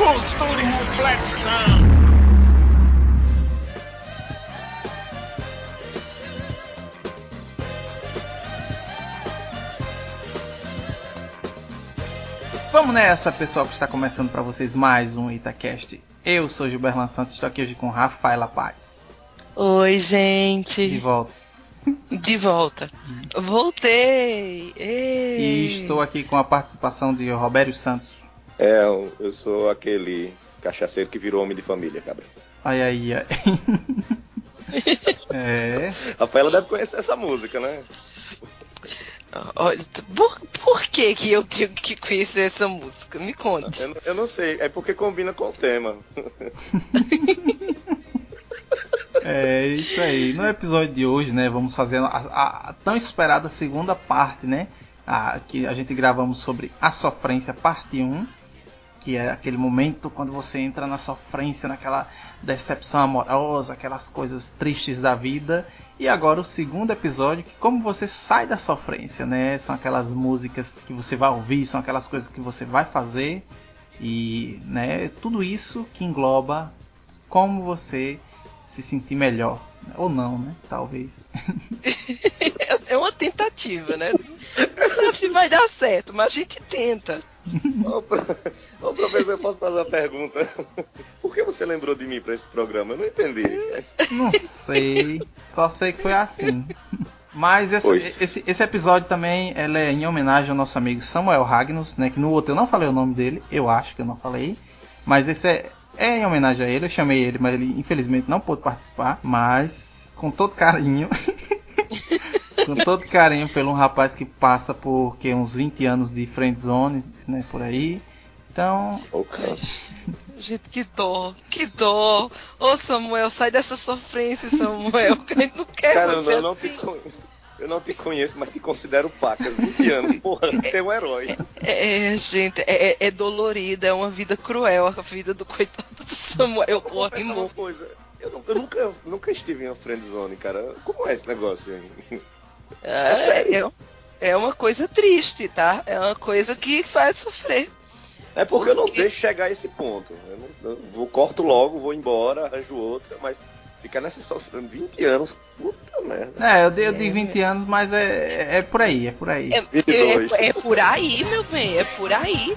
Cultura e reflexão. Vamos nessa, pessoal, que está começando para vocês mais um Itacast. Eu sou Gilberto Santos, estou aqui hoje com Rafaela Paz. Oi, gente. De volta. De volta. Voltei. Ei. E estou aqui com a participação de Robério Santos. É, eu sou aquele cachaceiro que virou homem de família, cabra. Ai, ai, ai. é. Rafaela deve conhecer essa música, né? Por, por que que eu tenho que conhecer essa música? Me conte. Eu, eu não sei, é porque combina com o tema. É isso aí. No episódio de hoje, né, vamos fazer a, a, a tão esperada segunda parte, né? A, que a gente gravamos sobre a sofrência, parte 1, que é aquele momento quando você entra na sofrência, naquela decepção amorosa, aquelas coisas tristes da vida. E agora o segundo episódio, que como você sai da sofrência, né? São aquelas músicas que você vai ouvir, são aquelas coisas que você vai fazer e, né, tudo isso que engloba como você se sentir melhor ou não, né? Talvez. é uma tentativa, né? Não sabe se vai dar certo, mas a gente tenta. Ô. Ô professor, eu posso fazer uma pergunta? Por que você lembrou de mim para esse programa? Eu não entendi. Não sei. Só sei que foi assim. Mas esse, esse, esse, episódio também ela é em homenagem ao nosso amigo Samuel Ragnus, né? Que no outro eu não falei o nome dele, eu acho que eu não falei. Mas esse é, é em homenagem a ele, eu chamei ele, mas ele infelizmente não pôde participar. Mas com todo carinho. com todo carinho pelo um rapaz que passa por que, uns 20 anos de friend zone, né? Por aí. Então. Gente, que dó, que dó. Ô Samuel, sai dessa sofrência, Samuel, que a gente não quer Cara, você eu não, assim. te eu não te conheço, mas te considero pacas, 20 anos, porra, é um herói. É, gente, é, é dolorida, é uma vida cruel, a vida do coitado do Samuel corre uma coisa. Eu, eu, nunca, nunca estive em uma friendzone, cara. Como é esse negócio aí? É, é sério. É, é uma coisa triste, tá? É uma coisa que faz sofrer. É porque eu não deixo chegar a esse ponto. Eu, não, eu vou, corto logo, vou embora, arranjo outra, mas ficar nessa sofrendo 20 anos, puta merda. É, eu dei, eu dei 20 anos, mas é, é por aí, é por aí. É, é, é por aí, meu bem, é por aí.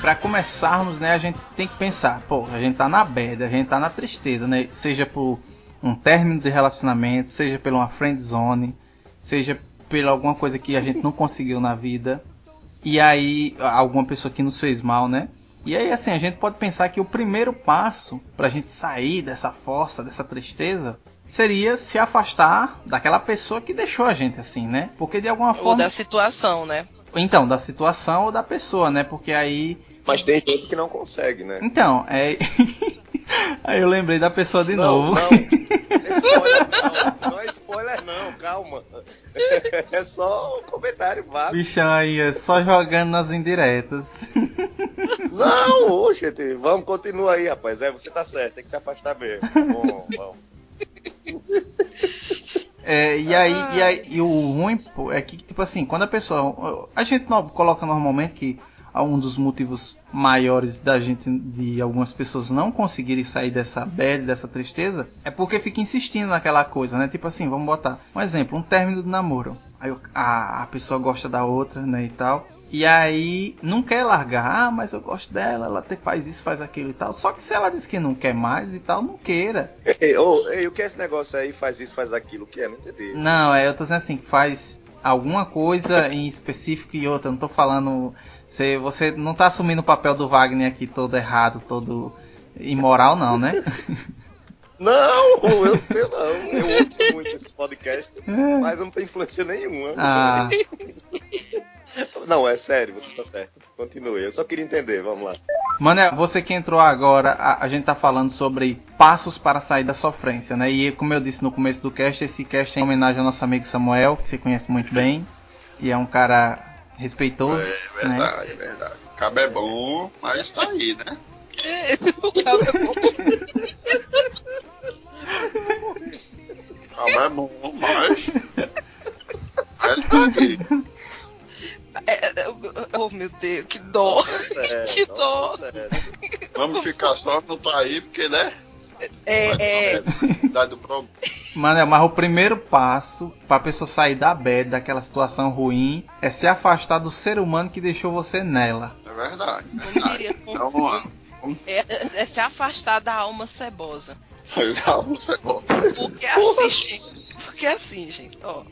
Para começarmos, né, a gente tem que pensar, pô, a gente tá na bad, a gente tá na tristeza, né? Seja por um término de relacionamento, seja por uma friend zone, seja por alguma coisa que a gente não conseguiu na vida. E aí alguma pessoa que nos fez mal, né? E aí assim, a gente pode pensar que o primeiro passo para a gente sair dessa força, dessa tristeza, seria se afastar daquela pessoa que deixou a gente assim, né? Porque de alguma forma ou da situação, né? Então, da situação ou da pessoa, né? Porque aí mas tem gente que não consegue, né? Então, é. Aí eu lembrei da pessoa de não, novo. Não, spoiler não. Não é spoiler não, calma. É só um comentário vago. Bichão aí, é só jogando nas indiretas. Não, gente, vamos, continua aí, rapaz. É, você tá certo, tem que se afastar mesmo. Bom, vamos. É, e, aí, e aí, e o ruim pô, é que, tipo assim, quando a pessoa. A gente coloca normalmente que um dos motivos maiores da gente, de algumas pessoas não conseguirem sair dessa bad, dessa tristeza, é porque fica insistindo naquela coisa, né? Tipo assim, vamos botar um exemplo, um término do namoro. Aí a, a pessoa gosta da outra, né, e tal. E aí não quer largar, ah, mas eu gosto dela, ela até faz isso, faz aquilo e tal. Só que se ela diz que não quer mais e tal, não queira. Ei, oh, ei, o que é esse negócio aí, faz isso, faz aquilo, o que é? Não entendi. Não, é, eu tô dizendo assim, faz alguma coisa em específico e outra, não tô falando você, você não tá assumindo o papel do Wagner aqui todo errado, todo imoral, não, né? Não, eu tenho não. Eu ouço muito esse podcast, mas eu não tenho influência nenhuma. Ah. Não, é sério, você tá certo. Continue, eu só queria entender, vamos lá. Mano, você que entrou agora, a, a, gente tá falando sobre passos para sair da sofrência, né? E como eu disse no começo do cast, esse cast é em homenagem ao nosso amigo Samuel, que você conhece muito bem. E é um cara respeitoso. É verdade, né? é verdade. Cabo é bom, mas tá aí, né? É, cabo é bom. Cabo é bom, mas. Mas tá aqui. É, é, oh meu Deus, que dó. É, Que não, dó. Vamos ficar só no tá aí, porque, né? É, é. Mano, mas o primeiro passo pra pessoa sair da bad, daquela situação ruim, é se afastar do ser humano que deixou você nela. É verdade. como diria, Então, é, é se afastar da alma cebosa. legal, você volta. Porque assim, gente, porque assim, gente, ó.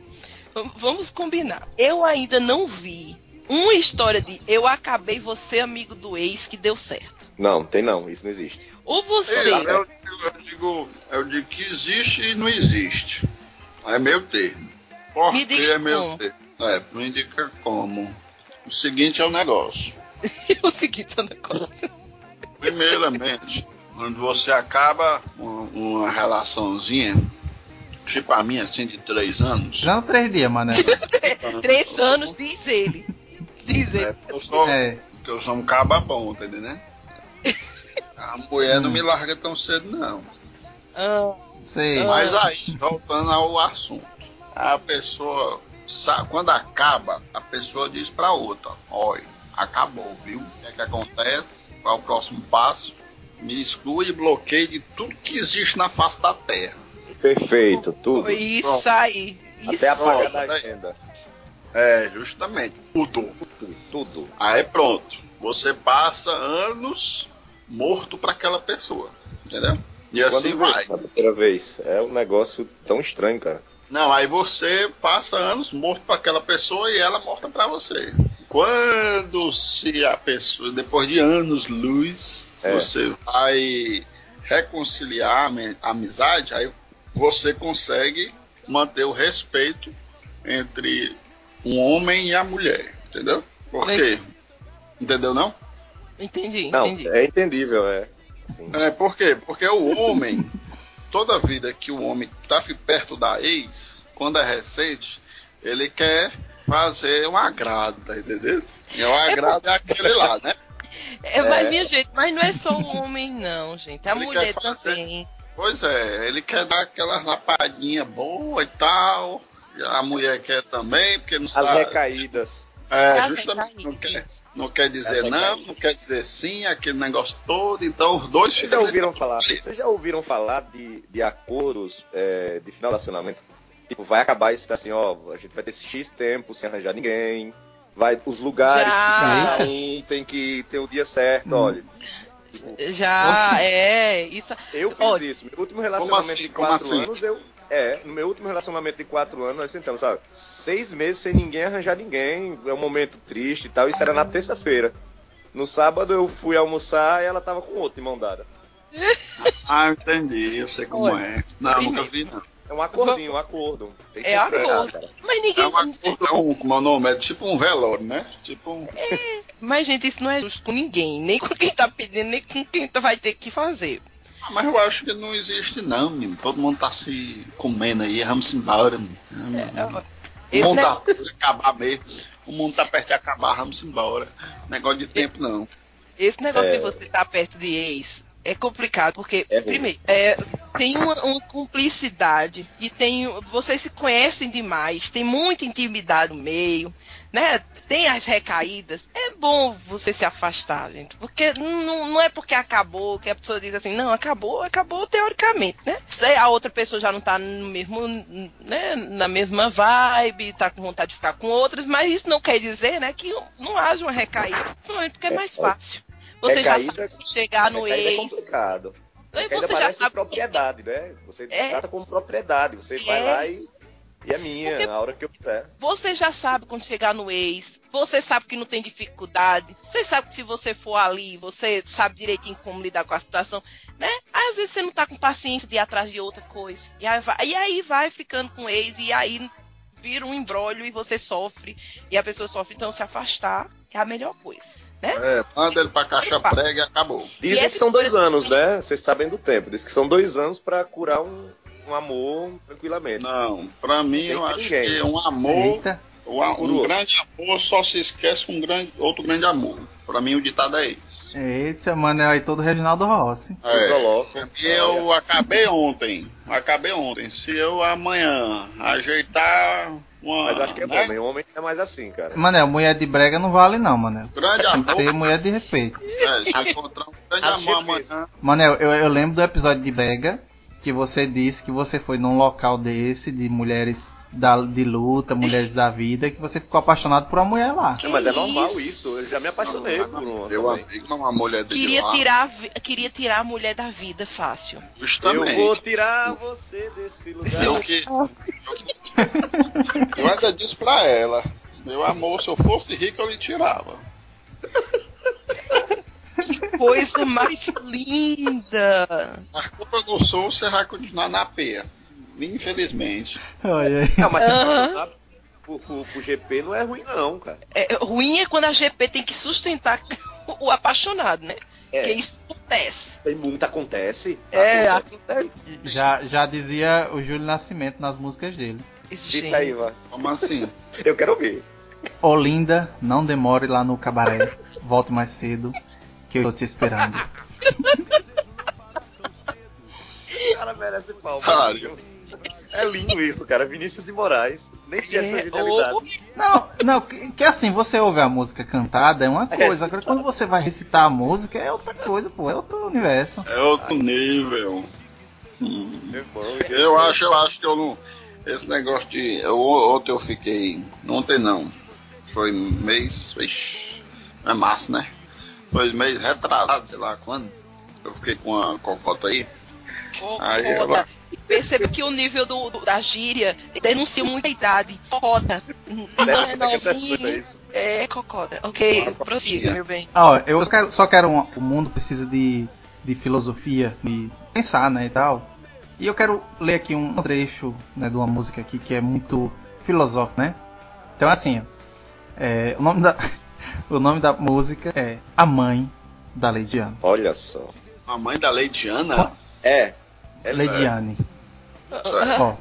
vam- Vamos combinar. Eu ainda não vi uma história de eu acabei você amigo do ex que deu certo. Não, tem não, isso não existe. Ou você. Eu, eu digo, eu, digo, eu digo que existe e não existe. É meio termo. Por Me que diga é meio como. termo? É, me indica como. O seguinte é o negócio. o seguinte é o negócio. Primeiramente, quando você acaba uma, uma relaçãozinha, tipo a minha, assim, de três anos. Não três dias, mano. Três anos, diz ele. Diz É, ele. porque eu sou, É. porque eu sou um caba bom, tá entendendo? A mulher não me larga tão cedo, não. Ah, Sei. Mas aí, voltando ao assunto, a pessoa, sa- quando acaba, a pessoa diz pra outra: Olha, acabou, viu? O que, é que acontece? Qual é o próximo passo? Me exclui e bloqueie de tudo que existe na face da Terra. Perfeito, tudo. isso aí. Isso Até apagar Pronto, da né? agenda. É, justamente. Tudo. Tudo, tudo. Aí pronto. Você passa anos morto pra aquela pessoa. Entendeu? E assim Quando vai. Na primeira vez. É um negócio tão estranho, cara. Não, aí você passa anos morto para aquela pessoa e ela morta para você. Quando se a pessoa, depois de anos luz, É. você vai reconciliar a a amizade, aí você consegue manter o respeito entre um homem e a mulher, entendeu? Por quê? Entendeu não? Entendi, Não, entendi. é entendível, é. Sim. É, por quê? Porque o homem, toda vida que o homem tá perto da ex, quando é recente, ele quer fazer um agrado, tá entendendo? E o agrado é aquele lá, né? É, mas, É. minha gente, mas não é só o homem, não, gente. A Ele mulher fazer. também. Pois é, ele quer dar aquela lapadinha boa e tal. E a mulher quer também, porque não As sabe. recaídas. É, As justamente não recaídas. quer, não quer dizer As não, recaídas. não quer dizer sim, aquele negócio todo. Então os dois Vocês já ficam ouviram falar? Vocês já ouviram falar de, de acordos é, de final de relacionamento? Tipo, vai acabar isso assim, ó, a gente vai ter esse X tempo sem arranjar ninguém. Vai, os lugares Já. que cada um tem que ter o dia certo, Hum. olha. Já, Nossa. é. Isso. Eu fiz Olha, isso. Meu último relacionamento assim? de quatro assim? anos, eu. É, no meu último relacionamento de quatro anos, nós sentamos, sabe? Seis meses sem ninguém arranjar ninguém. É um momento triste e tal. Isso era na terça-feira. No sábado eu fui almoçar e ela tava com outro de mão dada. Ah, entendi, eu sei como Olha, é. Não, nunca vi não. É um acordinho, um acordo. Tem que É acordo. cara. Mas É ninguém. é um, como é o nome? É tipo um velório, né? Tipo um. Mas, gente, isso não é justo com ninguém. Nem com quem tá pedindo, nem com quem vai ter que fazer. Ah, mas eu acho que não existe não, menino. Todo mundo tá se comendo aí, vamos embora, menino. o Esse mundo tá perto de acabar mesmo. O mundo tá perto de acabar, vamos embora. Negócio de tempo não. Esse negócio É. de você estar perto de ex é complicado, porque, É primeiro, é, tem uma, uma cumplicidade e tem. Vocês se conhecem demais, tem muita intimidade no meio, né? Tem as recaídas. É bom você se afastar, gente. Porque não, não é porque acabou que a pessoa diz assim, não, acabou, acabou teoricamente, né? Se a outra pessoa já não tá no mesmo, né, na mesma vibe, tá com vontade de ficar com outras, mas isso não quer dizer, né, que não haja uma recaída. Principalmente porque é mais fácil. Você já Recaída- sabe como chegar no Recaída é ex. complicado. Recaída você já sabe. propriedade, né? Você É. trata como propriedade. Você vai É. lá e, e é minha, Porque- a hora que eu quiser. Você já sabe quando chegar no ex. Você sabe que não tem dificuldade. Você sabe que se você for ali, você sabe direitinho como lidar com a situação, né? Aí, às vezes você não tá com paciência de ir atrás de outra coisa. E aí vai, e aí vai ficando com o ex e aí vira um embrólio e você sofre. E a pessoa sofre, então se afastar é a melhor coisa. É, manda ele pra caixa Epa. prega e acabou. Dizem que são dois anos, né? Vocês sabem do tempo. Diz que são dois anos pra curar um, um amor tranquilamente. Não, pra mim Tem eu acho que um amor um Coroa. grande amor só se esquece com um grande, outro grande amor. Pra mim o ditado é esse. Eita, Manel aí todo Reginaldo Rossi. É, eu acabei ontem. Acabei ontem. Se eu amanhã ajeitar uma. Mas acho que é né, homem. Homem é mais assim, cara. Manel, mulher de brega não vale não, Manel. Grande Tem que amor. ser mulher de respeito. É, se encontrar um grande As amor amanhã. Manel, eu, eu lembro do episódio de brega que você disse que você foi num local desse de mulheres da, de luta, mulheres da vida, que você ficou apaixonado por uma mulher lá. Não, mas é normal isso? isso. Eu já me apaixonei por uma. Também. amigo, uma mulher de Queria lá. tirar, queria tirar a mulher da vida fácil. Eu Justamente. vou tirar você desse lugar. Eu que. Eu, eu ainda disse pra ela, meu amor, se eu fosse rico eu lhe tirava. Coisa mais linda. Eu não sou, você vai continuar na peia. Infelizmente. Olha aí. Não, mas apaixonar por, por, por GP não é ruim, não, cara. É, ruim é quando a GP tem que sustentar o apaixonado, né? É. Porque isso acontece. Tem muito acontece. É, Acontece. acontece. Já, já dizia o Júlio Nascimento nas músicas dele. Cita aí, vai. Como assim? Eu quero ouvir. Olinda, não demore lá no cabaré. Volte mais cedo, que eu tô te esperando. O cara merece palma. Caralho. É lindo isso, cara. Vinícius de Moraes. Nem tinha essa É, genialidade. ou- Não, não, que, que assim, você ouve a música cantada é uma coisa. É, Agora, quando você vai recitar a música é outra coisa, pô, é outro universo. É outro nível. Hum. Eu acho, eu acho que eu não. Esse negócio de. Eu, ontem eu fiquei. Ontem não. Foi mês. Ixi, é março, né? Foi mês retrasado, sei lá quando. Eu fiquei com a cocota aí. Aí Cocota. ela- Perceba que o nível do, do- da gíria denuncia muita idade. Cocota. Não é novinho. É cocota. Ok, prossiga, meu bem. Ah, Ó, eu quero- só quero um, o mundo precisa de, de filosofia, de pensar, né, e tal. E eu quero ler aqui um trecho né, de uma música aqui que é muito filosófico, né? Então assim, ó, é, o nome da o nome da música é A Mãe da Leidiane. Olha só. A mãe da Leidiana. É. É Leidiane. Certo. Ó,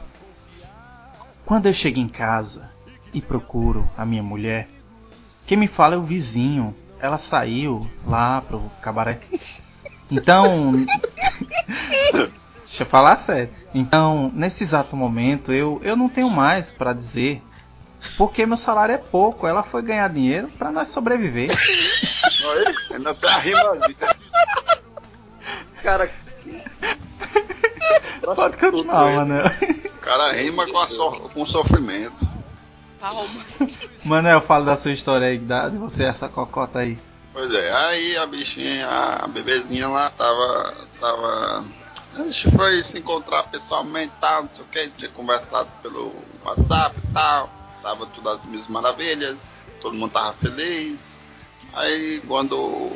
quando eu chego em casa e procuro a minha mulher, quem me fala é o vizinho. Ela saiu lá pro cabaré. Então. Deixa eu falar sério. Então, nesse exato momento, eu, eu não tenho mais pra dizer. Porque meu salário é pouco. Ela foi ganhar dinheiro pra nós sobreviver. Oi? Ainda ali. Cara. Pode continuar, Manel. O cara rima com, a so- com sofrimento. Palmas. Manel, fala da sua história aí, da- de você, essa cocota aí. Pois é, aí a bichinha, a bebezinha lá tava. tava. A gente foi se encontrar pessoalmente e tal, não sei o que, tinha conversado pelo WhatsApp e tal, tava tudo às mil maravilhas, todo mundo tava feliz. Aí quando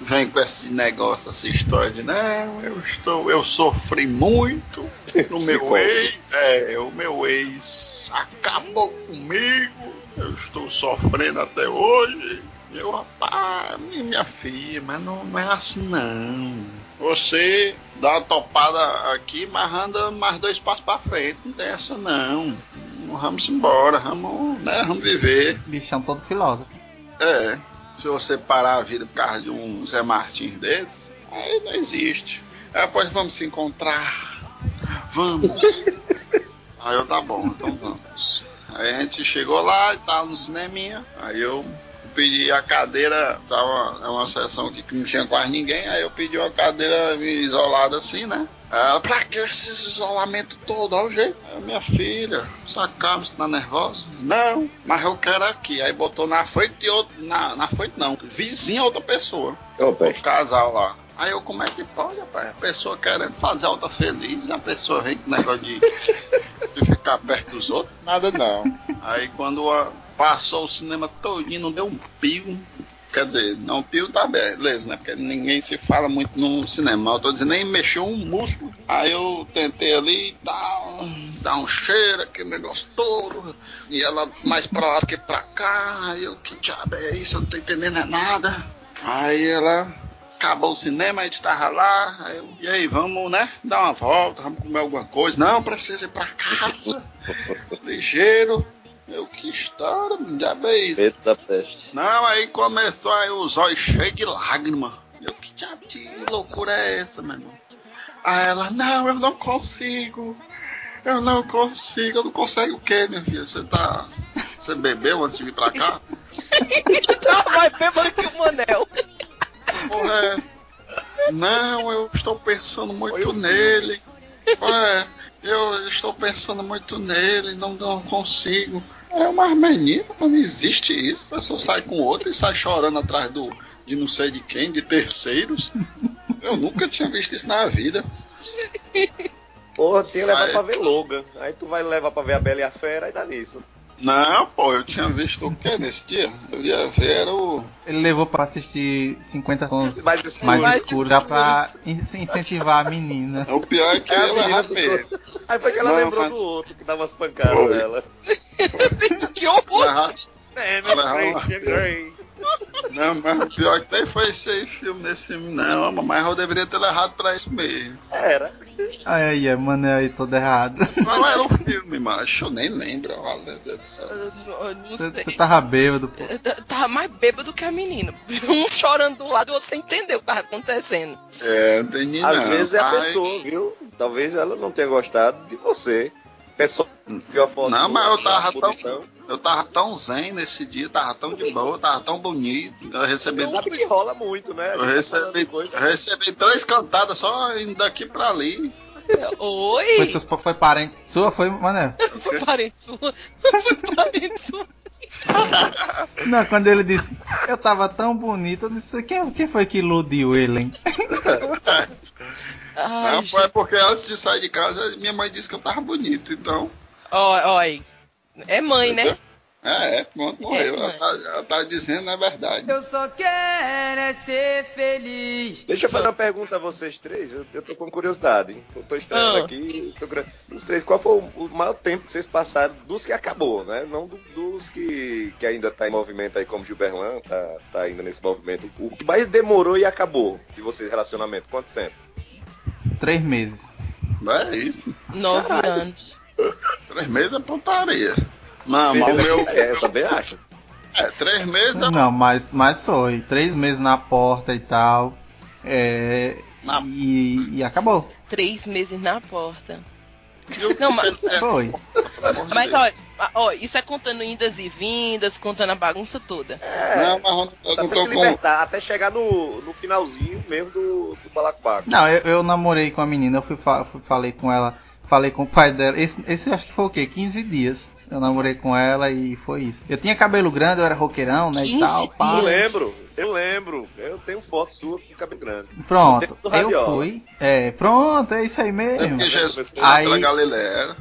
vem com esse negócio, essa história de não, eu estou, eu sofri muito no meu ex, é, o meu ex acabou comigo, eu estou sofrendo até hoje. Meu rapaz, mi- minha filha, mas não, não é assim não. Você dá uma topada aqui, mas anda mais dois passos pra frente. Não tem essa não. Vamos embora, vamos, né, vamos viver. Bichão todo filósofo. É, se você parar a vida por causa de um Zé Martins desse, aí não existe. Aí depois vamos se encontrar. Vamos. aí eu, tá bom, então vamos. Aí a gente chegou lá e tava no cineminha. Aí eu pedi a cadeira, tava é uma sessão que não tinha quase ninguém, aí eu pedi uma cadeira isolada assim, né? Ela, pra que esse isolamento todo? Olha o jeito. Aí, minha filha, se acalma, você tá nervosa? Não, mas eu quero aqui. Aí botou na frente de outro, na, na frente não, vizinha outra pessoa, o casal lá. Aí eu, como é que pode, rapaz? A pessoa querendo fazer a outra feliz, e a pessoa vem com negócio de, de ficar perto dos outros? Nada não. Aí quando a- passou o cinema todinho, não deu um pio. Quer dizer, não pio tá beleza, né? Porque ninguém se fala muito no cinema. Eu tô dizendo, nem mexeu um músculo. Aí eu tentei ali dar um, dar um cheiro, aquele negócio todo. E ela mais pra lá do que pra cá. Aí eu, que diabo é isso? Eu não tô entendendo é nada. Aí ela acabou o cinema, a gente tava lá. Aí eu, e aí, vamos, né? Dar uma volta, vamos comer alguma coisa. Não, precisa ir pra casa. Ligeiro. Eu, que história, já vez. Medo da peste. Não, aí começou aí os olhos cheios de lágrima. Eu, que diabo de loucura é essa, meu irmão? Aí ela, não, eu não consigo. Eu não consigo. Eu não consigo o quê, minha filha? Você tá. Você bebeu antes de vir pra cá? Tá mais bêbado que o Manel. Porra, é. Não, eu estou pensando muito nele. Ué, eu estou pensando muito nele, não, não consigo. É uma menina, mas não existe isso. A pessoa sai com outra e sai chorando atrás do de não sei de quem, de terceiros. Eu nunca tinha visto isso na vida. Porra, tinha que levar Vai. pra ver Logan. Aí tu vai levar pra ver a Bela e a Fera e dá nisso. Não, pô, eu tinha visto o que nesse dia? Eu ia ver era o. Ele levou pra assistir 50 tons Mais escuro. mais Mais escuros, já pra in- incentivar a menina. O pior é que É ela era feia. Aí foi que ela Não, lembrou mas- do outro que dava as pancadas Foi. nela. Que horror. Ela- É, Grey. Não, mas o pior que nem foi esse aí filme nesse filme, não, mas eu deveria ter levado pra isso mesmo. Era. Aí, aí, é, mano, aí todo errado. Não era um filme, macho, eu nem lembro, olha, meu Deus do céu. Eu eu Você sei. você tava bêbado, pô. Tá- Tava mais bêbado que a menina. Um chorando do lado e o outro sem entender o que tava acontecendo. É, não tem nem Às não, vezes é a pessoa, viu? Talvez ela não tenha gostado de você. Pessoa viu a foto Não, mas eu tava tão- bonitão. Eu tava tão zen nesse dia, tava tão de boa, tava tão bonito. Eu recebi, Você sabe que rola muito, né? Eu tá recebi, eu recebi três cantadas só indo daqui pra ali. Oi! Foi, seus, foi parente sua? Foi, mané? Foi parente sua. Foi parente sua. Não, quando ele disse, eu tava tão bonito, eu disse, quem, quem foi que iludiu ele, hein? Ai, não, foi gente. porque antes de sair de casa, minha mãe disse que eu tava bonito, então. Aí. É mãe, né? É, é, pronto, morreu. É, ela, tá, ela tá dizendo a verdade. Eu só quero é ser feliz. Deixa eu fazer uma pergunta a vocês três. Eu, eu tô com curiosidade, hein? Eu tô estranhando Ah. aqui. Tô curi- Os três, qual foi o, o maior tempo que vocês passaram dos que acabou, né? Não do- dos que, que ainda tá em movimento aí, como Gilberlan, tá, tá ainda nesse movimento. O que mais demorou e acabou de vocês, relacionamento? Quanto tempo? Três meses. Não é isso. Nove Caralho. anos. Três meses é pontaria. Não, mas o meu. É, eu também acho. É, três meses é Não, mas, mas foi. Três meses na porta e tal. É, Na- e, e acabou. Três meses na porta. Eu- Não, mas- é, Foi. Mas Deus. ó, ó, isso é contando indas e vindas, contando a bagunça toda. Não, mas eu não- Só não até tô se com. libertar, até chegar no, no finalzinho mesmo do, do balacobaco. Não, eu, eu namorei com a menina, eu fui, fa- fui- falei com ela, falei com o pai dela. Esse, esse acho que foi o quê? 15 dias. Eu namorei com ela e foi isso. Eu tinha cabelo grande, eu era roqueirão, né? E 15 tal. pá. Eu lembro, eu lembro. Eu tenho foto sua com cabelo grande. Pronto, eu fui. É, pronto, é isso aí É mesmo. porque Jesus Aí- pela Galileia.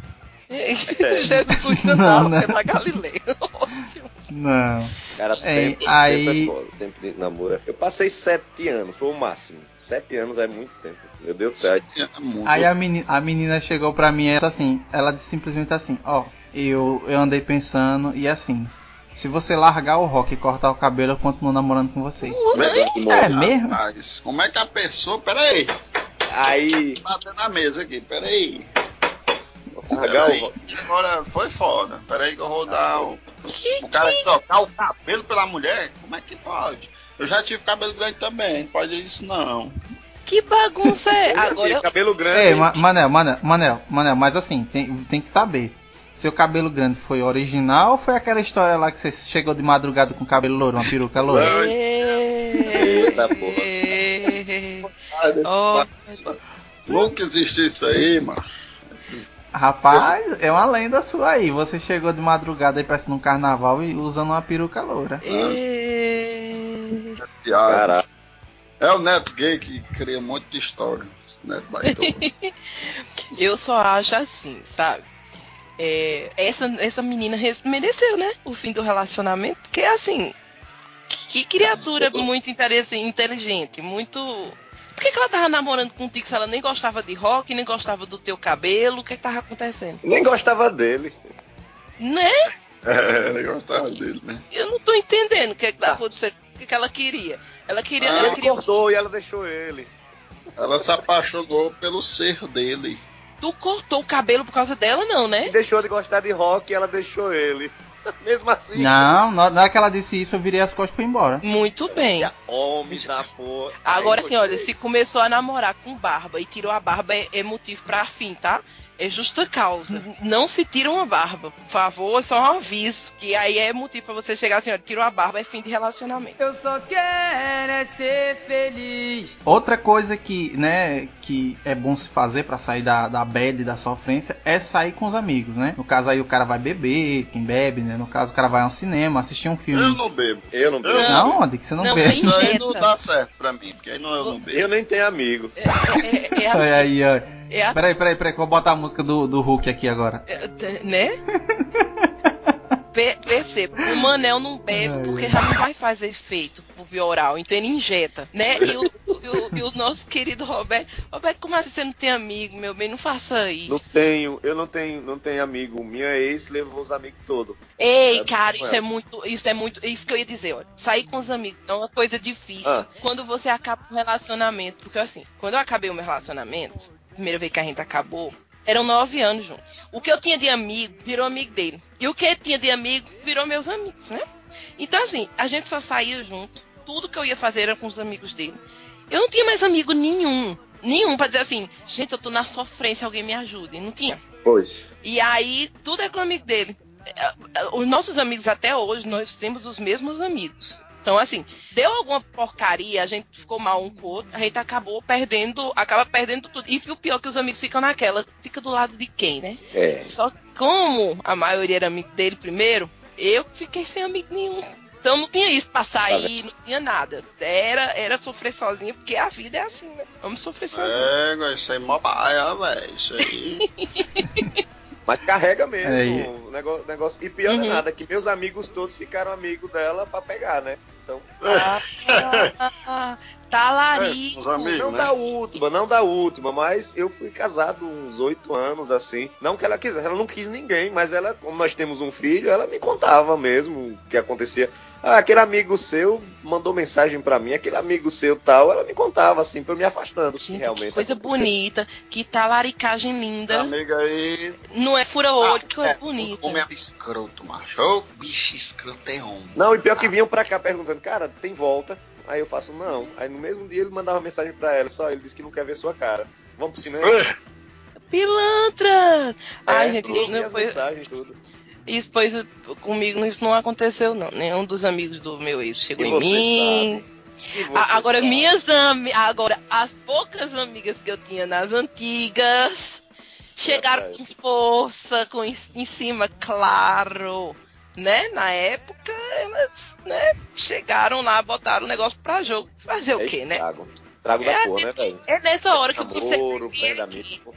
Jesus Não, não, né? pela Galileia. Não. Cara, É, tempo, aí- tempo é foda. Tempo de namoro. é- Eu passei sete anos, foi o máximo. Sete anos é muito tempo. Meu Deus do céu. É muito. Aí a menina, a menina chegou pra mim e ela assim, ela disse simplesmente assim, ó, eu, eu andei pensando e assim, se você largar o rock e cortar o cabelo, eu continuo namorando com você. É mesmo? Rapaz, como é que a pessoa. Pera aí, Aí, bater na mesa aqui, pera aí. largar Pera aí, o Agora foi foda. Pera aí que eu vou dar o. Que, O cara trocar o cabelo pela mulher? Como é que pode? Eu já tive cabelo grande também, não pode isso não. que bagunça é? Agora, Agora, cabelo grande. É, Ma- Manel, Manel, Manel, Manel, mas assim, tem, tem que saber. Seu cabelo grande foi original ou foi aquela história lá que você chegou de madrugada com cabelo louro, uma peruca loura? Eita, porra. Ó, Nunca existiu isso aí, mano. Rapaz, é uma lenda sua aí. Você chegou de madrugada aí parecendo um carnaval e usando uma peruca loura. é... Piada. Caralho. É o neto gay que cria um monte de história. Neto baitola. Eu só acho assim, sabe? É, essa, essa menina mereceu, né? O fim do relacionamento. Porque, assim, que criatura muito interesse- inteligente. Muito. Por que, que ela tava namorando contigo se ela nem gostava de rock, nem gostava do teu cabelo? O que, que tava acontecendo? Nem gostava dele. Né? é, ele gostava dele, né? Eu não tô entendendo o que, que tá acontecendo. O que, que ela queria? Ela queria. Ah, ela Ele queria cortou e ela deixou ele. Ela se apaixonou pelo ser dele. Tu cortou o cabelo por causa dela, não, E né? deixou de gostar de rock e ela deixou ele. Mesmo assim. Não, na hora que ela disse isso, eu virei as costas e fui embora. Muito bem. Homem da porra. Agora assim, olha, se começou a namorar com barba e tirou a barba é, é motivo pra fim, tá? É justa causa. Não se tira uma barba. Por favor, é só um aviso. Que aí é motivo pra você chegar assim, olha, tirou a barba, é fim de relacionamento. Eu só quero é ser feliz. Outra coisa que, né, que é bom se fazer pra sair da, da bad, da sofrência, é sair com os amigos, né? No caso aí o cara vai beber, quem bebe, né? No caso o cara vai ao cinema, assistir um Eu filme. não bebo. Eu não bebo. Não, onde que você não, Não, bebe? Isso aí não dá certo pra mim, porque aí não, eu não bebo. Eu nem tenho amigo. É, é, é, é Olha assim, aí, ó. É assim, Peraí, peraí, peraí, que eu vou botar a música do, do Hulk aqui agora. é, né? Pe- Perceba, o Manel não bebe Ai, porque já não vai fazer efeito por via oral, então ele injeta, né? E o, e o- e o nosso querido Roberto, Roberto, como assim você não tem amigo, meu bem? Não faça isso. Não tenho, eu não tenho, não tenho amigo. Minha ex levou os amigos todos. Ei, É, cara, isso é. é muito, isso é muito, isso que eu ia dizer, olha. Sair com os amigos é uma coisa difícil. Ah. Quando você acaba um relacionamento, porque assim, quando eu acabei o meu relacionamento, primeira vez que a gente acabou, eram nove anos juntos. O que eu tinha de amigo virou amigo dele. E o que ele tinha de amigo virou meus amigos, né? Então assim, a gente só saía junto. Tudo que eu ia fazer era com os amigos dele. Eu não tinha mais amigo nenhum. Nenhum pra dizer assim, gente, eu tô na sofrência, alguém me ajude. Não tinha. Pois. E aí, tudo é com o amigo dele. É, é, Os nossos amigos até hoje, nós temos os mesmos amigos. Então, assim, deu alguma porcaria, a gente ficou mal um com o outro, a gente acabou perdendo, acaba perdendo tudo. E o pior é que os amigos ficam naquela, fica do lado de quem, né? É. Só que como a maioria era amigo dele primeiro, eu fiquei sem amigo nenhum. Então não tinha isso pra sair, não tinha nada. Era, era sofrer sozinho, porque a vida é assim, né? Vamos sofrer sozinho. É, isso aí é mó baia, velho. Isso aí. Mas carrega mesmo o negócio, negócio. E pior é Uhum. nada, que meus amigos todos ficaram amigos dela pra pegar, né? Então, Ah, talarico. É, os amigos, não né? da última, não da última, mas eu fui casado uns oito anos, assim. Não que ela quisesse, ela não quis ninguém, mas ela, como nós temos um filho, ela me contava mesmo o que acontecia. Ah, aquele amigo seu mandou mensagem pra mim, aquele amigo seu tal, ela me contava assim, pra eu me afastando. Gente, realmente que coisa acontecia. bonita, que talaricagem linda. Amiga aí. Não é fura-olho, Ah, que coisa é, bonita. Homem é escroto, macho. Ô, bicho escroto é homem. Não, e pior que vinham pra cá perguntando, cara, tem volta? Aí eu faço, não. Aí no mesmo dia ele mandava mensagem pra ela, só ele disse que não quer ver sua cara. Vamos pro cinema? Pilantra! Ai, É, gente, tudo, isso não foi. mensagens, tudo. Isso, pois, comigo isso não aconteceu, não. Nenhum dos amigos do meu ex chegou E em mim. E A- agora, sabe. minhas amigas. Agora, as poucas amigas que eu tinha nas antigas chegaram Rapaz. com força, com em, em cima, claro. Né? Na época, elas né, chegaram lá, botaram o negócio pra jogo. Fazer o É quê, né? Trago, É, da a porra, né, velho? É nessa hora que você. Namoro, amigo.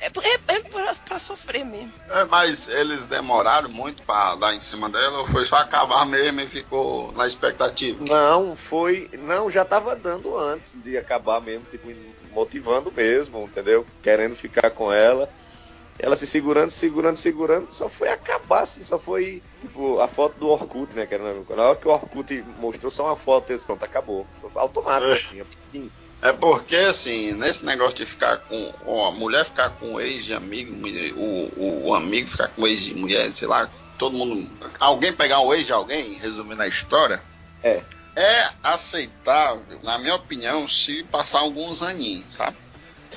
É, é, é pra, pra sofrer mesmo. É, mas eles demoraram muito pra dar em cima dela ou foi só acabar mesmo e ficou na expectativa? Não, foi. Não, já tava dando antes de acabar mesmo, tipo, motivando mesmo, entendeu? Querendo ficar com ela. Ela se segurando, segurando, segurando, só foi acabar, assim, só foi, tipo, a foto do Orkut, né? Que era, na hora que o Orkut mostrou só uma foto, eles, pronto, acabou. Automático, É. assim. É porque, assim, nesse negócio de ficar com. ó, a mulher ficar com o ex de amigo, o, o, o amigo ficar com ex de mulher, sei lá, todo mundo. Alguém pegar o ex de alguém, resumindo a história. É. É aceitável, na minha opinião, se passar alguns aninhos, sabe?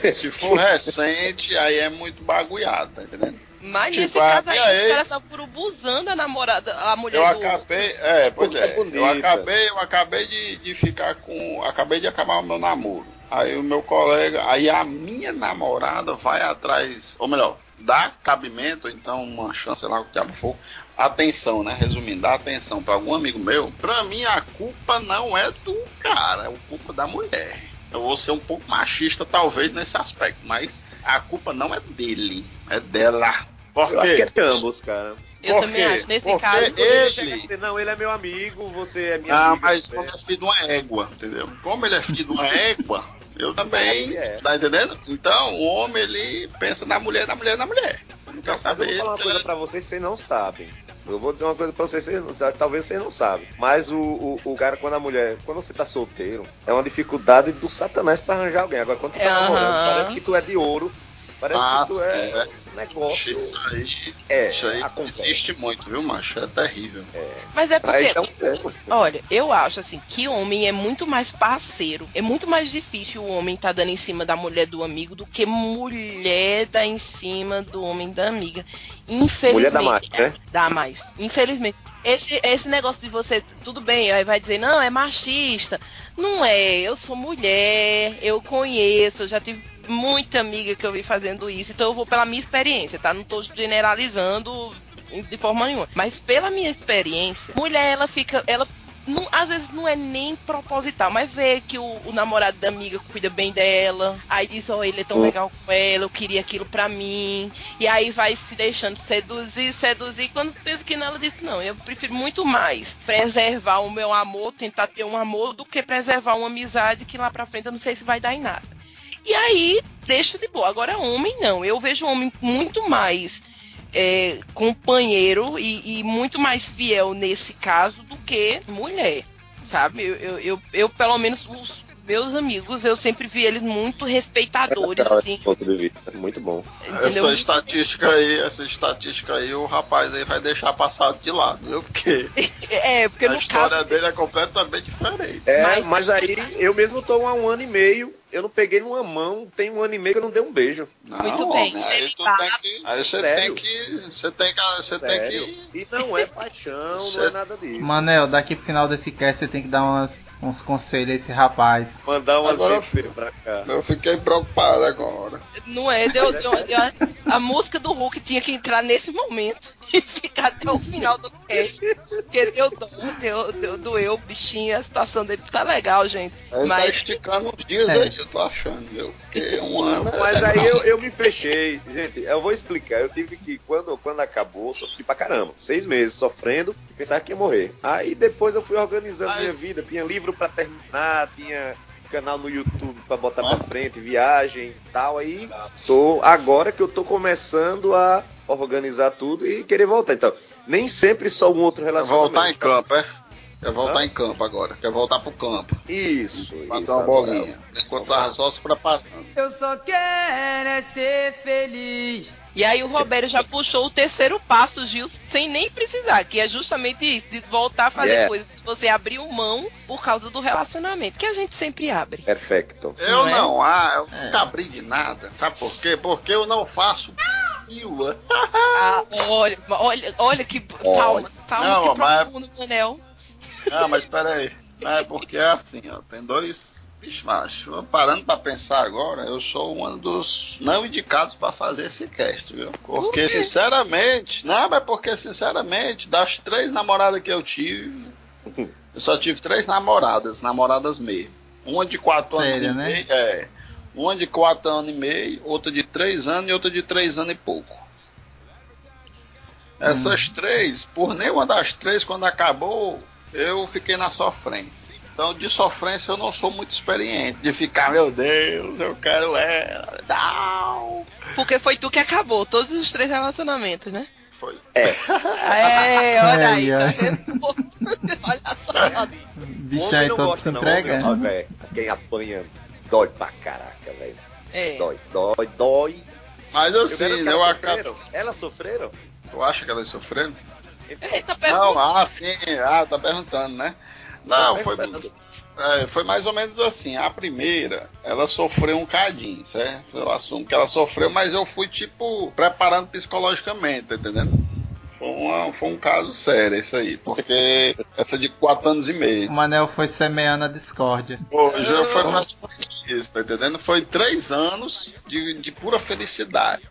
Se for recente, aí é muito bagulhado, tá entendendo? Mas Tipo, nesse caso aí, minha os ex- caras estavam urubuzando a namorada, a mulher Eu do. acabei, é, pois é, é eu acabei, eu acabei de, de ficar com, acabei de acabar o meu namoro. Aí o meu colega, aí a minha namorada vai atrás, ou melhor, dá cabimento, então uma chance, sei lá o que diabo for, atenção, né? Resumindo, dá atenção para algum amigo meu. Pra mim a culpa não é do cara, é a culpa da mulher. Eu vou ser um pouco machista talvez nesse aspecto, mas a culpa não é dele, é dela. Por Eu acho que é de ambos, cara. Eu Por também quê? acho. Nesse Porque caso, ele, Não, ele é meu amigo, você é minha ah, amiga. mas como é filho de uma égua, entendeu? Como ele é filho de uma égua, eu também. É. Tá entendendo? Então, o homem ele pensa na mulher, na mulher, na mulher. Eu não quero Mas eu saber. vou falar uma coisa pra vocês vocês não sabem. Eu vou dizer uma coisa pra vocês, vocês não- talvez vocês não sabem. Mas o, o, o cara, quando a mulher, quando você tá solteiro, é uma dificuldade do satanás pra arranjar alguém. Agora, quando tu tá Aham. namorando, parece que tu é de ouro. Parece que tu é. é. Negócio. Isso aí, É, isso aí acontece. existe muito, viu, macho? É terrível. Mas é porque, Mas é um olha, eu acho assim que homem é muito mais parceiro. É muito mais difícil o homem tá dando em cima da mulher do amigo do que mulher dar em cima do homem da amiga. Infelizmente. Mulher dá mais, né? Dá mais. Infelizmente. Esse, esse negócio de você, tudo bem, aí vai dizer, não, é machista. Não é, eu sou mulher, eu conheço, eu já tive muita amiga que eu vi fazendo isso, então eu vou pela minha experiência, tá? Não tô generalizando de forma nenhuma. Mas pela minha experiência, mulher, ela fica. Ela não- às vezes não é nem proposital, mas vê que o, o namorado da amiga cuida bem dela, aí diz, ó, ele é tão legal com ela, eu queria aquilo pra mim, e aí vai se deixando seduzir, seduzir, quando pensa que não, ela diz, não, eu prefiro muito mais preservar o meu amor, tentar ter um amor, do que preservar uma amizade que lá pra frente eu não sei se vai dar em nada. E aí, deixa de boa. Agora, homem não. Eu vejo homem muito mais é, companheiro e, e muito mais fiel nesse caso do que mulher, sabe? Eu, eu, eu, eu, pelo menos, os meus amigos, eu sempre vi eles muito respeitadores, Legal assim, ponto de vista. Muito bom. entendeu? Essa estatística aí, essa estatística aí, o rapaz aí vai deixar passado de lado, viu? Porque É, porque a no história caso. dele é completamente diferente. É, Mas- mas, aí eu mesmo tô há um ano e meio. Eu não peguei numa mão, tem um ano e meio que eu não dei um beijo. Não, Muito bem, homem, aí, tu tem que, aí você Sério? tem que. Você tem que. Você tem que. E não é paixão, não Cê- é nada disso. Manel, daqui pro final desse cast você tem que dar umas, uns conselhos a esse rapaz. Mandar umas Agora- referências pra cá. Eu fiquei preocupado agora. Não é, deu, deu- deu- a música do Hulk tinha que entrar nesse momento e ficar até o final do cast. Porque deu dó, deu, deu, doeu o bichinho, a situação dele tá legal, gente. Ele tá Mas esticando uns dias É. aí, eu tô achando, viu? Porque um ano. é- Mas aí eu, eu me fechei. Gente, eu vou explicar. Eu tive que, quando, quando acabou, sofri pra caramba. Seis meses sofrendo e pensava que ia morrer. Aí depois eu fui organizando Mas- minha vida. Tinha livro pra terminar, tinha canal no YouTube pra botar pra frente, viagem e tal. Aí tô. Agora que eu tô começando a organizar tudo e querer voltar. Então, nem sempre só um outro Quer relacionamento. voltar em campo, é? Quer voltar Hã? em campo agora. Quer voltar pro campo. Isso, Bater isso. uma bolinha. Enquanto tava só se preparando. Eu só quero é ser feliz. E aí o Roberto já puxou o terceiro passo, Gil, sem nem precisar, que é justamente isso, de voltar a fazer Yeah. coisas que você abriu mão por causa do relacionamento, que a gente sempre abre. Perfeito. Eu Não é? ah, eu É. nunca abri de nada. Sabe por quê? Porque eu não faço. Ah, olha, olha, olha que palmas, palmas que mas- profundo, Manel. Ah, mas pera aí. Não, é porque é assim, ó. Tem dois. Bicho, macho. Parando pra pensar agora, eu sou um dos não indicados pra fazer esse cast, viu? Porque, sinceramente. Não, mas porque, sinceramente, das três namoradas que eu tive, eu só tive três namoradas, namoradas mesmo. Uma de quatro anos Sério, e né? meio. É. Uma de quatro anos e meio, outra de três anos e outra de três anos e pouco. Essas três, por nenhuma das três, quando acabou, eu fiquei na sofrência. Então, de sofrência, eu não sou muito experiente. De ficar, meu Deus, eu quero ela. Não. Porque foi tu que acabou todos os três relacionamentos, né? Foi. É, olha aí, tá olha só. Bicho Homem aí não todo gosta, se não. Homem, velho, Quem apanha dói pra caraca, velho. É. Dói, dói, dói. Mas Eu assim, eu elas acabo. Elas sofreram? Tu acha que elas sofreram? Eita, Não, pergunta. ah, sim. Ah, tá perguntando, né? Não, foi. É, foi mais ou menos assim. A primeira, ela sofreu um cadinho, certo? Eu assumo que ela sofreu, mas eu fui, tipo, preparando psicologicamente, tá entendendo? Foi, uma- foi um caso sério isso aí, porque essa de quatro anos e O meio. Manel foi semeando a discórdia. Hoje foi mais ou menos isso, tá entendendo? Foi três anos de, de pura felicidade.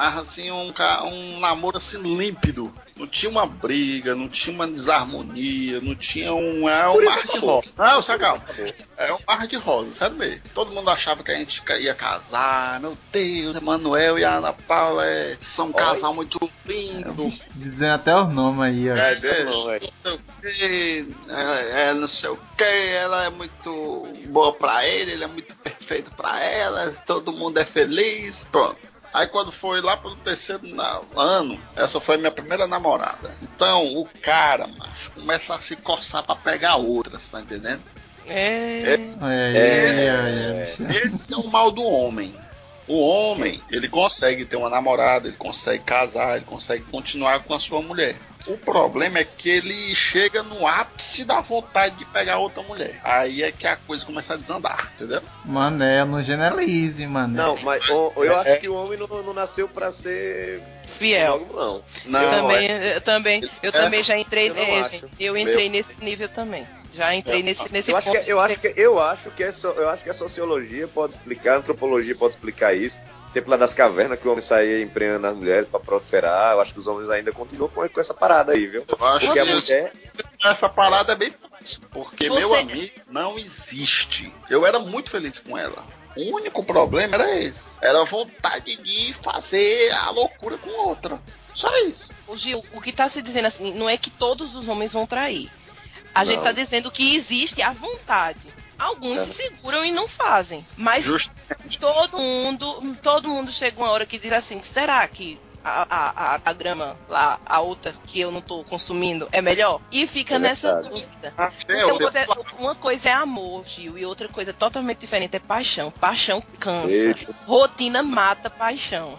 Mas assim, um, um namoro assim límpido. Não tinha uma briga, não tinha uma desarmonia, não tinha um. É um mar de rosa. Não, Sacal, é um mar de rosa, sério mesmo. Todo mundo achava que a gente ia casar. Meu Deus, Emanuel e a Ana Paula é, são um casal muito lindo. Dizendo até os nomes aí, ó. É, deu não, sei o é, é não sei o que, ela é muito boa pra ele, ele é muito perfeito pra ela, todo mundo é feliz, pronto. Aí quando foi lá pelo terceiro ano, essa foi a minha primeira namorada. Então o cara, macho, começa a se coçar pra pegar outras, tá entendendo? É. É, é, é, é. Esse é o mal do homem. O homem, ele consegue ter uma namorada, ele consegue casar, ele consegue continuar com a sua mulher. O problema é que ele chega no ápice da vontade de pegar outra mulher. Aí é que a coisa começa a desandar, entendeu? Mané, não generalize, mané. Não, mas o- eu acho que o homem não, não nasceu pra ser Fiel. não. Não, eu também, é- eu também, eu É, também já entrei, eu é, acho. eu entrei nesse nível também. Já entrei nesse, nesse Eu acho, ponto. que, eu, acho que, eu, acho que é so- eu acho que a sociologia pode explicar, a antropologia pode explicar isso. Tempo lá das cavernas que o homem saía empreendendo as mulheres pra proliferar. Eu acho que os homens ainda continuam com, com essa parada aí, viu? eu acho Porque a que mulher. essa parada é bem fácil, porque Você- meu amigo não existe. Eu era muito feliz com ela. O único problema era esse. Era a vontade de fazer a loucura com outra. Só isso. O Gil, o que tá se dizendo assim, não é que todos os homens vão trair. A gente Não. tá dizendo que existe a vontade. Alguns É. se seguram e não fazem. Mas Justo. todo mundo, todo mundo chega uma hora que diz assim, será que a, a, a, grama lá, a outra que eu não tô consumindo, é melhor? E fica É nessa dúvida. Tem Então, outra- você- uma coisa é amor, Gil, e outra coisa totalmente diferente é paixão. Paixão cansa. Eita. Rotina mata paixão.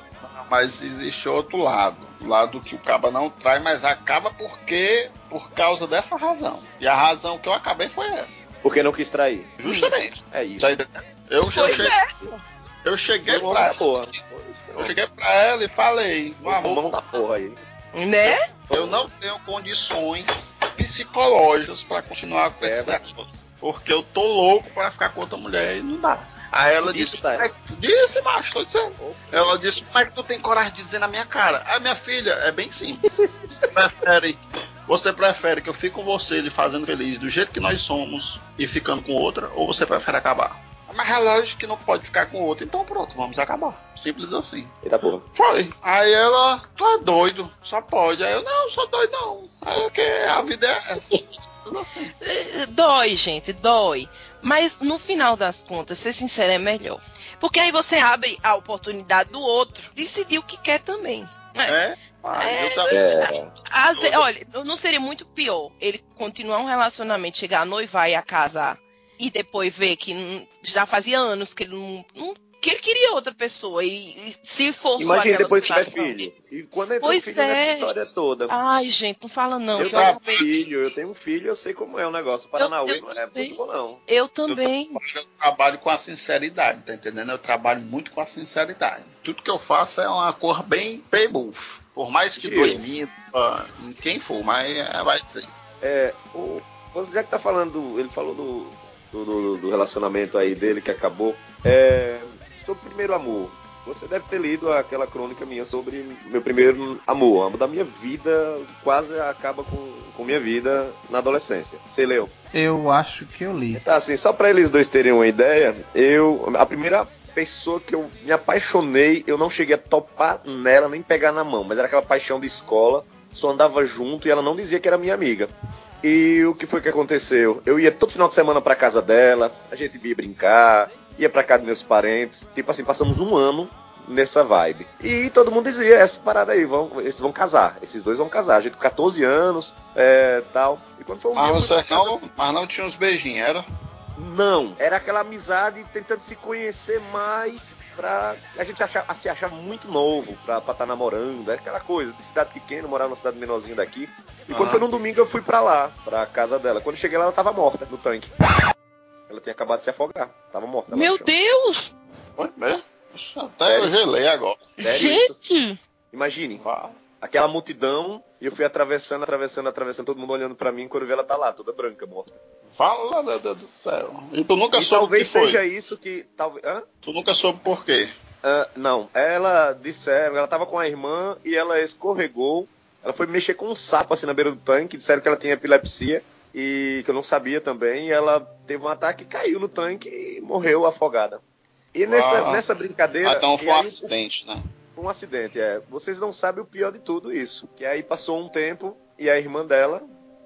Mas existe outro lado. O lado que o caba não trai, mas acaba porque por causa dessa razão. E a razão que eu acabei foi essa. Porque não quis trair. Justamente. É isso. Entendendo? Eu, Pois cheguei, é. eu cheguei pra boa. Eu cheguei pra ela e falei, meu amor, Mão da porra aí. Né? eu não tenho condições psicológicas pra continuar com É, esse negócio. Porque eu tô louco pra ficar com outra mulher e não dá. Aí ela Disse, disse, tá? "Como é que- disse, macho, tô dizendo. Ela disse, como é que tu tem coragem de dizer na minha cara? Ah, minha filha, é bem simples. Você prefere, você prefere que eu fique com você lhe fazendo feliz do jeito que nós somos e ficando com outra, ou você prefere acabar? Mas é lógico que não pode ficar com outra, então pronto, vamos acabar. Simples assim. Eita porra. Foi. Aí ela, tu é doido, só pode. Aí eu, não, sou doido não. Aí eu, que a vida é essa. Eh, Dói, gente, dói. Mas no final das contas, ser sincero é melhor. Porque aí você abre a oportunidade do outro decidir o que quer também. É. É? Ah, É, eu também. É. Às olha, não seria muito pior ele continuar um relacionamento, chegar a noivar e a casar e depois ver que já fazia anos que ele não, não- que ele queria outra pessoa e, e se for Imagina depois tiver filho. E quando entra Pois o filho, né, é. história toda. Ai, gente, não fala não. eu que eu, tenho acabei- filho, eu tenho um filho, eu sei como é o negócio. Paranauê eu não é muito bom, não. eu também. Eu trabalho com a sinceridade, tá entendendo? Eu trabalho muito com a sinceridade. Tudo que eu faço é uma cor bem paybuff. Por mais que doe em mim, em quem for, mas é, vai ser. É, o, você já que tá falando, ele falou do, do, do- do relacionamento aí dele que acabou. É, sobre primeiro amor. Você deve ter lido aquela crônica minha sobre meu primeiro amor, amor da minha vida, quase acaba com, com minha vida na adolescência. Você leu? Eu acho que eu li. Tá, assim, só pra eles dois terem uma ideia, eu. A primeira pessoa que eu me apaixonei, eu não cheguei a topar nela nem pegar na mão, mas era aquela paixão de escola, só andava junto e ela não dizia que era minha amiga. E o que foi que aconteceu? Eu ia todo final de semana pra casa dela, a gente ia brincar, ia pra casa dos meus parentes, tipo assim, passamos um ano nessa vibe. E todo mundo dizia, essa parada aí, vão, eles vão casar, esses dois vão casar, a gente com 14 anos, é, tal. E quando foi um Mas dia, você casa- não, mas não tinha uns beijinhos, era? não, era aquela amizade tentando se conhecer mais pra. A gente achava, se achava muito novo pra estar namorando, era aquela coisa de cidade pequena, morar numa cidade menorzinha daqui. E quando Aham. foi num domingo eu fui pra lá, pra casa dela. Quando cheguei lá, ela tava morta no tanque. Ela tinha acabado de se afogar, tava morta. Meu. Deus! Foi mesmo? Até eu gelei agora. Sério isso? gente! Imagine, Vá. aquela multidão, e eu fui atravessando, atravessando, atravessando, todo mundo olhando pra mim, quando eu vi ela tá lá, toda branca, morta. Fala, meu Deus do céu. E tu nunca E soube talvez que foi? seja isso que. Talvez. Hã? Tu nunca soube por quê? Ah, não, ela disseram, ela tava com a irmã e ela escorregou. Ela foi mexer com um sapo assim na beira do tanque, disseram que ela tinha epilepsia e que eu não sabia também. Ela teve um ataque, caiu no tanque e morreu afogada. E nessa, nessa brincadeira. Então foi um aí, acidente, né? um acidente, é. Vocês não sabem o pior de tudo isso. Que aí passou um tempo e a irmã dela,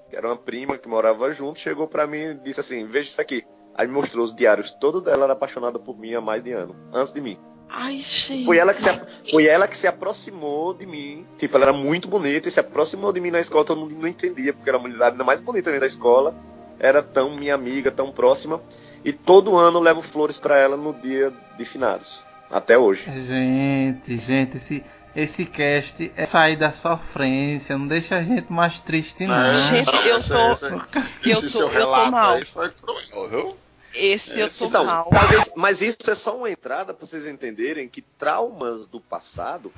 que era uma prima que morava junto, chegou pra mim e disse assim: Veja isso aqui. Aí me mostrou os diários. Todo dela era apaixonada por mim há mais de ano, antes de mim. Ai, gente. Foi ela que se, foi ela que se aproximou de mim. Tipo, ela era muito bonita e se aproximou de mim na escola. Todo mundo não entendia, porque era a mulher ainda mais bonita dentro da escola. Era tão minha amiga, tão próxima. E todo ano eu levo flores pra ela no dia de finados. Até hoje. Gente, gente, esse, esse cast é sair da sofrência, não deixa a gente mais triste, não. Gente, eu tô- esse- eu esse tô- seu eu tô relato mal. aí foi cruel, viu? Esse eu tô Então, mal. talvez, mas isso é só uma entrada para vocês entenderem que traumas do passado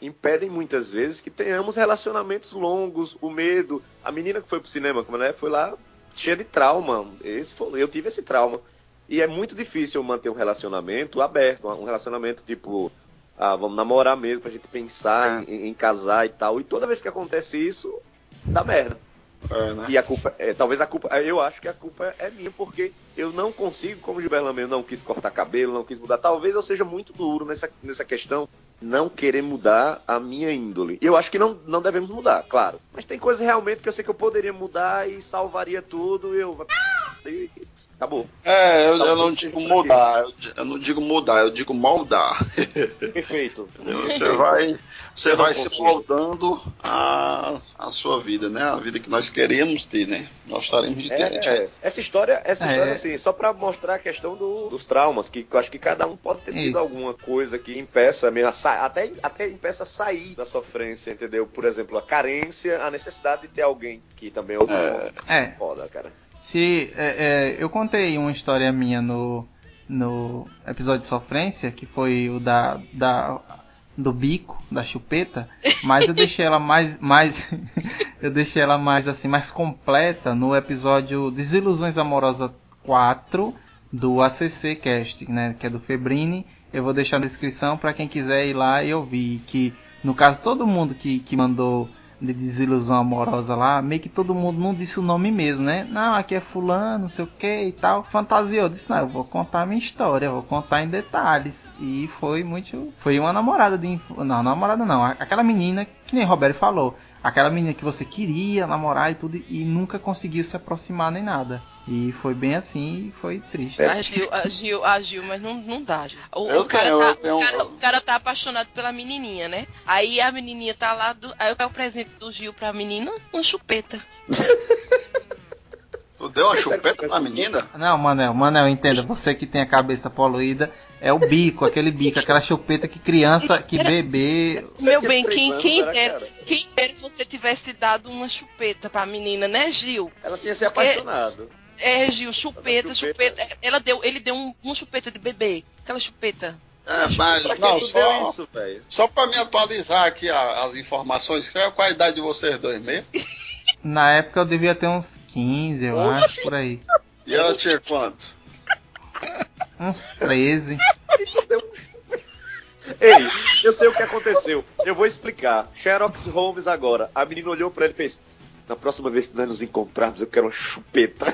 impedem muitas vezes que tenhamos relacionamentos longos, o medo. A menina que foi pro cinema, como ela é, foi lá cheia de trauma. Esse foi- eu tive esse trauma. E é muito difícil eu manter um relacionamento aberto, um relacionamento tipo, ah, vamos namorar mesmo pra gente pensar em, em casar e tal. E toda vez que acontece isso, dá merda. É, né? E a culpa, é, talvez a culpa, eu acho que a culpa é minha, porque eu não consigo, como o Gilberto Lameu não quis cortar cabelo, não quis mudar. Talvez eu seja muito duro nessa, nessa questão, não querer mudar a minha índole. E eu acho que não, não devemos mudar, claro. Mas tem coisas realmente que eu sei que eu poderia mudar e salvaria tudo e eu. E acabou. É, eu, eu Talvez não digo mudar, eu, eu não digo mudar, eu digo moldar. Perfeito. Você vai, você vai se moldando a, a sua vida, né? A vida que nós queríamos ter, né? Gostaríamos de ter. É, é. Essa história, essa É. história assim, só pra mostrar a questão do- dos traumas, que eu acho que cada um pode ter tido Isso. alguma coisa que impeça mesmo, até, até impeça a sair da sofrência, entendeu? Por exemplo, a carência, a necessidade de ter alguém que também é outro ponto. É, foda, cara. se é, é, eu contei uma história minha no, no episódio de sofrência, que foi o da, da do bico, da chupeta, mas eu deixei ela mais, mais eu deixei ela mais assim, mais completa no episódio Desilusões Amorosas 4 do ACC Cast, né, que é do Febrini. Eu vou deixar na descrição para quem quiser ir lá e ouvir que no caso todo mundo que, que mandou de desilusão amorosa lá, meio que todo mundo não disse o nome mesmo, né? Não, aqui é fulano, não sei o que e tal. Fantasiou, disse, não, eu vou contar minha história, vou contar em detalhes. E foi muito. Foi uma namorada de. Não, namorada não. Aquela menina, que nem Roberto falou. Aquela menina que você queria namorar e tudo, e nunca conseguiu se aproximar nem nada. E foi bem assim e foi triste. A Gil, a Gil, a Gil, mas não, não dá. O, Eu o cara tenho- tá, eu tenho o, cara, o cara tá apaixonado pela menininha, né? Aí a menininha tá lá, do, aí é o presente do Gil pra menina? Uma chupeta. Tu deu uma é chupeta pra menina? Não, Manel, Manel, entenda, você que tem a cabeça poluída, é o bico, aquele bico, aquela chupeta que criança, que bebê. Meu bem, quem, quem, era dera, quem dera que você tivesse dado uma chupeta pra menina, né, Gil? Ela tinha se Porque- apaixonado. É, Gil, chupeta, Uma chupeta. chupeta. Ela deu, ele deu um, uma chupeta de bebê. Aquela chupeta. É, mas não, só, deu isso, velho? só pra me atualizar aqui a- as informações, qual é a idade de vocês dois mesmo? Na época eu devia ter uns 15, eu Oxi. acho, por aí. E ela tinha quanto? Uns 13. Ei, eu sei o que aconteceu. Eu vou explicar. Sherlock Holmes agora. A menina olhou pra ele e fez: Na próxima vez que nós nos encontrarmos, eu quero uma chupeta.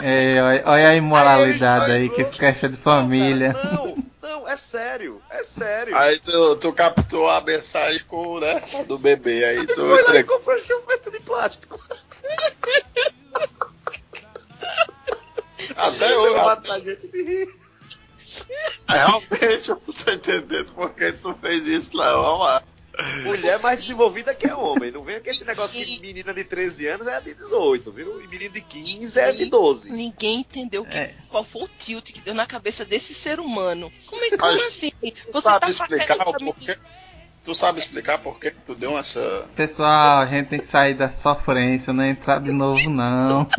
É, olha, olha a imoralidade aí, ai, que esse caixa de família. Não, não, é sério. É sério. Aí tu, tu captou a mensagem com, né, do bebê, aí tu Foi lá e comprou chupeta de plástico. Até Você hoje, vai matar a gente de rir. realmente eu não tô entendendo por que tu fez isso, não, vamos lá. Mulher mais desenvolvida que homem. Não vem com esse negócio que menina de 13 anos é de 18, viu? E menino de 15 é de 12. Ninguém entendeu que, É. qual foi o tilt que deu na cabeça desse ser humano. Como, é, como Mas assim? Tu Você sabe tá explicar o porquê? Tu sabe explicar por que tu deu essa. Pessoal, a gente tem que sair da sofrência, não é entrar de novo não.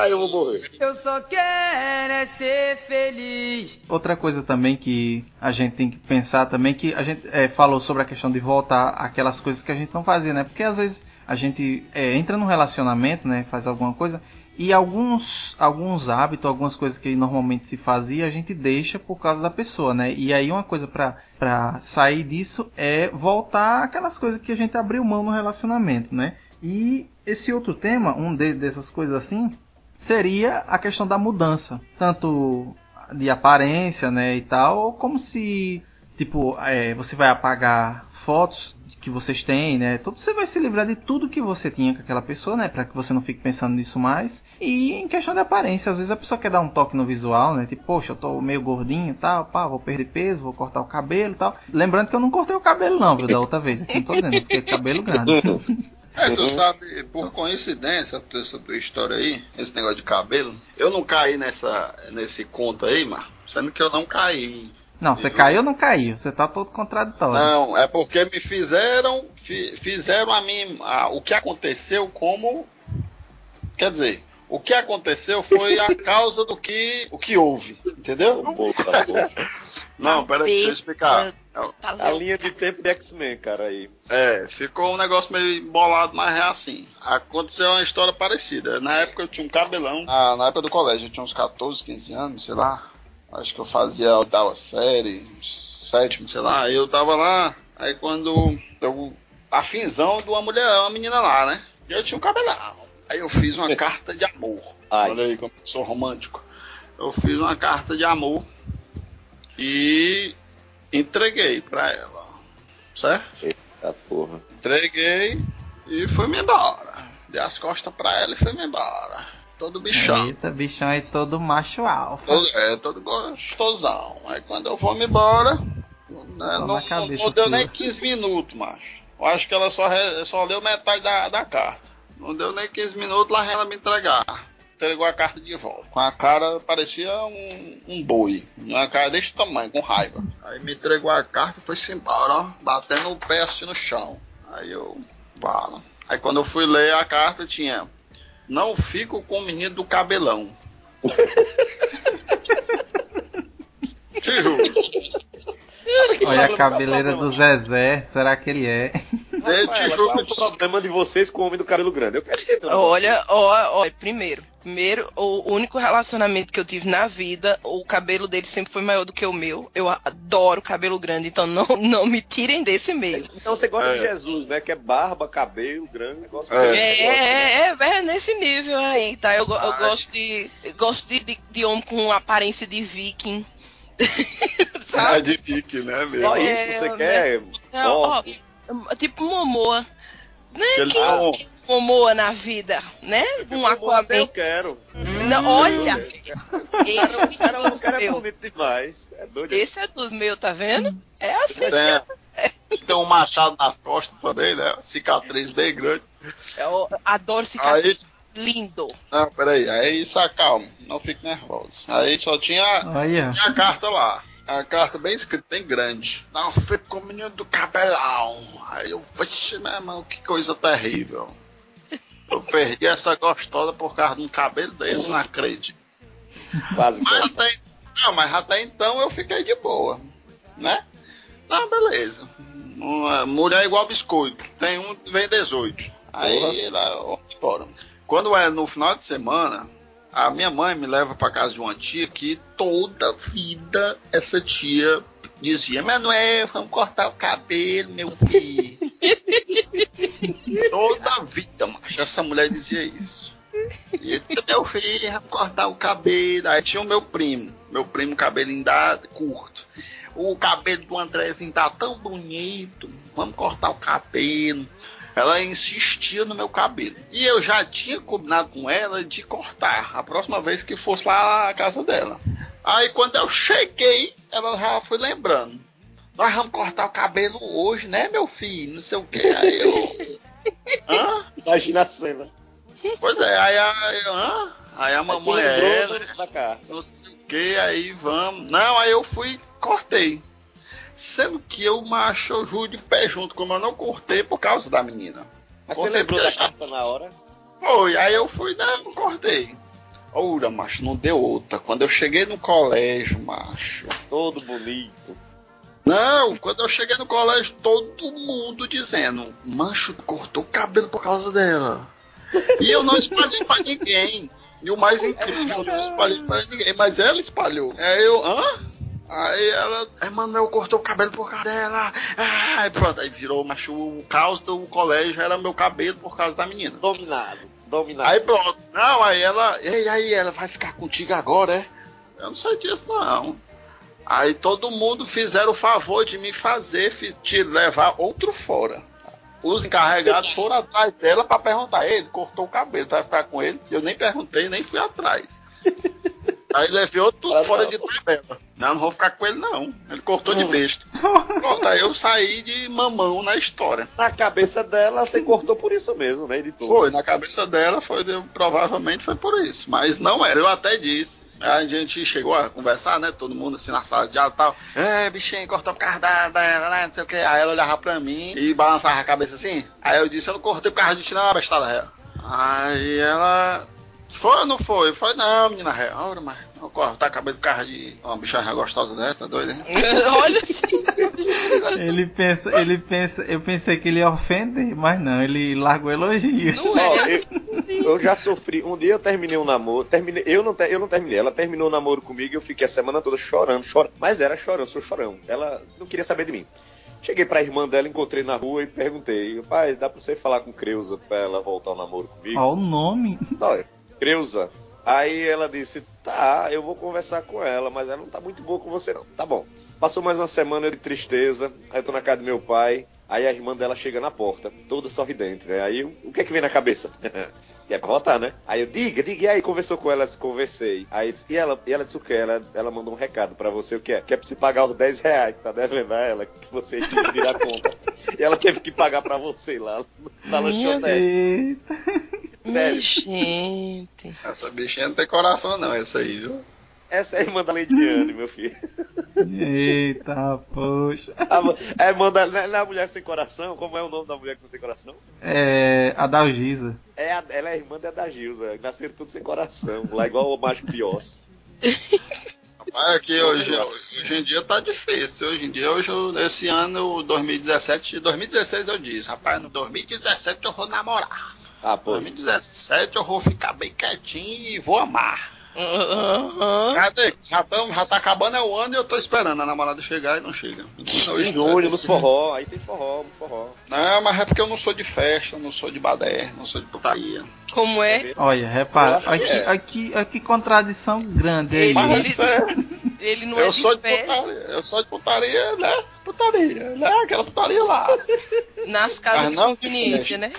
Ah, eu vou morrer. Eu só quero é ser feliz. Outra coisa também que a gente tem que pensar também que a gente é, falou sobre a questão de voltar aquelas coisas que a gente não fazia, né? Porque às vezes a gente é, entra num relacionamento, né? Faz alguma coisa e alguns alguns hábitos, algumas coisas que normalmente se fazia, a gente deixa por causa da pessoa, né? E aí uma coisa pra para sair disso é voltar aquelas coisas que a gente abriu mão no relacionamento, né? E esse outro tema, um de, dessas coisas assim, seria a questão da mudança, tanto de aparência, né, e tal, como se, tipo, é, você vai apagar fotos que vocês têm, né, tudo, você vai se livrar de tudo que você tinha com aquela pessoa, né, para que você não fique pensando nisso mais. E em questão de aparência, às vezes a pessoa quer dar um toque no visual, né, tipo, poxa, eu tô meio gordinho, tal, pá, vou perder peso, vou cortar o cabelo, tal. Lembrando que eu não cortei o cabelo não, viu, da outra vez, aqui não tô dizendo, eu fiquei com cabelo grande. É, tu Uhum. sabe, por coincidência, essa tua história aí, esse negócio de cabelo, eu não caí nessa, nesse conto aí, mas sendo que eu não caí. Não, você caiu ou não caiu? Você tá todo contraditório. Não, é porque me fizeram, fi- fizeram a mim, a- o que aconteceu como, quer dizer, o que aconteceu foi a causa do que, o que houve, entendeu? Não, peraí, deixa eu explicar. Tá A linha de tempo de X-Men, cara, aí. É, ficou um negócio meio embolado, mas é assim. Aconteceu uma história parecida. Na época eu tinha um cabelão. Ah, na época do colégio, eu tinha uns 14, 15 anos, sei lá. Acho que eu fazia a oitava série, sétimo, sei lá. Aí eu tava lá, aí quando eu. Afinzão de uma mulher, uma menina lá, né? E eu tinha um cabelão. Aí eu fiz uma carta de amor. Ai. Olha aí como eu sou romântico. Eu fiz uma carta de amor e entreguei pra ela. Certo? Eita porra. Entreguei e fui-me embora. Dei as costas pra ela e fui-me embora. Todo bichão. Eita, bichão aí todo macho alfa. Todo, é, todo gostosão. Aí quando eu vou me embora, né, não, cabeça não deu sua. nem 15 minutos, macho. Eu acho que ela só, re- só leu metade da, da carta. Não deu nem 15 minutos lá ela me entregar. Entregou a carta de volta. Com a cara, parecia um, um boi. Uma cara desse tamanho, com raiva. Aí me entregou a carta e foi-se embora, ó. Batendo o pé assim no chão. Aí eu. Fala. Aí quando eu fui ler a carta tinha. Não fico com o menino do cabelão. Te juro. Olha a cabeleira do Zezé, será que ele é? Eu te juro é que o problema de vocês com o homem do cabelo grande? Eu quero entender. Olha, ó, ó, primeiro, primeiro, o único relacionamento que eu tive na vida, o cabelo dele sempre foi maior do que o meu. Eu adoro cabelo grande, então não, não me tirem desse meio. Então você gosta de É. Jesus, né? Que é barba, cabelo, grande negócio. É. É, é, é, é nesse nível aí, tá? Eu, eu Ai. gosto de. eu gosto de, de, de homem com aparência de viking. é Sabe? de fique, né, mesmo? Só É, isso, você né? quer? Não, ó, tipo Momoa. Né? Ele Quem não- quer Momoa na vida, né? Um Aquaman. Eu quero. Não, olha! Esse Esse é cara, cara é meus. bonito demais. É doido. Esse é dos meus, tá vendo? É assim. Tem, tem um machado nas costas também, né? Cicatriz bem grande. Eu adoro Aí, cicatriz. Lindo. não, peraí, aí se acalma, não fique nervoso. Aí só tinha, Olha. tinha a carta lá. A carta bem escrita, bem grande. Não fique com o menino do cabelão. Aí eu, vixe, meu irmão, que coisa terrível. Eu perdi essa gostosa por causa de um cabelo desse, não acredito. Quase. Mas até, não, mas até então eu fiquei de boa, né? Não, beleza. Uma mulher igual biscoito. Tem um que vem 18. Aí vamos embora. Quando é no final de semana, a minha mãe me leva pra casa de uma tia que toda vida essa tia dizia, Manuel, vamos cortar o cabelo, meu filho. toda vida, macho, essa mulher dizia isso. E meu filho, vamos cortar o cabelo. Aí tinha o meu primo. Meu primo, cabelinho da, curto. O cabelo do Andrezinho tá tão bonito. Vamos cortar o cabelo. Ela insistia no meu cabelo. E eu já tinha combinado com ela de cortar a próxima vez que fosse lá à casa dela. Aí quando eu cheguei, ela já foi lembrando. Nós vamos cortar o cabelo hoje, né, meu filho? Não sei o que. Aí eu. Hã? Imagina a cena. Pois é, aí a, aí, hã? aí a mamãe é ela, carta. não sei o que, aí vamos. Não, aí eu fui cortei. Sendo que eu macho, eu juro de pé junto, como eu não cortei por causa da menina. Mas você Cortei lembrou da já- carta na hora? Foi, aí eu fui, né, eu cortei. Ora, macho, não deu outra. Quando eu cheguei no colégio, macho. Todo bonito. Não, quando eu cheguei no colégio, todo mundo dizendo, mancho, cortou o cabelo por causa dela. E eu não espalhei pra ninguém. E o mais incrível, eu não espalhei pra ninguém, mas ela espalhou. Aí eu, hã? Aí ela, Emanuel cortou o cabelo por causa dela. Aí pronto, aí virou, macho, o caos do colégio era meu cabelo por causa da menina. Dominado. Dominado. Aí pronto. Não, aí ela. E aí, ela vai ficar contigo agora, é? Eu não sei disso, não. Aí todo mundo fizeram o favor de me fazer te levar outro fora. Os encarregados foram atrás dela pra perguntar, ele cortou o cabelo, vai ficar com ele? Eu nem perguntei, nem fui atrás. Aí levou tudo Ah, fora não. de tabela. Não, não vou ficar com ele, não. Ele cortou de besta. Pronto, aí eu saí de mamão na história. Na cabeça dela, você cortou por isso mesmo, né, editor? Foi, na cabeça dela, foi provavelmente foi por isso. Mas não era, eu até disse. Aí a gente chegou a conversar, né? Todo mundo assim na sala de aula e tal. É, bichinho, cortou por causa da, da, da- não sei o que. Aí ela olhava pra mim e balançava a cabeça assim. Aí eu disse, eu não cortei por causa de ti, não, bestada real. Aí ela. Foi ou não foi? Foi não, menina real. Ora, mas eu a cabelo por causa de uma bicha gostosa dessa, tá doida, hein? Olha assim. Ele pensa, ele pensa, eu pensei que ele ia ofender, mas não, ele largou elogio. Não Ó, é. eu, eu já sofri. Um dia eu terminei um namoro. Terminei, eu, não, eu não terminei. Ela terminou o namoro comigo e eu fiquei a semana toda chorando, chorando. Mas era chorando, eu sou chorão. Ela não queria saber de mim. Cheguei pra irmã dela, encontrei na rua e perguntei: Pai, dá pra você falar com Creuza pra ela voltar ao namoro comigo? Ó o nome. Não, é Creuza. Aí ela disse: Tá, eu vou conversar com ela, mas ela não tá muito boa com você, não. Tá bom. Passou mais uma semana de tristeza. Aí eu tô na casa do meu pai. Aí a irmã dela chega na porta, toda sorridente, né? Aí o que é que vem na cabeça? E é pra votar, né? Aí eu, diga, diga, e aí? Conversou com ela, conversei. Aí e ela, e ela disse o quê? Ela, ela mandou um recado pra você, o que é? Que é pra você pagar os 10 reais, tá devendo a ela, que você tinha que tirar a conta. E ela teve que pagar pra você lá na Minha lanchonete. Minha gente. Essa bichinha não tem coração, não, essa aí, viu? Essa é a irmã da Leidiane, meu filho. eita, poxa. A, a irmã da, não é a mulher sem coração? Como é o nome da mulher que não tem coração? É. A Dalgisa. É a- ela é irmã da da Gilza. Nasceram tudo sem coração. Lá igual o Mágico Pios. Rapaz, aqui hoje, hoje em dia tá difícil. Hoje em dia, hoje, esse ano, 2017, 2016 eu disse, rapaz, no 2017 eu vou namorar. Ah, pô. 2017 eu vou ficar bem quietinho e vou amar. Aham. Cadê? Já, tamo, já tá acabando é o ano e eu tô esperando a namorada chegar e não chega. Em junho, nos forró. Aí tem forró, no forró. Não, mas é porque eu não sou de festa, não sou de badé, não sou de putaria. Como é? Olha, repara, aqui, é. aqui, aqui contradição grande aí. Ele- né? Mas é, Ele não eu é de sou de festa. putaria, eu sou de putaria, né? Putaria, né? Aquela putaria lá. Nas casas Ah, de não, conveniência, né?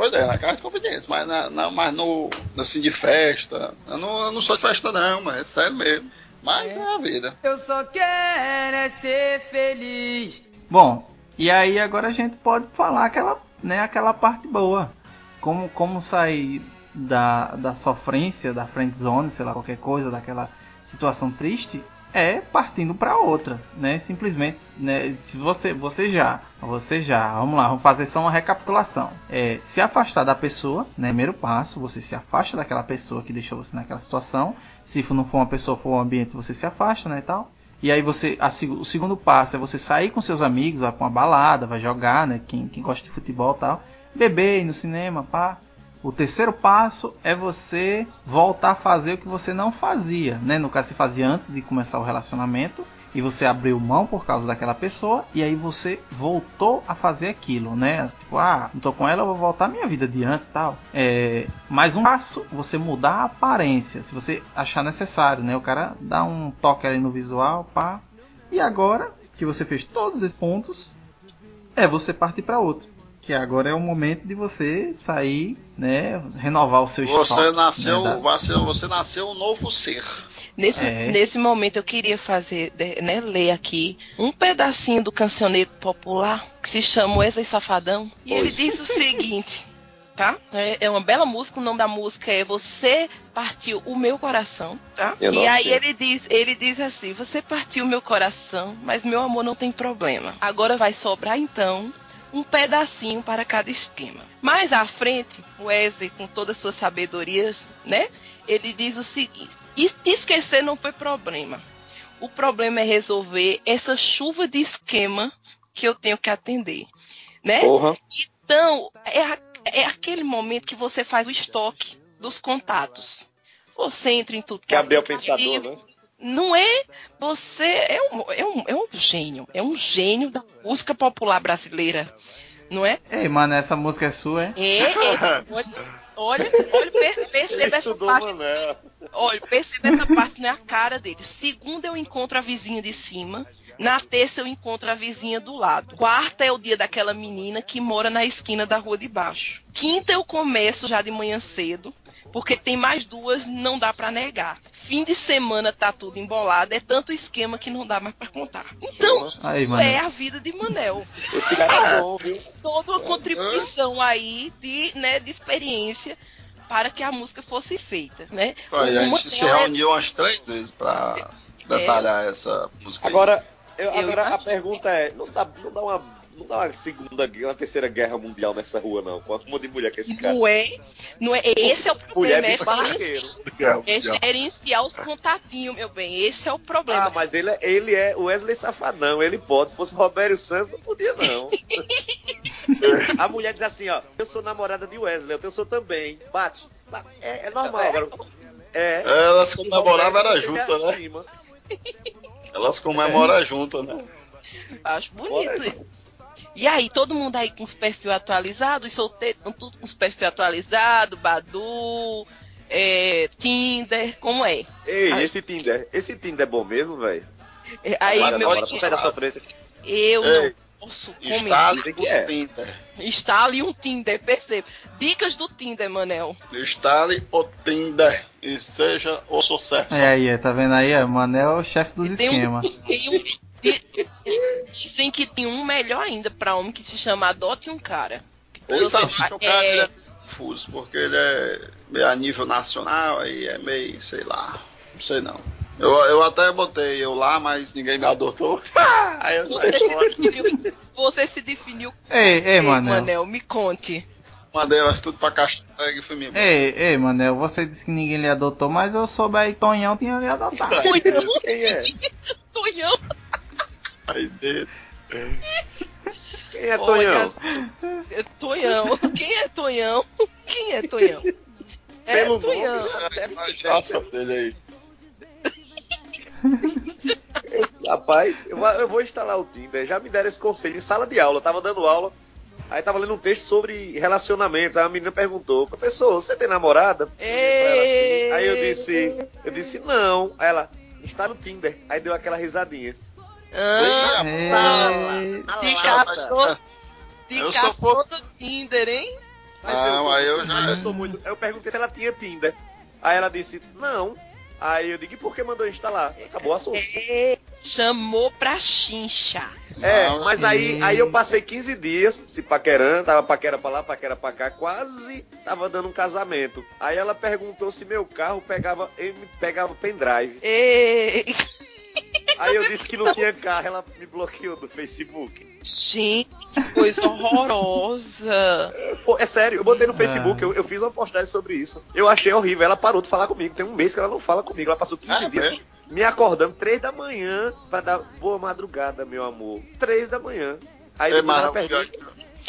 Pois é, na casa de conveniência, mas, na, na- mas no, assim, de festa. Eu não, eu não sou de festa, não, mas é sério mesmo. Mas é, a vida. Eu só quero é ser feliz. Bom, e aí agora a gente pode falar aquela, né, aquela parte boa. Como, como sair da, da sofrência, da friend zone, sei lá, qualquer coisa, daquela situação triste, é partindo para outra, né? Simplesmente, né, se você, você já, você já, vamos lá, vamos fazer só uma recapitulação. É, se afastar da pessoa, né, primeiro passo, você se afasta daquela pessoa que deixou você naquela situação. Se não for uma pessoa, for um ambiente, você se afasta, né, e tal. E aí você, a o segundo passo é você sair com seus amigos, vai pra uma balada, vai jogar, né? Quem, quem gosta de futebol tal. Beber, ir no cinema, pá. O terceiro passo é você voltar a fazer o que você não fazia, né? No caso, você fazia antes de começar o relacionamento e você abriu mão por causa daquela pessoa e aí você voltou a fazer aquilo, né? Tipo, ah, não tô com ela, eu vou voltar à minha vida de antes tal. É, mais um passo, você mudar a aparência, se você achar necessário, né? O cara dá um toque ali no visual, pá. E agora que você fez todos esses pontos, é você partir para outro. Que agora é o momento de você sair, né? Renovar o seu Você estoque, nasceu, né, da- você, nasceu um novo ser. Nesse, É. nesse momento eu queria fazer, né, ler aqui um pedacinho do cancioneiro popular que se chama Wesley Safadão. E ele diz o seguinte, tá? É, é uma bela música, o nome da música é Você Partiu o Meu Coração, tá? Eu e aí sei. ele diz, ele diz assim, você partiu o meu coração, mas meu amor não tem problema. Agora vai sobrar então um pedacinho para cada esquema. Mais à frente, Wesley, com toda a sua sabedoria, né? Ele diz o seguinte: "Es- esquecer não foi problema. O problema é resolver essa chuva de esquema que eu tenho que atender, né? Porra. Então, é, a- é aquele momento que você faz o estoque dos contatos. Você entra em tudo Que abrir o aplicativo, pensador, né? Não é você é um, é um, é um gênio, é um gênio da música popular brasileira, não é? Ei, mano, essa música é sua, é? É, é olha, olha, olha, per- perceba essa parte, Mané. olha, perceba essa parte não é a cara dele. Segundo eu encontro a vizinha de cima, Na terça eu encontro a vizinha do lado. Quarta é o dia daquela menina que mora na esquina da rua de baixo. Quinta eu começo já de manhã cedo, porque tem mais duas, não dá pra negar. Fim de semana tá tudo embolado, é tanto esquema que não dá mais pra contar. Então, Aí, isso Manel. é a vida de Manel. Esse cara é bom, viu? Toda uma contribuição aí de, né, de experiência para que a música fosse feita, né? Aí a gente se é- reuniu umas três vezes pra detalhar essa música. Agora, eu- Eu agora a imagino. pergunta é: não dá, não dá uma. Não dá uma segunda, uma terceira guerra mundial nessa rua, não. Com a monte de mulher que esse cara. Não é, não é. Esse é o Mulher problema, é, bem gerenci- barraqueiro. é gerenciar os contatinhos, meu bem. Esse é o problema. Ah, mas ele, é- ele é o Wesley Safadão, ele pode. Se fosse Roberto Santos, não podia, não. a mulher diz assim, ó, eu sou namorada de Wesley, eu sou também. Bate. bate. É, é normal, agora. É. Elas comemoravam era junta, né? acima. Elas comemoram junto, né? Acho bonito isso. E aí, todo mundo aí com os perfis atualizados, os solteiros, estão tudo com os perfis atualizados, Badu, é, Tinder, como é? Ei, Ai. esse Tinder, esse Tinder é bom mesmo, velho? É, Aí, Bora, meu bora, bem, sai da sofrência. eu Ei, não posso comentar. Dizem que é. o Tinder. Instale um Tinder, perceba. Dicas do Tinder, Manel. Instale o Tinder e seja o sucesso. É aí, tá vendo aí? Manel é o chefe dos um, esquemas. tem um, dizem que tem um melhor ainda pra homem que se chama Adote um Cara. Ele Você sabe fa- que o cara é, é confuso, porque ele é meio a nível nacional, aí é meio, sei lá, não sei não. Eu, eu até botei eu lá, mas ninguém me adotou. aí eu você, saí se fora. definiu, você se definiu. Ei, ei, Ei, Manel. Manel, me conte. Mandei elas tudo pra caixa e fui embora. Ei, ei, Manel, você disse que ninguém lhe adotou, mas eu soube aí que Tonhão tinha lhe adotado. Tonhão, Quem é? Tonhão. Aí dele. Quem é Tonhão? Olha, é Tonhão. Quem é Tonhão? Quem é Tonhão? É Pelo Tonhão. Nossa dele aí. Rapaz, eu, vou- eu vou instalar o Tinder. Já me deram esse conselho em sala de aula. Eu tava dando aula, aí tava lendo um texto sobre relacionamentos. Aí a menina perguntou: Professor, você tem namorada? Ei. Aí eu disse: Eu disse não. Aí ela está no Tinder. Aí deu aquela risadinha. Ah, Ei, te Ah, caçou, te eu só caçou fosse- no Tinder, hein? Mas Não, aí eu já- eu sou muito. Eu perguntei se ela tinha Tinder. Aí ela disse: Não. Aí eu digo: E por que mandou instalar? E acabou o assunto. É, chamou pra chincha. É, Não, mas aí, aí eu passei 15 dias se paquerando, tava paquera pra lá, paquera pra cá, quase tava dando um casamento. Aí ela perguntou se meu carro pegava, pegava pendrive. Ei, Aí eu disse que não tinha carro, ela me bloqueou do Facebook. gente, que coisa horrorosa. Foi- É sério, eu botei no. Facebook, eu, eu fiz uma postagem sobre isso. Eu achei horrível, ela parou de falar comigo. Tem um mês que ela não fala comigo, ela passou 15 Ah, dias mesmo? me acordando 3 da manhã pra dar boa madrugada, meu amor. 3 da manhã. Aí depois mas ela eu perdeu. já,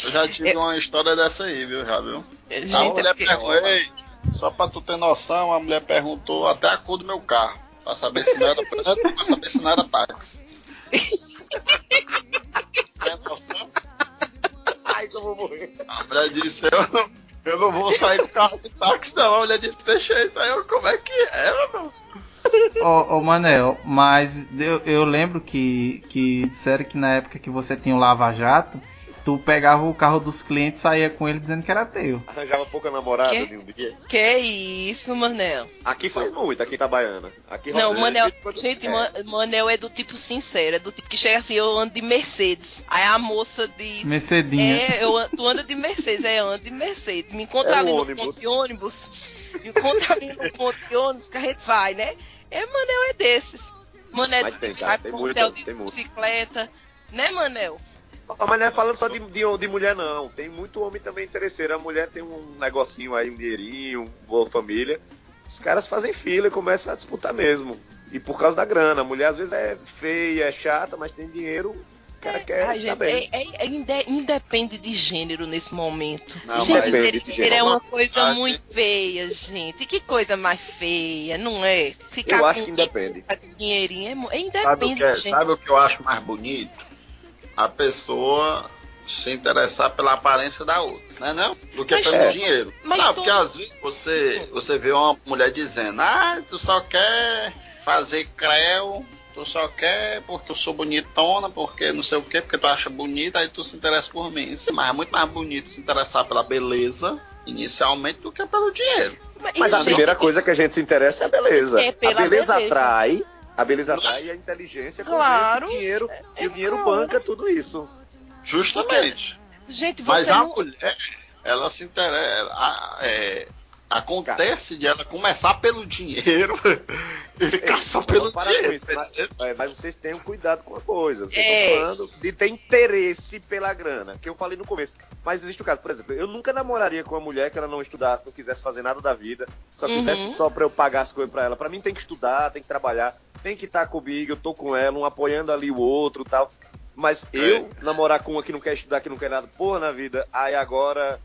eu já tive uma história dessa aí, viu, já, viu? Gente, A é mulher perguntou, ei, só pra tu ter noção, a mulher perguntou até a cor do meu carro. Pra saber se não era branco, pra saber se não era táxi. Ai, que eu vou morrer. A mulher disse, eu não, eu não vou sair com carro de táxi, não. A mulher disse, deixa aí, aí eu, como é que é, meu? Ô, ô Manel, mas eu, eu lembro que, que disseram que na época que você tinha o Lava Jato, tu pegava o carro dos clientes e saía com ele dizendo que era teu. Arranjava pouca namorada Quê? de um dia. Que isso, Manel? Aqui faz muito, aqui em Itabaiana. Aqui Não, Manel, quando- gente, é. Man- Manel é do tipo sincero, é do tipo que chega assim, eu ando de Mercedes. Aí a moça diz, Mercedinha. é, eu, tu anda de Mercedes, é, eu ando de Mercedes. Me encontra É ali no ônibus. ponto de ônibus, me encontra ali no ponto de ônibus que a gente vai, né? É, Manel é desses. Manel é tem, do tá? vai pro muito, hotel de tem muito. bicicleta, né, Manel? Ah, Mas não é falando só de, de, de mulher, não. Tem muito homem também interesseiro. A mulher tem um negocinho aí, um dinheirinho, boa família. Os caras fazem fila e começam a disputar mesmo. E por causa da grana. A mulher às vezes é feia, é chata, mas tem dinheiro. O cara quer Ai, estar gente, bem. é- é- é inde- independe de gênero nesse momento. Não, gente, interesseiro é uma coisa Ah, muito feia, gente. Que coisa mais feia, não é? Ficar Eu acho com que independe. de dinheirinho é, é Sabe o, independe que é- gente. sabe o que eu acho mais bonito? A pessoa se interessar pela aparência da outra, né não? Do que Mas- pelo É. dinheiro. Mas não, tu- porque às vezes você, você vê uma mulher dizendo, ah, tu só quer fazer creu Tu só quer porque eu sou bonitona, porque não sei o quê, porque tu acha bonita, aí tu se interessa por mim. Sim, mas é muito mais bonito se interessar pela beleza inicialmente do que pelo dinheiro. Mas a gente, primeira coisa que a gente se interessa é a beleza. É pela a beleza, beleza. atrai, a beleza atrai e a inteligência Claro. convence o dinheiro. e É o dinheiro claro. banca tudo isso. Justamente. Gente, Mas você a não. mulher, ela se interessa. a- é, acontece de ela começar pelo dinheiro e ficar só pelo dinheiro. isso, mas, é, mas vocês tenham cuidado com a coisa. Vocês É. estão falando de ter interesse pela grana, que eu falei no começo. Mas existe o caso, por exemplo, eu nunca namoraria com uma mulher que ela não estudasse, não quisesse fazer nada da vida, só Uhum. quisesse só pra eu pagar as coisas pra ela. Pra mim tem que estudar, tem que trabalhar, tem que estar comigo, eu tô com ela, um apoiando ali o outro tal. Mas eu namorar com uma que não quer estudar, que não quer nada, porra na vida, aí agora.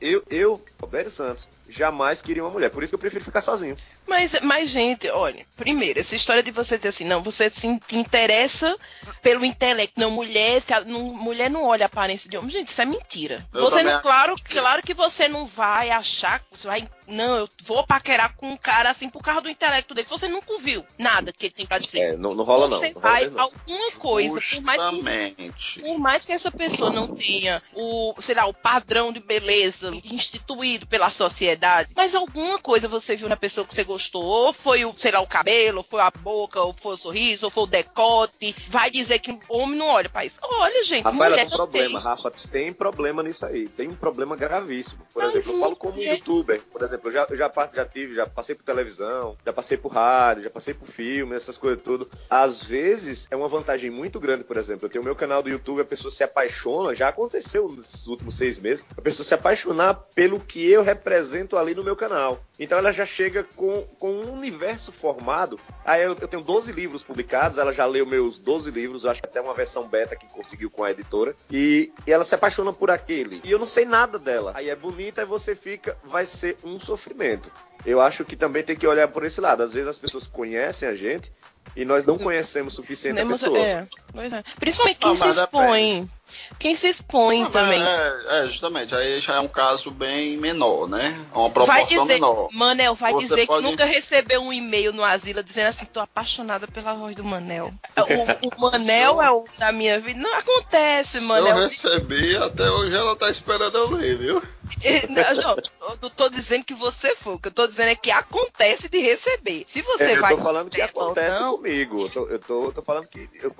Eu, eu, Roberto Santos, jamais queria uma mulher. Por isso que eu prefiro ficar sozinho. Mas, mas, gente, olha, primeiro, essa história de você dizer assim, não, você se in- interessa pelo intelecto. Não, mulher, se a- não, mulher não olha a aparência de homem. Gente, isso é mentira. Eu você não, claro, que- claro que você não vai achar, você vai, não, eu vou paquerar com um cara assim por causa do intelecto dele. Você nunca ouviu nada que ele tem pra dizer. É, não, não rola não. você não rola vai não. alguma coisa, por mais que por mais que essa pessoa não tenha o, sei lá, o padrão de beleza instituído pela sociedade, mas alguma coisa você viu na pessoa que você gostou, ou foi o, sei lá, o cabelo, ou foi a boca, ou foi o sorriso, ou foi o decote, vai dizer que homem não olha pra isso. Olha, gente, Rafaela, mulher tem não problema, tem. Rafa, tem problema nisso aí. Tem um problema gravíssimo. Por Mas exemplo, eu falo como mulher- youtuber. Por exemplo, eu já, eu já, já tive, já passei por televisão, já passei por rádio, já passei por filme, essas coisas tudo. Às vezes é uma vantagem muito grande, por exemplo. Eu tenho o meu canal do YouTube, a pessoa se apaixona, já aconteceu nesses últimos seis meses, a pessoa se apaixonar pelo que eu represento ali no meu canal. Então ela já chega com, com um universo formado. Aí eu, eu tenho 12 livros publicados, ela já leu meus 12 livros, acho que até uma versão beta que conseguiu com a editora. E, e ela se apaixona por aquele. E eu não sei nada dela. Aí é bonita e você fica, vai ser um sofrimento. Eu acho que também tem que olhar por esse lado. Às vezes as pessoas conhecem a gente e nós não conhecemos o suficiente a Né, mas- pessoa. é, pois é. Principalmente quem Não, se expõe. Quem se expõe Não, também. É, é, justamente. Aí já é um caso bem menor, né? Uma Vai proporção dizer, menor. Manel, vai Você dizer pode- que nunca recebeu um e-mail no asilo dizendo assim, tô apaixonada pela voz do Manel. O, o Manel é o da minha vida. Não acontece, Se eu Manel. recebi, até hoje ela tá esperando eu ler, viu? Não, não, eu não tô dizendo que você foi. Que eu tô dizendo é que acontece de receber. Se você É, eu vai. tô falando que acontece não, comigo. Eu tô, eu tô, eu tô falando que. eu-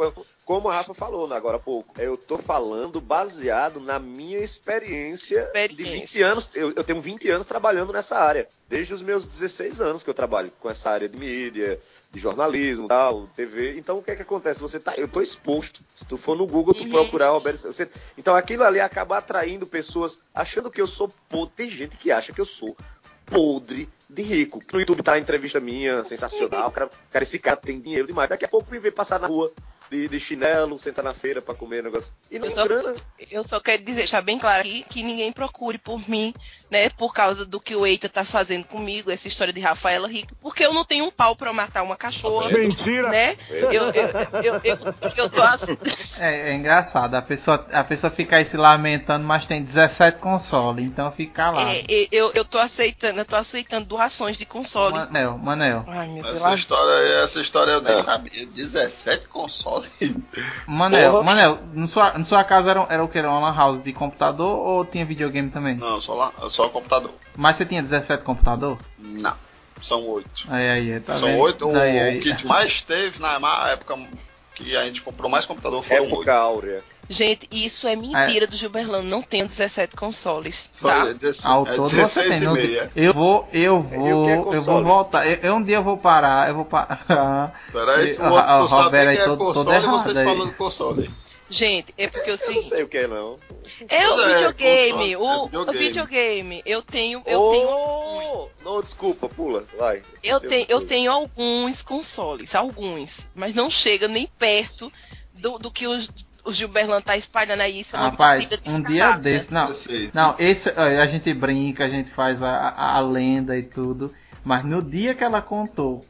como a Rafa falou né, agora há pouco, eu tô falando baseado na minha experiência, de Experiência. 20 anos. Eu, eu tenho 20 anos trabalhando nessa área. Desde os meus 16 anos que eu trabalho com essa área de mídia, de jornalismo, tal, TV. Então o que é que acontece? Você tá, eu tô exposto. Se tu for no Google, tu Uhum. procurar Roberto, você, então aquilo ali acaba atraindo pessoas achando que eu sou podre. Tem gente que acha que eu sou podre de rico. No YouTube tá a entrevista minha, sensacional. Cara, cara, esse cara tem dinheiro demais. Daqui a pouco me vê passar na rua de, de chinelo, sentar na feira pra comer negócio. E não Eu só- grana. Eu só quero dizer, deixar bem claro aqui, que ninguém procure por mim, né? Por causa do que o Eita tá fazendo comigo, essa história de Rafaela Rica, porque eu não tenho um pau pra matar uma cachorra, Mentira! né? Eu, eu, eu, eu, eu tô assim. É, é engraçado, a pessoa, a pessoa fica aí se lamentando, mas tem 17 consoles, então fica lá. É, é, eu, eu tô aceitando, eu tô aceitando doações de console. Manel, Manel, Ai, meu Deus. Essa história, essa história eu nem É. sabia. 17 consoles. Manel, Porra. Manel, na sua, na sua casa era, era o que? Era uma lan house de computador ou tinha videogame também? Não, só lá, só computador. Mas você tinha 17 computador? Não, são 8. Aí, aí, tá são vendo? 8. O, aí. o que mais teve na época que a gente comprou mais computador foram 8. Época áurea. Gente, isso é mentira do Gilberlano. Não tenho 17 consoles, tá? Foi 16, Ao é todo você 16 tem. meia. eu vou, eu E o que é vou, eu vou voltar. Eu, eu um dia eu vou parar, eu vou parar. Peraí, tu, o- o tu sabe Roberto aí que é todo- todo console e errado vocês aí. falando console. Gente, é porque eu Eu não sei. sei o que é, não. É o é, videogame, console, o, é o videogame. videogame. Eu tenho, eu oh, tenho, Não, desculpa, pula. Vai. eu tenho, eu tenho alguns consoles, alguns, mas não chega nem perto do, do que os o Gilberlan tá espalhando aí. Isso é Rapaz, um dia desse, não, 16. não, esse a gente brinca, a gente faz a, a, a lenda e tudo, mas no dia que ela contou,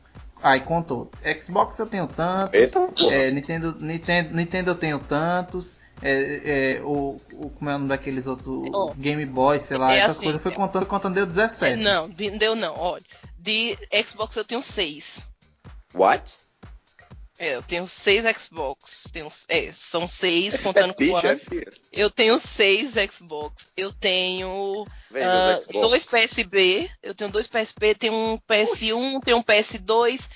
aí contou, Xbox eu tenho tantos, Eita, é, Nintendo, Nintendo, Nintendo eu tenho tantos, é, é, o, o como é o nome daqueles outros, o Ó, Game Boy, sei lá, é essas assim, coisas, foi é- contando, contando, deu 17. Não, de- deu não. Olha, de Xbox eu tenho seis. What? É, eu tenho seis Xbox. Tenho, é, são seis, contando com o é. Eu tenho seis Xbox. Eu tenho Vem meus Xbox. dois PSB. Eu tenho dois PSP. Tenho um PS1, tenho um PS2.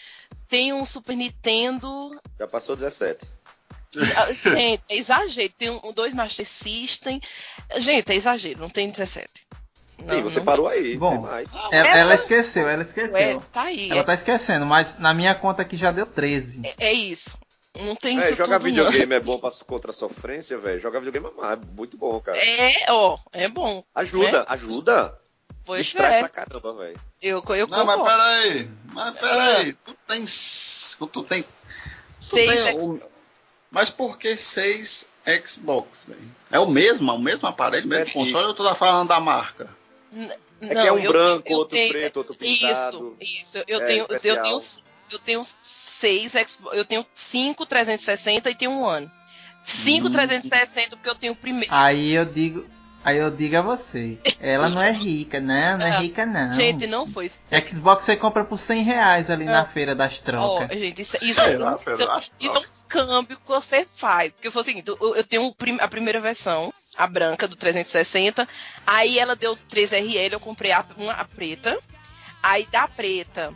Tenho um Super Nintendo. Já passou 17. Ah, Gente, é exagero. Tenho um- dois Master System. Gente, é exagero. Não tem 17. Não, e você não- parou aí, Bom. tem mais. Ela, ela esqueceu, ela É, esqueceu. tá aí. Ela É, tá esquecendo, mas na minha conta aqui já deu 13. é- é isso. Não tem É, isso jogar tudo, não. videogame é bom pra, contra a sofrência, velho. Jogar videogame é muito bom, cara. É, ó, é bom. Ajuda, ajuda. Pois Distrai é. pra caramba, velho. Eu, eu Não, mas peraí. Mas peraí. Tu tens. Tu tem. Tu Seis tem o- Mas por que seis Xbox, velho? É o mesmo? É o mesmo aparelho, mesmo É console ou tu tá falando da marca? É que é um eu- branco, eu outro tenho- preto, outro pintado. Isso, isso. Eu É, tenho, eu tenho, eu tenho seis Xbox, eu tenho cinco 360 e tenho um ano. Cinco Hum. 360 porque eu tenho o primeiro. Aí eu digo, aí eu digo a você, ela não é rica, não, não é Ah, rica não. Gente, não foi. Xbox você compra por 100 reais ali na feira das trocas. gente, isso, isso, lá, Pedro, isso, isso é um câmbio que você faz. Porque foi o seguinte, eu, eu tenho a primeira versão, a branca do 360. Aí ela deu 3RL, eu comprei a, uma, a preta. Aí da preta,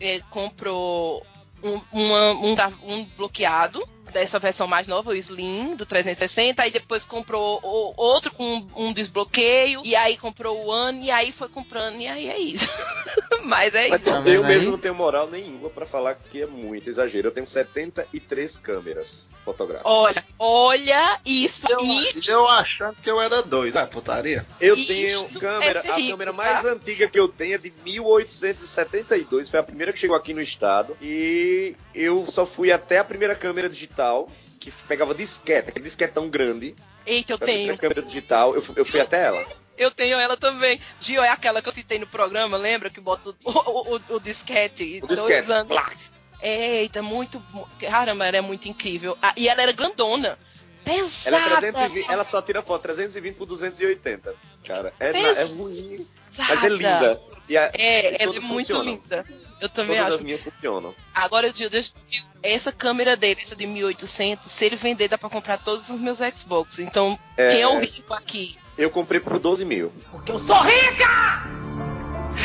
eh, comprou um, uma- um, um bloqueado dessa versão mais nova, o Slim, do 360. Aí depois comprou o- outro com um desbloqueio. E aí comprou o One, e aí foi comprando, e aí é isso. Mas é Mas isso. Tá eu vendo mesmo não tenho moral nenhuma pra falar que é muito exagero. Eu tenho 73 câmeras fotográficas. Olha, olha isso. Eu, E eu achando que eu era doido. Ah, putaria. Eu Isto tenho é câmera, ser a rico, câmera tá? mais antiga que eu tenho é de 1872, foi a primeira que chegou aqui no estado. E eu só fui até a primeira câmera digital, que pegava disquete, aquele disquetão grande. Eita, eu tenho. câmera digital, eu, eu fui até ela. Eu tenho ela também. Gio, é aquela que eu citei no programa, lembra? Que bota o, o, o- o disquete. O dois disquete. Eita, muito. Caramba, ela é muito incrível. Ah, e ela era grandona. Pesada. Ela, é 320, ela só tira foto 320 por 280. Cara, é, é ruim, mas é linda. E a- É, ela é muito funcionam. linda. Eu também Todas acho. as minhas funcionam. Agora eu digo, deixa- essa câmera dele, essa de 1800, se ele vender, dá pra comprar todos os meus Xbox. Então, É, quem é o rico aqui? Eu comprei por 12 mil. Porque eu sou rica!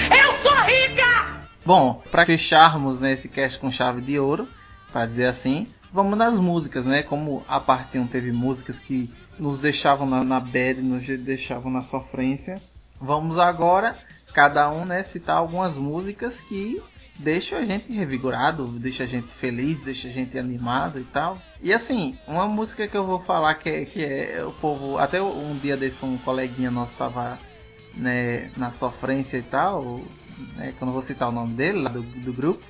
Eu sou rica! Bom, pra fecharmos né, esse cast com chave de ouro, para dizer assim, vamos nas músicas, né? Como a parte 1 teve músicas que nos deixavam na, na bad, nos deixavam na sofrência. Vamos agora, cada um, né, citar algumas músicas que deixam a gente revigorado, deixa a gente feliz, deixa a gente animado e tal. E assim, uma música que eu vou falar que é, que é o povo. Até um dia desse um coleguinha nosso tava né, na sofrência e tal, né, que eu não vou citar o nome dele, lá do, do grupo.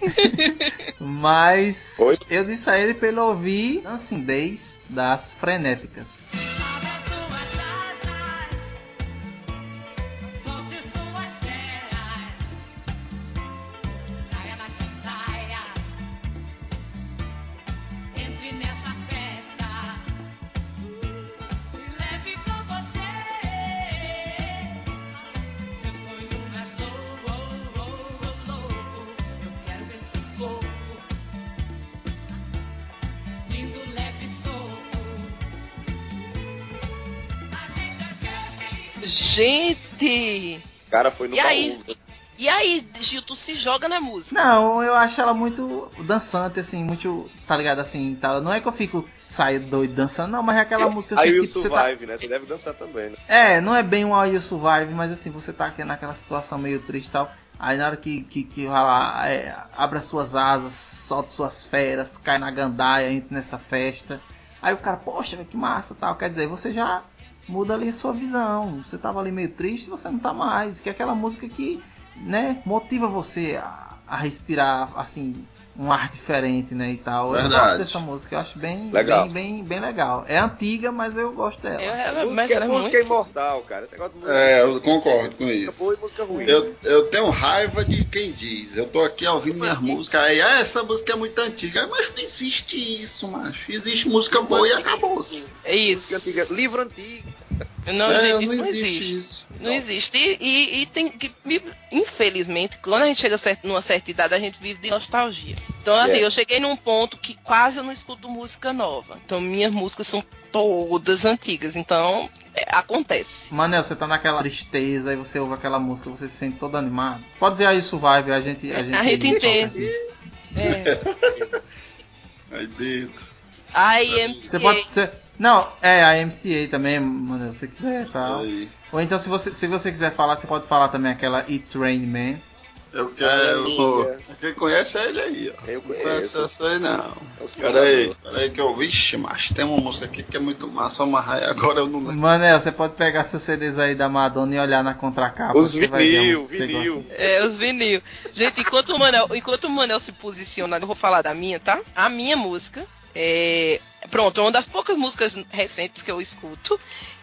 Mas Oi? eu disse a ele pra ele ouvir Dancidez das Frenéticas. Gente. Gente! Cara, foi no E aí? baú. E aí, Gil, tu se joga na música. Não, eu acho ela muito dançante, assim, muito, tá ligado, assim, tal. Não é que eu fico saio doido dançando, não, mas é aquela música Aí assim, o tipo, você tá... Survive, né? Você deve dançar também, né? É, não é bem um Are You Survive, mas assim, você tá aqui naquela situação meio triste e tal. Aí na hora que, que, que vai lá, é, abre as suas asas, solta suas feras, cai na gandaia, entra nessa festa. Aí o cara, poxa, que massa tal. Quer dizer, você já muda ali a sua visão. Você tava ali meio triste, você não tá mais. Que é aquela música que, né, motiva você a, a respirar, assim, um ar diferente, né, e tal. Eu Verdade. gosto dessa música, eu acho bem, Legal. bem, bem, bem legal. É antiga, mas eu gosto dela. Eu, ela, mas música é música é imortal, cara. Esse negócio de música É, eu concordo com música isso. boa e música ruim. Eu, eu tenho raiva de quem diz. Eu tô aqui ouvindo minhas músicas aí, ah, essa música é muito antiga. Mas não existe isso, macho. Existe música boa e acabou-se. É isso. Antiga. Livro antigo. Não, É, gente, não isso não existe existe. isso. Não existe. E, e- e tem que, infelizmente, quando a gente chega numa certa idade, a gente vive de nostalgia. Então, assim, Yes. eu cheguei num ponto que quase eu não escuto música nova. Então, minhas músicas são todas antigas. Então, é, acontece. Manel, você tá naquela tristeza e você ouve aquela música, você se sente todo animado. Pode dizer aí Survive, a gente. A gente, A gente entende. É. Aí dentro. I am Você pode. Você... Não, é a MCA também, Manel, se você quiser, tá? Aí. Ou então, se você, se você quiser falar, você pode falar também aquela It's Rain Man. Eu quero. Amiga. Quem conhece é ele aí, ó. Eu Não conhece conheço. essa aí não. Nossa, Pera aí, pera aí que eu. Vixe, mas tem uma música aqui que é muito massa, mas agora eu não lembro. Manel, você pode pegar seus CDs aí da Madonna e olhar na contracapa. Os vinil, vinil. É, os vinil. Gente, enquanto o, Manel, enquanto o Manel se posiciona, eu vou falar da minha, tá? A minha música é. Pronto, é uma das poucas músicas recentes que eu escuto.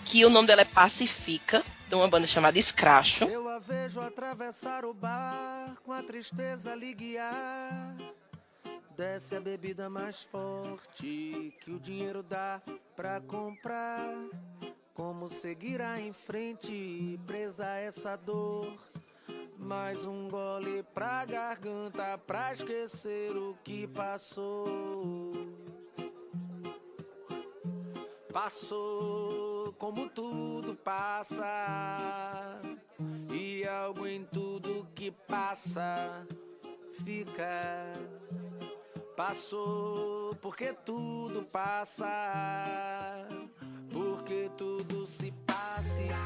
Que o nome dela é Pacifica, de uma banda chamada Scracho. Eu a vejo atravessar o bar com a tristeza lhe guiar. Desce a bebida mais forte que o dinheiro dá pra comprar. Como seguirá em frente, presa essa dor? Mais um gole pra garganta pra esquecer o que passou. Passou como tudo passa, e algo em tudo que passa fica. Passou porque tudo passa, porque tudo se pacifica.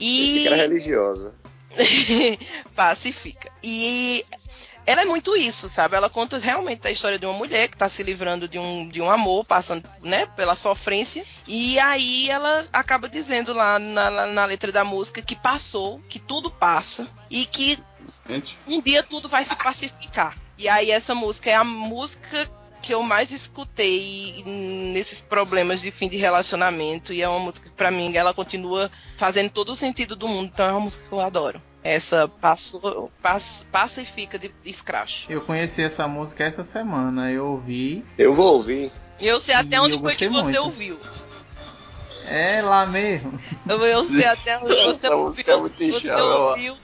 Esse cara é E. religiosa. Pacifica. E ela é muito isso, sabe? Ela conta realmente a história de uma mulher que tá se livrando de um, de um amor, passando, né, pela sofrência. E aí ela acaba dizendo lá na, na- na letra da música que passou, que tudo passa e que Gente, um dia tudo vai se pacificar. E aí essa música é a música que eu mais escutei nesses problemas de fim de relacionamento e é uma música que pra mim ela continua fazendo todo o sentido do mundo, então é uma música que eu adoro. Essa passou, pass, pacifica de Scratch. Eu conheci essa música essa semana, eu ouvi. Eu vou ouvir. Eu sei até E onde eu foi que gostei você muito. ouviu. É lá mesmo. Eu, eu sei até onde você é ouviu. muito Você ouviu,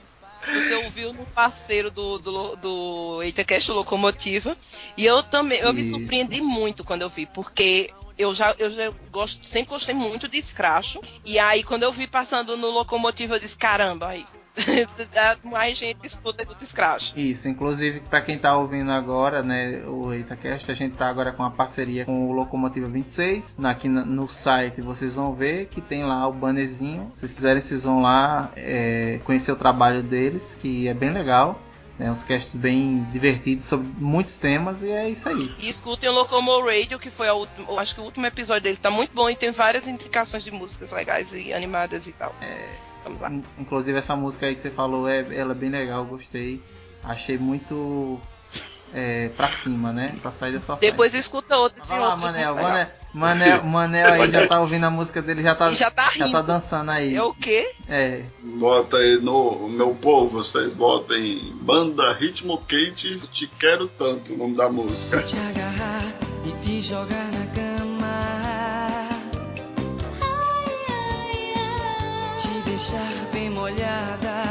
você ouviu no parceiro do, do, do EitaCast Locomotiva. E eu também, eu me Isso. surpreendi muito quando eu vi, porque eu já, eu já gosto, sempre gostei muito de Scratch. E aí, quando eu vi passando no Locomotiva, eu disse, caramba, aí. mais gente escuta do Scratch. Isso, inclusive pra quem tá ouvindo agora, né, o EitaCast, a gente tá agora com uma parceria com o Locomotiva 26. Na- Aqui no site vocês vão ver que tem lá o bannerzinho. Se vocês quiserem, vocês vão lá é, conhecer o trabalho deles, que é bem legal. Né, uns casts bem divertidos sobre muitos temas e é isso aí. E escutem o Locomo Radio, que foi a última, acho que o último episódio dele tá muito bom e tem várias indicações de músicas legais e animadas e tal. In- Inclusive essa música aí que você falou, é, ela é bem legal, gostei. Achei muito é, pra cima, né? Pra sair dessa Depois escuta outros Vai e lá, outros. Manel, legal. Manel, Manel, Manel aí já tá ouvindo a música dele, já tá, já tá já rindo. tá dançando aí. É o quê? É, bota aí no meu povo, vocês botem Banda Ritmo Quente, Te Quero Tanto, o nome da música. Te agarrar e te jogar na cama. Deixar bem molhada.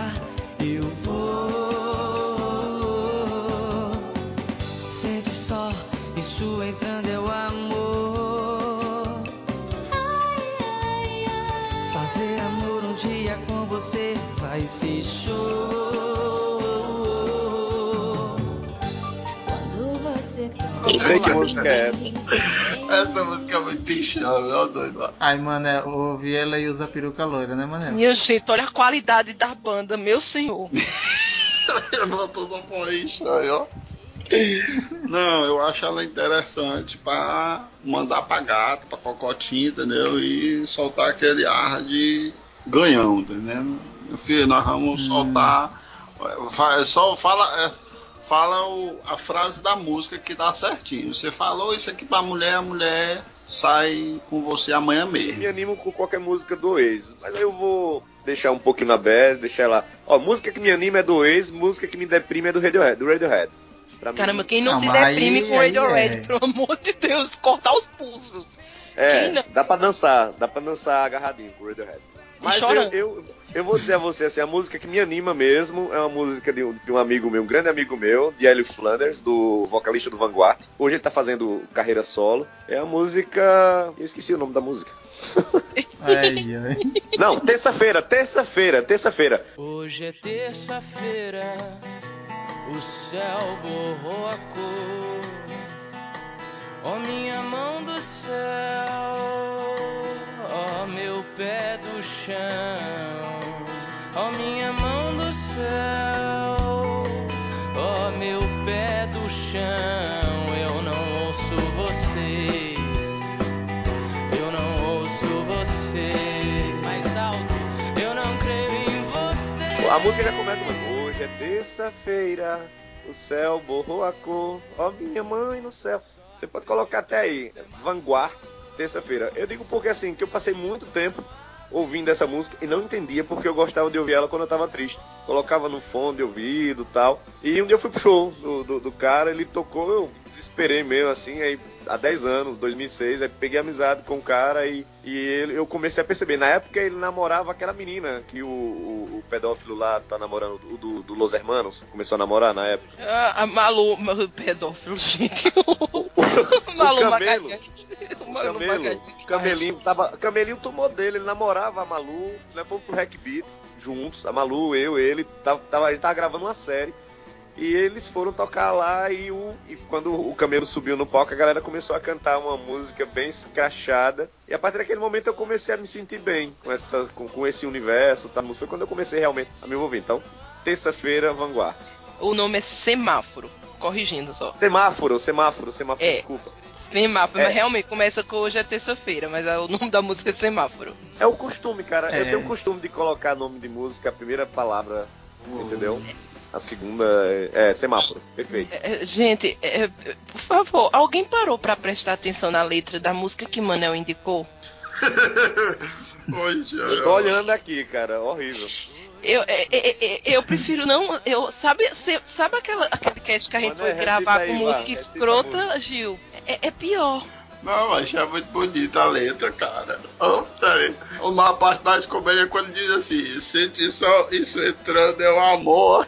Eu vou. Sente só, isso entrando é o amor. Fazer amor um dia com você vai ser show. Quando você Não sei que música é essa. Essa música é muito chave, ó doido. ó. aí Manel, ouvi ela e usa peruca loira, né Manel? Minha gente, olha a qualidade da banda, meu senhor. Botou só por aí, ó. Não, eu acho ela interessante pra mandar pra gato, pra cocotinha, entendeu? E soltar aquele ar de ganhão, entendeu? Meu filho, nós vamos soltar. Fa- Só fala, é, fala o- a frase da música que dá certinho. Você falou isso aqui pra mulher, a mulher sai com você amanhã mesmo. Me animo com qualquer música do ex. Mas aí eu vou deixar um pouquinho na base, deixar lá. Ó, música que me anima é do ex, música que me deprime é do Radiohead. Do Radiohead. Pra mim, Caramba, quem não, Não, se deprime aí- com Radiohead, aí é. pelo amor de Deus, cortar os pulsos. É, não? dá pra dançar, dá pra dançar agarradinho com o Radiohead. Mas eu, eu, eu vou dizer a você, assim, a música que me anima mesmo é uma música de um, de um amigo meu, um grande amigo meu, de Hélio Flanders, do vocalista do Vanguard. Hoje ele tá fazendo carreira solo. É a música. Eu esqueci o nome da música. Ai, ai. Não, terça-feira, terça-feira, terça-feira. Hoje é terça-feira, o céu borrou a cor. Ó minha mão do céu, ó meu pé do chão. Ó minha mão do céu, ó meu pé do chão. Eu não ouço vocês, eu não ouço vocês. Mais alto, eu não creio em vocês. A música já começa com Hoje é terça-feira, o céu borrou a cor, ó minha mãe no céu. Você pode colocar até aí, Vanguard, terça-feira. Eu digo porque assim, que eu passei muito tempo ouvindo essa música e não entendia porque eu gostava de ouvir ela quando eu tava triste. Colocava no fone de ouvido tal. E um dia eu fui pro show do, do, do cara, ele tocou, eu desesperei mesmo assim, aí há 10 anos, 2006, aí peguei amizade com o cara e, e ele, eu comecei a perceber. Na época ele namorava aquela menina que o, o, o pedófilo lá tá namorando, o do, do Los Hermanos, começou a namorar na época. Ah, a Malu, pedófilo, gente. Camelo. Magalhães. O Malu Camelo, Magalhães. Camelinho, tava, Camelinho tomou dele, ele namorava a Malu, né, fomos pro Hack Beat juntos, a Malu, eu, ele, tava, tava, a gente tava gravando uma série. E eles foram tocar lá e, o, e quando o Camelo subiu no palco, a galera começou a cantar uma música bem escrachada. E a partir daquele momento eu comecei a me sentir bem com, essa, com, com esse universo. Tá? Foi quando eu comecei realmente a me envolver. Então, terça-feira, Vanguard. O nome é Semáforo. Corrigindo só. Semáforo, semáforo, semáforo, É. desculpa. Semáforo, É. mas realmente começa com hoje é terça-feira, mas é o nome da música é Semáforo. É o costume, cara. Eu É. tenho o costume de colocar nome de música, a primeira palavra, entendeu? A segunda é, é semáforo. Perfeito. É, é, gente, por favor, alguém parou pra prestar atenção na letra da música que Manel indicou? Oi, já. Eu tô olhando aqui, cara. Horrível. Eu, é, é, é, eu prefiro não. Eu, sabe, sabe aquela, aquele cast que a gente Mano, foi gravar aí, com música escrota, Gil? É, é pior. Não, mas é muito bonita a letra, cara. Oh, tá. Uma parte mais comédia é quando diz assim: sente só isso entrando é o amor.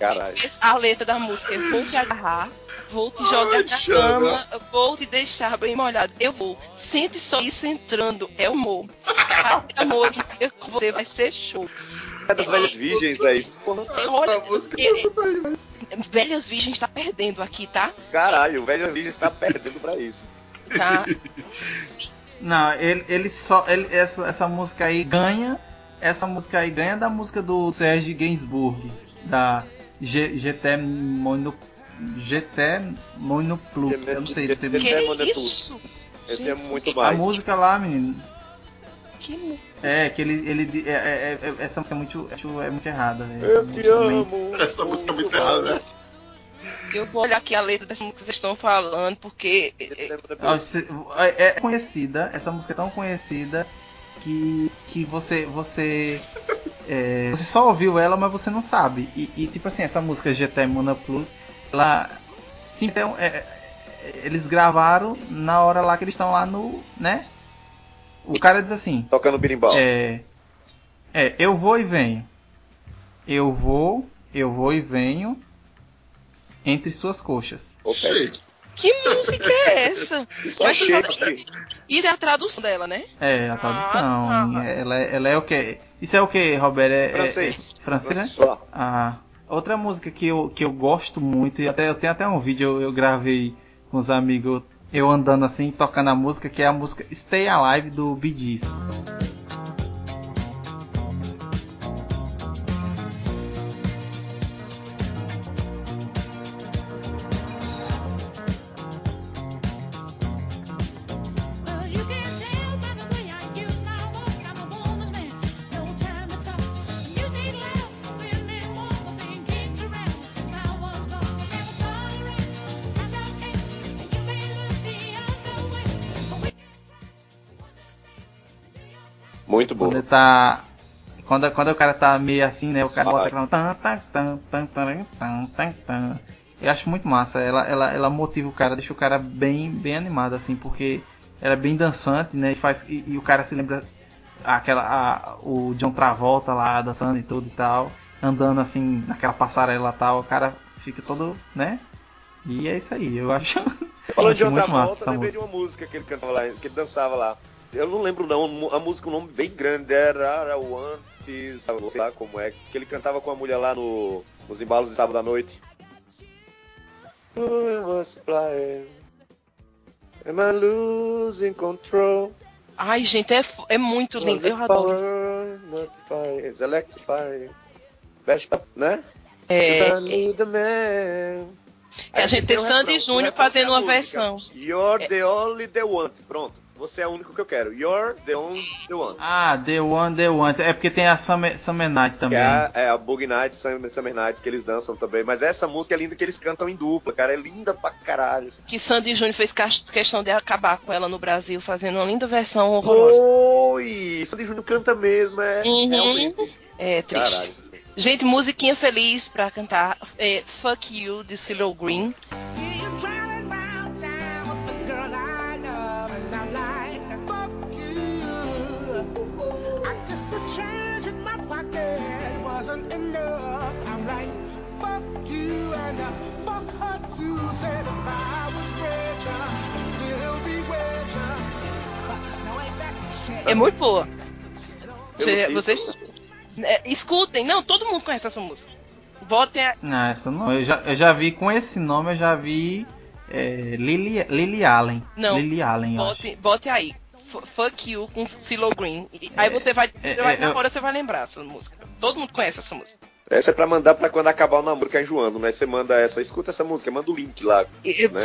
Caralho. A letra da música é te agarrar, vou te jogar Ai, na cama, vou te deixar bem molhado. Eu vou. Sente só isso entrando, é o amor. Ai, amor, com você vai ser show. É das velhas virgens, é isso. Porra, Olha, música ele- é mas... Velhas Virgens tá perdendo aqui, tá? caralho, o velho virgem está perdendo pra isso. Tá. Não, ele, ele só. Ele, essa, essa música aí ganha. Essa música aí ganha da música do Serge Gainsbourg. Da GT Mono. GT Mono Plus. Eu não sei se é, é isso? Eu tenho muito A mais. música lá, menino. Que mu- É, que ele. ele é, é- é- essa música é muito, é muito errada, velho. Eu te música amo. Essa música é muito errada, né? Eu vou olhar aqui a letra dessa música que vocês estão falando, porque. é, É é conhecida, essa música é tão conhecida que, que você você é, você só ouviu ela, mas você não sabe. E, e, tipo assim, essa música GT Mona Plus, ela sim, tem um- é, é, eles gravaram na hora lá que eles estão lá no, né? O cara diz assim: Tocando birimbau. é, é, eu vou e venho. Eu vou, eu vou e venho entre suas coxas. Gente, Que música é essa? Só Mas chega não- aqui. Isso é a tradução dela, né? É, a tradução. Ah, Ela, é- ela é o que? Isso é o que, Robert? É, é- Francês. é francês, né? Ah, outra música que eu, que eu gosto muito, e até eu tenho até um vídeo, eu, gravei com os amigos, eu andando assim, tocando a música, que é a música Stay Alive do Bee Gees. Tá. Quando, quando o cara tá meio assim, né? O cara bota aquela. Eu acho muito massa. Ela, ela, ela motiva o cara, deixa o cara bem, bem animado, assim, porque ela é bem dançante, né? E, faz, e, e o cara se lembra aquela, a- o John Travolta lá dançando e tudo e tal, andando assim naquela passarela e tal, o cara fica todo, né? E é isso aí, eu acho. Falando acho de outra muito massa volta, essa lembrei de uma música que ele cantava lá, que ele dançava lá. Eu não lembro não, a música, um nome bem grande, era I Want Is, sei lá como é, que ele cantava com a mulher lá no, nos embalos de sábado à noite. I was flying, am I losing control? Ai, gente, é, é muito lindo. Eu adoro. it's electrifying. Né? É, a. É, gente tem o Sandy refrão, Júnior o refrão fazendo uma versão. You're the only the one. Pronto. Você é o único que eu quero. You're the only the one. Ah, The One, The One. É porque tem a Summer, Summer Night Que também. é a, é a Boogie Night, Summer, Summer Night, que eles dançam também. Mas essa música é linda que eles cantam em dupla, cara. É linda pra caralho. Que Sandy Júnior fez questão de acabar com ela no Brasil, fazendo uma linda versão horrorosa. Oi! Sandy Júnior canta mesmo, é Uhum. realmente. É triste. Caralho. Gente, musiquinha feliz pra cantar. É, Fuck You, de CeeLo Green. See wasn't enough. I'm like, fuck you, and uh, fuck her too. Said if I was richer, I'd still be richer. Now ain't that some shit? É muito boa. Pelo Cê- título. vocês é, escutem, não, todo mundo conhece essa música. Botem a, Não, essa não. Eu já, eu já vi com esse nome, eu já vi é, Lily, Lily Allen. Não, Lily Allen, bote, bote aí. Fuck You com CeeLo Green. E aí você vai, é, você vai é, na eu- hora você vai lembrar essa música. Todo mundo conhece essa música. Essa é pra mandar pra quando acabar o namoro, que é enjoando, né? Você manda essa, escuta essa música, manda o link lá. E- Né?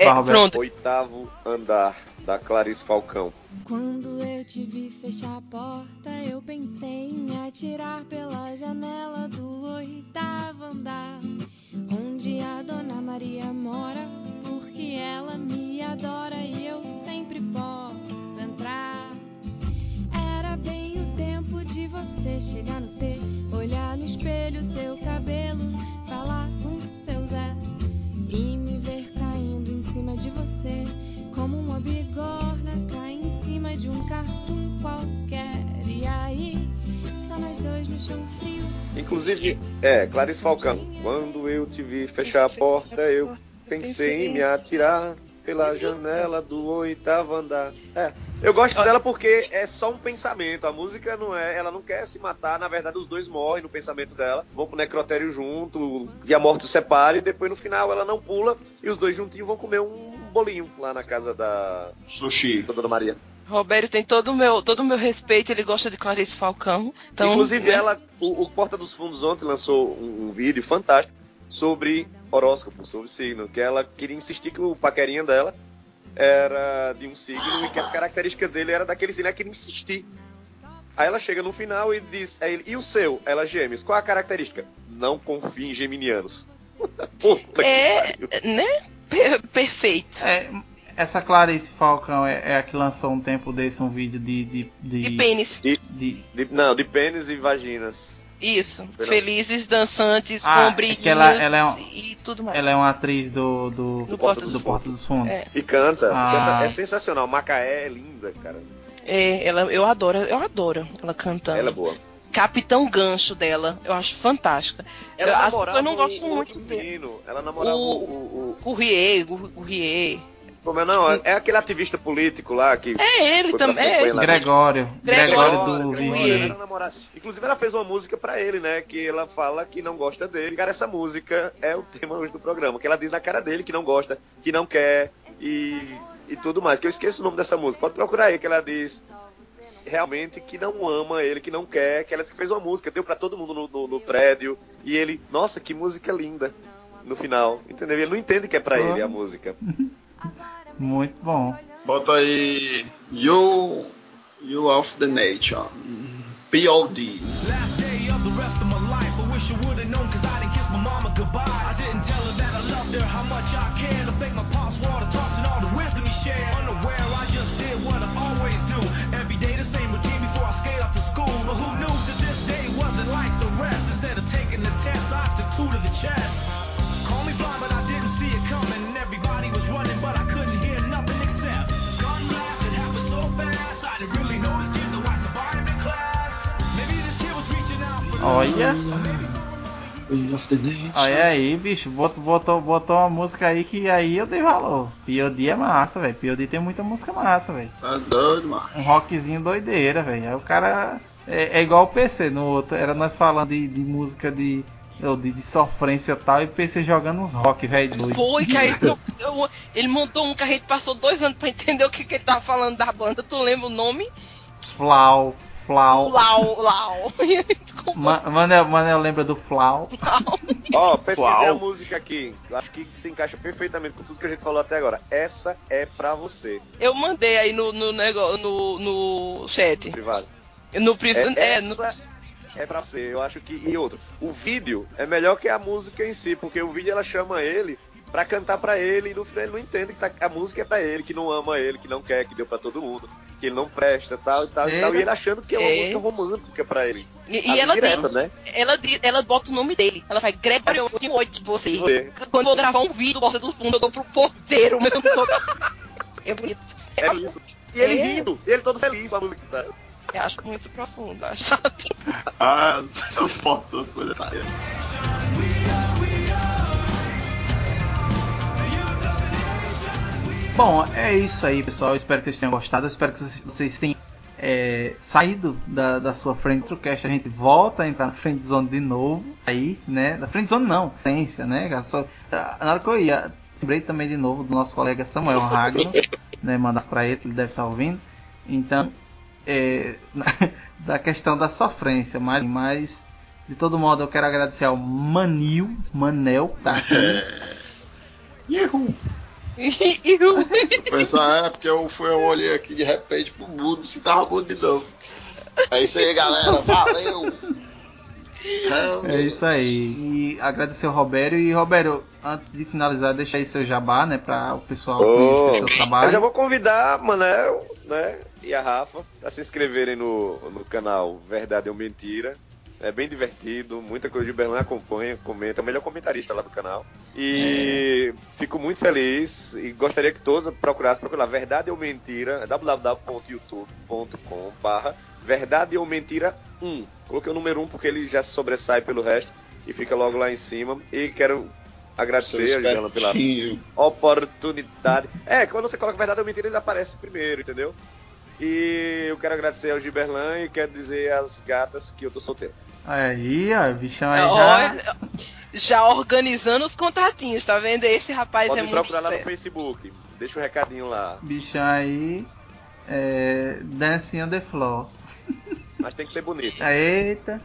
é, Roberto. pronto. Oitavo andar, da Clarice Falcão. Quando eu te vi fechar a porta, eu pensei em atirar pela janela do oitavo andar, onde a Dona Maria mora, porque ela me adora e eu sempre posso entrar. Era bem o tempo de você chegar no T, olhar no espelho seu cabelo, falar com seu Zé e me ver caindo em cima de você, como uma bigorna cai em cima de um cartoon qualquer. E aí, só nós dois no chão frio. Inclusive, é, Clarice Falcão. Quando eu te vi fechar a porta, eu pensei em me atirar pela janela do oitavo andar. É, eu gosto dela porque é só um pensamento. A música não é, ela não quer se matar. Na verdade, os dois morrem no pensamento dela. Vão pro necrotério junto e a morte os separa. E depois no final ela não pula e os dois juntinhos vão comer um bolinho lá na casa da, Sushi. da Dona Maria. Roberto tem todo o meu, todo o meu respeito, ele gosta de Clarice Falcão. Então, Inclusive, né? ela, o, o Porta dos Fundos ontem lançou um, um vídeo fantástico sobre horóscopo, sobre signo, que ela queria insistir que o paquerinha dela era de um signo e que as características dele era daquele signo, ela queria insistir. Aí ela chega no final e diz, ele, e o seu? Ela, gêmeos, qual a característica? Não confie em geminianos. Puta É, que pariu. né? Per- perfeito. É, essa Clarice Falcão é, é a que lançou um tempo desse um vídeo de. de, de, De pênis. de- De- não, de pênis e vaginas. Isso. Felizes, dançantes, Ah, com brilhinhos que ela- ela é um- e tudo mais. Ela é uma atriz do. do, Do Porta dos do Porta dos Fundos. É. E canta, Ah. canta, é sensacional. Macaé é linda, cara. É, ela, eu adoro, eu adoro ela cantando. Ela é boa. Capitão Gancho dela, eu acho fantástica. Ela As pessoas não gostam o muito dele. Ela namorava O- o, o, o- Gourrier, Gourrier. Como é não? É, aquele ativista político lá que. É ele também. É, lá. Gregório. Gregório Gregório, do namorado. Inclusive, ela fez uma música pra ele, né? Que ela fala que não gosta dele. Cara, essa música é o tema hoje do programa. Que ela diz na cara dele que não gosta, que não quer e, e tudo mais. Que eu esqueço o nome dessa música. Pode procurar aí, que ela diz realmente que não ama ele, que não quer. Que ela fez uma música, deu pra todo mundo no, no- no prédio. E ele, nossa, que música linda. No final, entendeu? Ele não entende que é pra ele a música. Muito bom. Bota aí. You. You of the Nature. POD. Last day of the rest of my life. I wish I would've known cause I didn't kiss my mama goodbye. I didn't tell her that I loved her, how much I cared. I thank my pops for all the talks and all the wisdom he shared. Unaware, I just did what I always do. Every day the same routine before I skate off to school. But who knew that this day wasn't like the rest? Instead of taking the test, I took two to the chest. Olha, olha aí, bicho, botou, botou, botou uma música aí que aí eu dei valor. P.O.D. é massa, velho. P.O.D. tem muita música massa, velho. Tá doido, mano. Um rockzinho doideira, velho. Aí o cara é, é igual o PC no outro. Era nós falando de, de música de, de, de sofrência e tal, e o PC jogando uns rock, velho, doido. Foi que aí eu- ele montou um que a gente passou dois anos pra entender o que, que ele tava falando da banda. Tu lembra o nome? Flau, Flau. Lau, Lau. Ma- Manel, Manel lembra do Flau. Ó, pesquisei Uau. a música aqui. Eu Acho que se encaixa perfeitamente com tudo que a gente falou até agora. Essa é pra você, Eu mandei aí no, no, nego- no, no chat. privado. No privado. É, É, no, é pra você. Eu acho que. E outro, o vídeo é melhor que a música em si, porque o vídeo ela chama ele pra cantar pra ele e no final ele não entende que tá- a música é pra ele, que não ama ele, que não quer, que deu pra todo mundo, que ele não presta, tal e tal e tal. E ele achando que é uma É. música romântica pra ele. e, e ela direta, diz, né? ela, diz- ela bota o nome dele. Ela faz Gregório, eu tenho ódio de você. Você. Quando eu vou gravar um vídeo, porta do fundo, eu dou pro porteiro. Meu É bonito. É isso. E ele É. rindo, e ele todo feliz com a música. Tá? Eu acho muito profundo. Acho. Ah, não suporto coisa tá Bom, é isso aí, pessoal. Espero que vocês tenham gostado. Espero que vocês- tenham é, saído da, da sua frente do cast. A gente volta a entrar na friend zone de novo. Aí, né? Na friend zone não, frência, né? Só, na hora que eu ia, lembrei também de novo do nosso colega Samuel Ragnos, né? Mandar pra ele, ele deve estar ouvindo. Então, é, da questão da sofrência, mas, mas de todo modo eu quero agradecer ao Manil, Manel, tá aqui. Pessoal, é porque eu, fui, eu olhei aqui de repente pro mundo se tava mudo de novo. É isso aí, galera. Valeu! É isso aí. E agradecer ao Roberto. E Roberto, antes de finalizar, deixa aí seu jabá, né? Pra o pessoal conhecer seu eu já trabalho. vou convidar Manel, né? E a Rafa a se inscreverem no, no canal Verdade ou Mentira. É bem divertido, muita coisa de Berlim acompanha, comenta, é o melhor comentarista lá do canal. E fico muito feliz e gostaria que todos procurassem procurar Verdade ou Mentira, é www.youtube.com barra Verdade ou Mentira 1. Coloquei o número 1 porque ele já se sobressai pelo resto e fica logo lá em cima. E quero agradecer a Juliana pela oportunidade. É, quando você coloca verdade ou mentira, ele aparece primeiro, entendeu? E eu quero agradecer ao Giberlan e quero dizer às gatas que eu tô solteiro. Aí, ó, o bichão aí já. Olha, já organizando os contatinhos, tá vendo? Esse rapaz Pode é muito procurar lá no esperto. Facebook. Deixa um recadinho lá. Bichão aí. É. Dancing on the floor. Mas tem que ser bonito. Eita.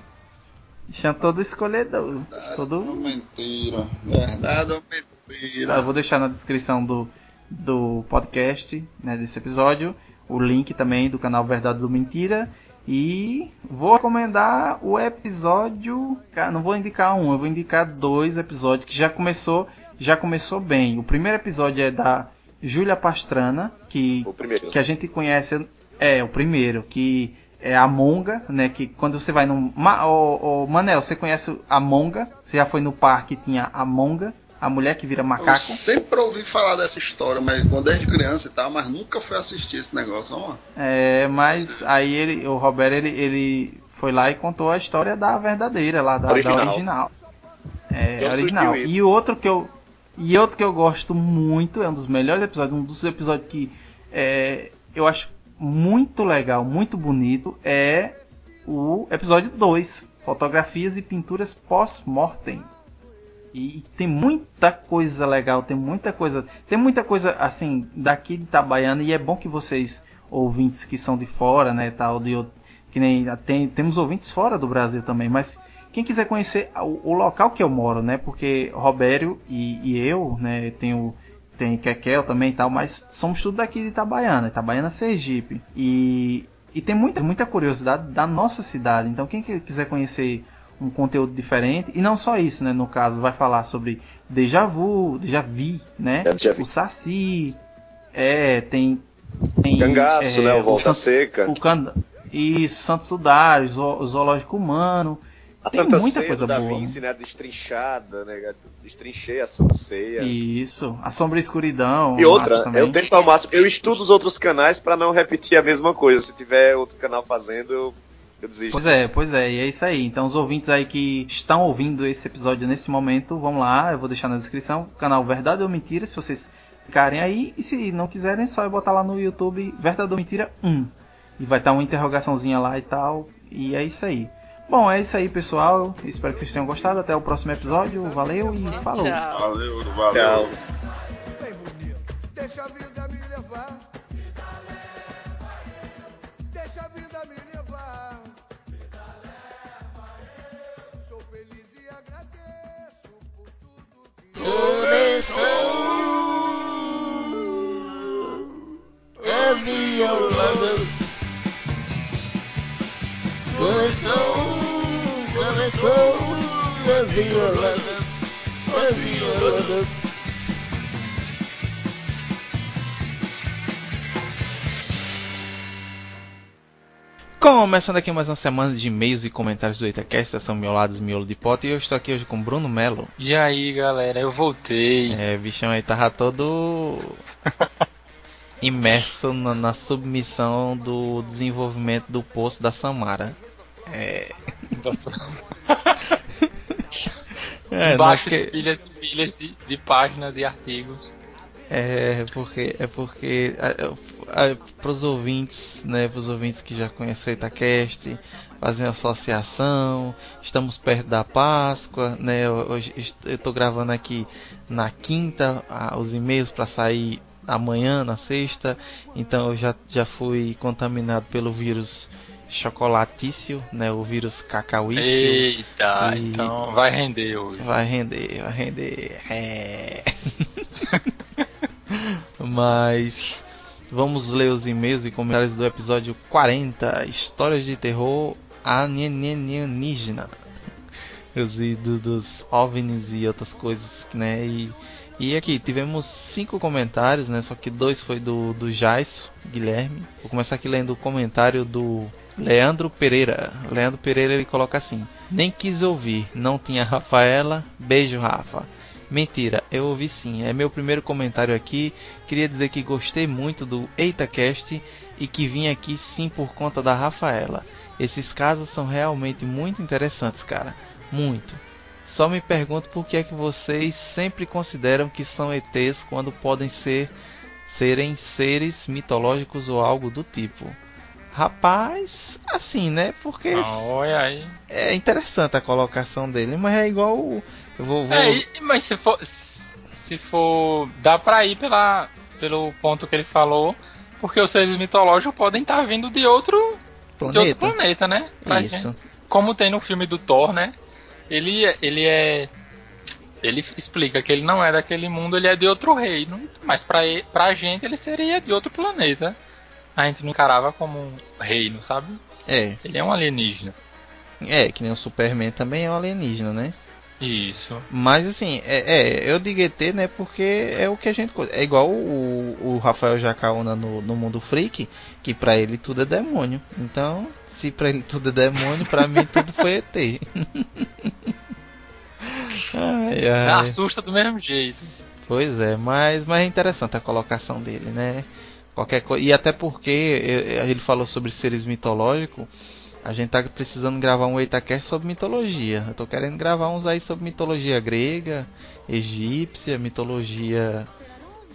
Bichão todo escolhedor. Verdade ou Todo. mentira? Verdade ou mentira? Eu vou deixar na descrição do, do podcast, né, desse episódio, o link também do canal Verdade do Mentira. E vou recomendar o episódio. Não vou indicar um, eu vou indicar dois episódios que já começou, já começou bem. O primeiro episódio é da Júlia Pastrana, que que a gente conhece é o primeiro, que é a Monga, né? Que quando você vai no. Ma, ô, ô, Manel, você conhece a Monga? Você já foi no parque e tinha a Monga, a mulher que vira Eu macaco? sempre ouvi falar dessa história, mas quando desde criança e tal, mas nunca fui assistir esse negócio. É, mas aí ele, o Roberto, ele, ele foi lá e contou a história da verdadeira, lá da da original. Original. É, Eu original. E outro que eu e outro que eu gosto muito, é um dos melhores episódios, um dos episódios que é, eu acho muito legal, muito bonito, é o episódio 2, fotografias e pinturas pós-mortem. E tem muita coisa legal, tem muita coisa, tem muita coisa assim daqui de Itabaiana e é bom que vocês ouvintes que são de fora, né, tal, de que nem tem, temos ouvintes fora do Brasil também, mas quem quiser conhecer o, o local que eu moro, né, porque Robério e, e eu, né, tenho tem Kekel também e tal, mas somos tudo daqui de Itabaiana, Itabaiana Sergipe. E, e tem muita, muita curiosidade da nossa cidade. Então quem que- quiser conhecer um conteúdo diferente, e não só isso, né, no caso, vai falar sobre Deja Vu, Deja Vi, né, Déjà vu. o Saci, é, tem... tem Cangaço, é, né? O Volta Santo- Seca. o can... Isso, Santos Sudário, o Zoológico Humano, A tem Santa muita Ceia coisa Da boa. Vinci, né? Destrinchada, né? Destrinchei a Santa Ceia. E, Isso, A Sombra e Escuridão, outra, massa também. eu tento ao máximo. Eu estudo os outros canais pra não repetir a mesma coisa. Se tiver outro canal fazendo, eu Eu desisto. Pois é, pois é, e é isso aí. Então, os ouvintes aí que estão ouvindo esse episódio nesse momento, vamos lá, eu vou deixar na descrição o canal Verdade ou Mentira, se vocês ficarem aí. E se não quiserem, só é botar lá no YouTube Verdade ou Mentira 1. E vai estar uma interrogaçãozinha lá e tal. E é isso aí. Bom, é isso aí, pessoal. Espero que vocês tenham gostado. Até o próximo episódio. Valeu e falou. Tchau. Valeu, valeu. Tchau. Bem bonito. Deixa a vida me levar. Violadas As violadas Começando aqui mais uma semana de e-mails e comentários do EitaCast, estação Miolados Miolo de Pote. E eu estou aqui hoje com Bruno Melo. E aí, galera, eu voltei. É, bichão aí tava todo imerso na, na submissão do desenvolvimento do poço da Samara. É, é, Embaixo porque- de pilhas e pilhas de, de páginas e artigos. É porque é porque para os ouvintes, né, para os ouvintes que já conhecem o Itacast, fazem associação, estamos perto da Páscoa, né? Hoje eu estou gravando aqui na quinta ah, os e-mails para sair amanhã na sexta, então eu já já fui contaminado pelo vírus chocolatício, né, o vírus cacauício. Eita, E- então vai render hoje. Vai render, vai render. É. Mas vamos ler os e-mails e comentários do episódio 40, Histórias de Terror Alienígena. Os do- dos OVNIs e outras coisas, né? E, e aqui tivemos cinco comentários, né? Só que dois foi do, do Jais Guilherme. Vou começar aqui lendo o comentário do Leandro Pereira. Leandro Pereira ele coloca assim: Nem quis ouvir, não tinha Rafaela. Beijo, Rafa. Mentira, eu ouvi sim. É meu primeiro comentário aqui. Queria dizer que gostei muito do EitaCast e que vim aqui sim por conta da Rafaela. Esses casos são realmente muito interessantes, cara. Muito. Só me pergunto por que é que vocês sempre consideram que são ETs quando podem ser serem seres mitológicos ou algo do tipo. Rapaz, assim, né? Porque Ah, olha aí. é interessante a colocação dele, mas é igual o- eu vou, vou É, mas se for. Se for. Dá pra ir pela, pelo ponto que ele falou. Porque os seres mitológicos podem estar vindo de outro, de outro planeta. planeta, né? Isso. Como tem no filme do Thor, né? Ele, é- ele é. Ele explica que ele não é daquele mundo, ele é de outro reino. Mas pra, pra gente ele seria de outro planeta. A gente não encarava como um reino, sabe? É, Ele é um alienígena. é, que nem o Superman também é um alienígena, né? Isso. Mas assim, é, é, eu digo ET, né? Porque é o que a gente. É igual o, o Rafael Jacaúna no, no Mundo Freak, que pra ele tudo é demônio. Então, se pra ele tudo é demônio, pra mim tudo foi ET. ai, ai. Assusta do mesmo jeito. Pois é, mas, mas é interessante a colocação dele, né? Qualquer coisa. E até porque ele falou sobre seres mitológicos. A gente tá precisando gravar um Eitacast sobre mitologia. Eu tô querendo gravar uns aí sobre mitologia grega, egípcia, mitologia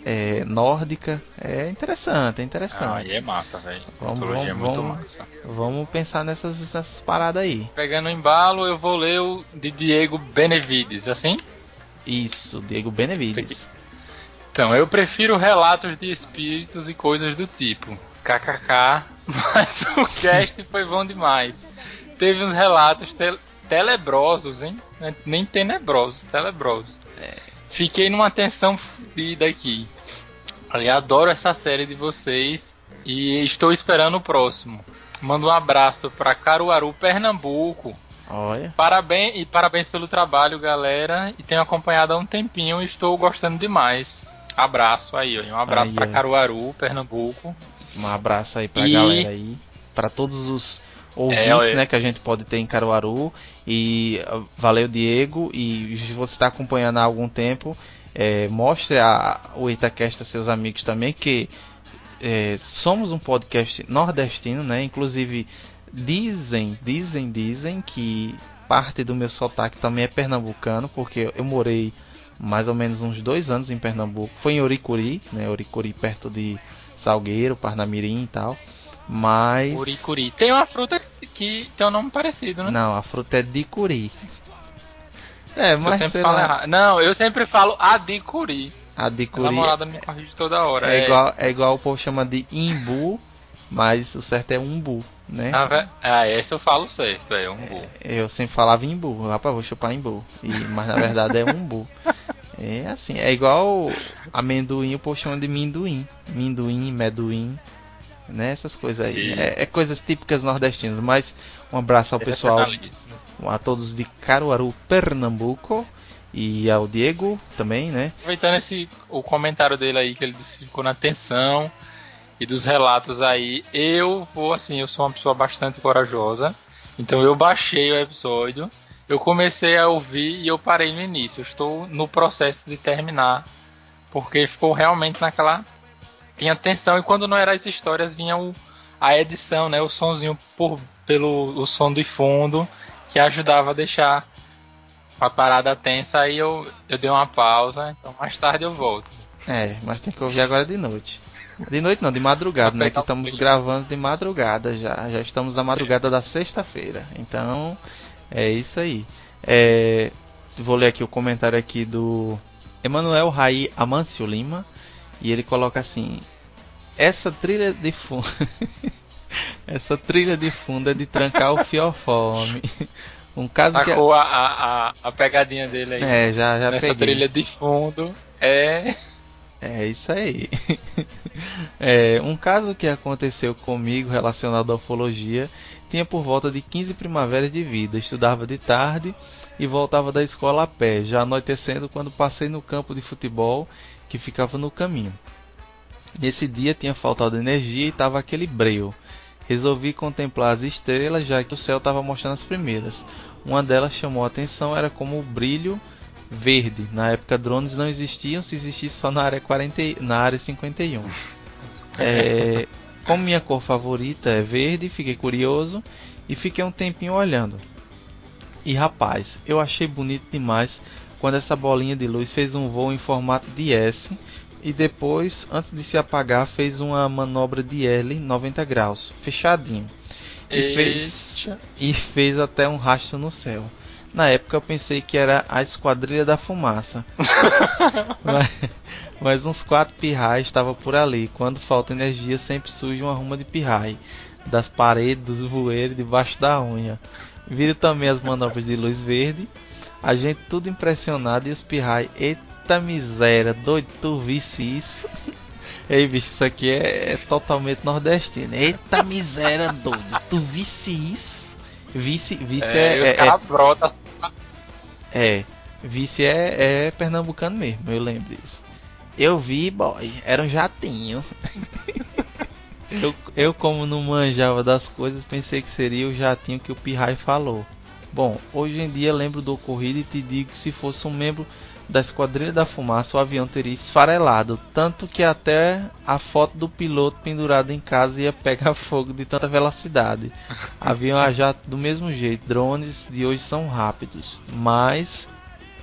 eh, nórdica. É interessante, é Ah, interessante. aí é massa, velho. Vamos, Mitologia é vamos, muito vamos. massa. Vamos pensar nessas, nessas paradas aí. Pegando o embalo, eu vou ler o de Diego Benevides, assim? Isso, Diego Benevides. Então, eu prefiro relatos de espíritos e coisas do tipo. KKK, mas o cast foi bom demais. Teve uns relatos tel- telebrosos, hein? É Nem tenebrosos, telebrosos. Fiquei numa tensão fodida aqui. Eu adoro essa série de vocês e estou esperando o próximo. Mando um abraço para Caruaru, Pernambuco. Olha. Parabéns e parabéns pelo trabalho, galera. E tenho acompanhado há um tempinho e estou gostando demais. Abraço aí. Um abraço ó. Caruaru, Pernambuco. Um abraço aí pra E- galera aí. Pra todos os ouvintes, É, né, que a gente pode ter em Caruaru. E uh, valeu, Diego. E se você está acompanhando há algum tempo, é, mostre a, o Itacast a seus amigos também, que é, somos um podcast nordestino, né? Inclusive, Dizem, dizem, dizem que parte do meu sotaque também é pernambucano, porque eu morei mais ou menos uns dois anos em Pernambuco. Foi em Oricuri, né? Oricuri perto de Salgueiro, Parnamirim e tal. Mas. Uricuri. Tem uma fruta que- que tem um nome parecido, né? Não, a fruta é de curi. É, eu mas sempre sei falo lá, errado. Não, eu sempre falo adicuri. a de A namorada me corrige toda hora. é, igual, é igual o povo chama de imbu, mas o certo é umbu, né? Ah, esse eu falo certo, é um bu. Eu sempre falava imbu, rapaz, vou chupar imbu. E, mas na verdade é umbu. É assim, é igual amendoim, o povo chama de minduim. Minduim, meduim, né? Essas coisas aí. É, é coisas típicas nordestinas. Mas um abraço ao pessoal, Regionalismos. A todos de Caruaru, Pernambuco. E ao Diego também, né? Aproveitando esse, o comentário dele aí, que ele disse ficou na tensão e dos relatos aí, eu vou assim, eu sou uma pessoa bastante corajosa, então eu baixei o episódio, eu comecei a ouvir e eu parei no início. Eu estou no processo de terminar, porque ficou realmente naquela. Tinha tensão e quando não eram as histórias vinha o, a edição, né? O sonzinho por, pelo o som de fundo que ajudava a deixar a parada tensa, aí eu, eu dei uma pausa, então mais tarde eu volto. É, mas tem que ouvir agora de noite. De noite não, de madrugada, né? Que estamos gravando de madrugada já. Já estamos na madrugada da sexta-feira. Então, é isso aí. É, vou ler aqui o comentário aqui do Emanuel Raí Amâncio Lima. E ele coloca assim: Essa trilha de fundo. Essa trilha de fundo é de trancar o fiofome. Um caso que. Sacou a, a, a, a pegadinha dele aí. É, já, já Nessa peguei. trilha de fundo. É. É isso aí. É, um caso que aconteceu comigo relacionado à ufologia tinha por volta de 15 primaveras de vida. Estudava de tarde e voltava da escola a pé, já anoitecendo quando passei no campo de futebol que ficava no caminho. Nesse dia tinha faltado energia e estava aquele breu. Resolvi contemplar as estrelas, já que o céu estava mostrando as primeiras. Uma delas chamou a atenção, era como o brilho verde. Na época drones não existiam, se existisse só na área 40, e- na área 51. É, como minha cor favorita é verde, fiquei curioso e fiquei um tempinho olhando. E rapaz, eu achei bonito demais quando essa bolinha de luz fez um voo em formato de S e depois, antes de se apagar, fez uma manobra de L 90 graus, fechadinho. E fez, e fez até um rastro no céu. Na época eu pensei que era a Esquadrilha da Fumaça. mas, mas uns quatro pirrais estavam por ali. Quando falta energia, sempre surge uma ruma de pirrai. Das paredes, dos bueiros, debaixo da unha. Viram também as manobras de luz verde. A gente tudo impressionado e os pirrai. Eita miséria, doido, tu visse isso? Ei, bicho, isso aqui é, é totalmente nordestino. Eita miséria, doido, tu visse isso? Vice, vice É, é, é, caras brotam assim. é, vice é, é pernambucano mesmo, eu lembro disso. Eu vi, boy, era um jatinho. eu, eu, como não manjava das coisas, pensei que seria o jatinho que o Pirrai falou. Bom, hoje em dia lembro do ocorrido e te digo que se fosse um membro da Esquadrilha da Fumaça, o avião teria esfarelado. Tanto que até a foto do piloto pendurado em casa ia pegar fogo de tanta velocidade. Avião a jato do mesmo jeito. Drones de hoje são rápidos, mas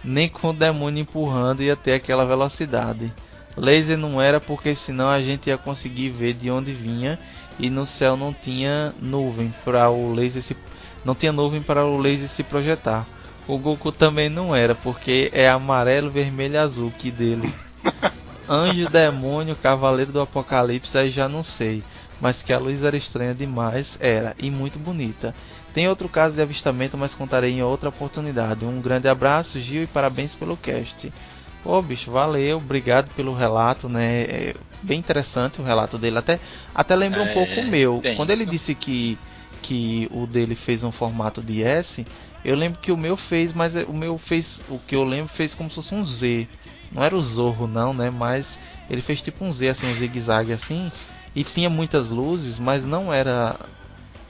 nem com o demônio empurrando ia ter aquela velocidade. Laser não era porque senão a gente ia conseguir ver de onde vinha e no céu não tinha nuvem para o laser se não tinha nuvem para o laser se projetar. O Goku também não era porque é amarelo, vermelho e azul que dele. Anjo, demônio, cavaleiro do apocalipse aí já não sei, mas que a luz era estranha demais, era e muito bonita. Tem outro caso de avistamento, mas contarei em outra oportunidade. Um grande abraço, Gil, e parabéns pelo cast. Pô, bicho, valeu, obrigado pelo relato, né? É bem interessante o relato dele. Até, até lembra um É, pouco o meu. Quando ele disse que, que o dele fez um formato de S, eu lembro que o meu fez, mas o meu fez, o que eu lembro fez como se fosse um Z. Não era o Zorro, não, né? Mas ele fez tipo um Z, assim, um zigue-zague assim. E tinha muitas luzes, mas não era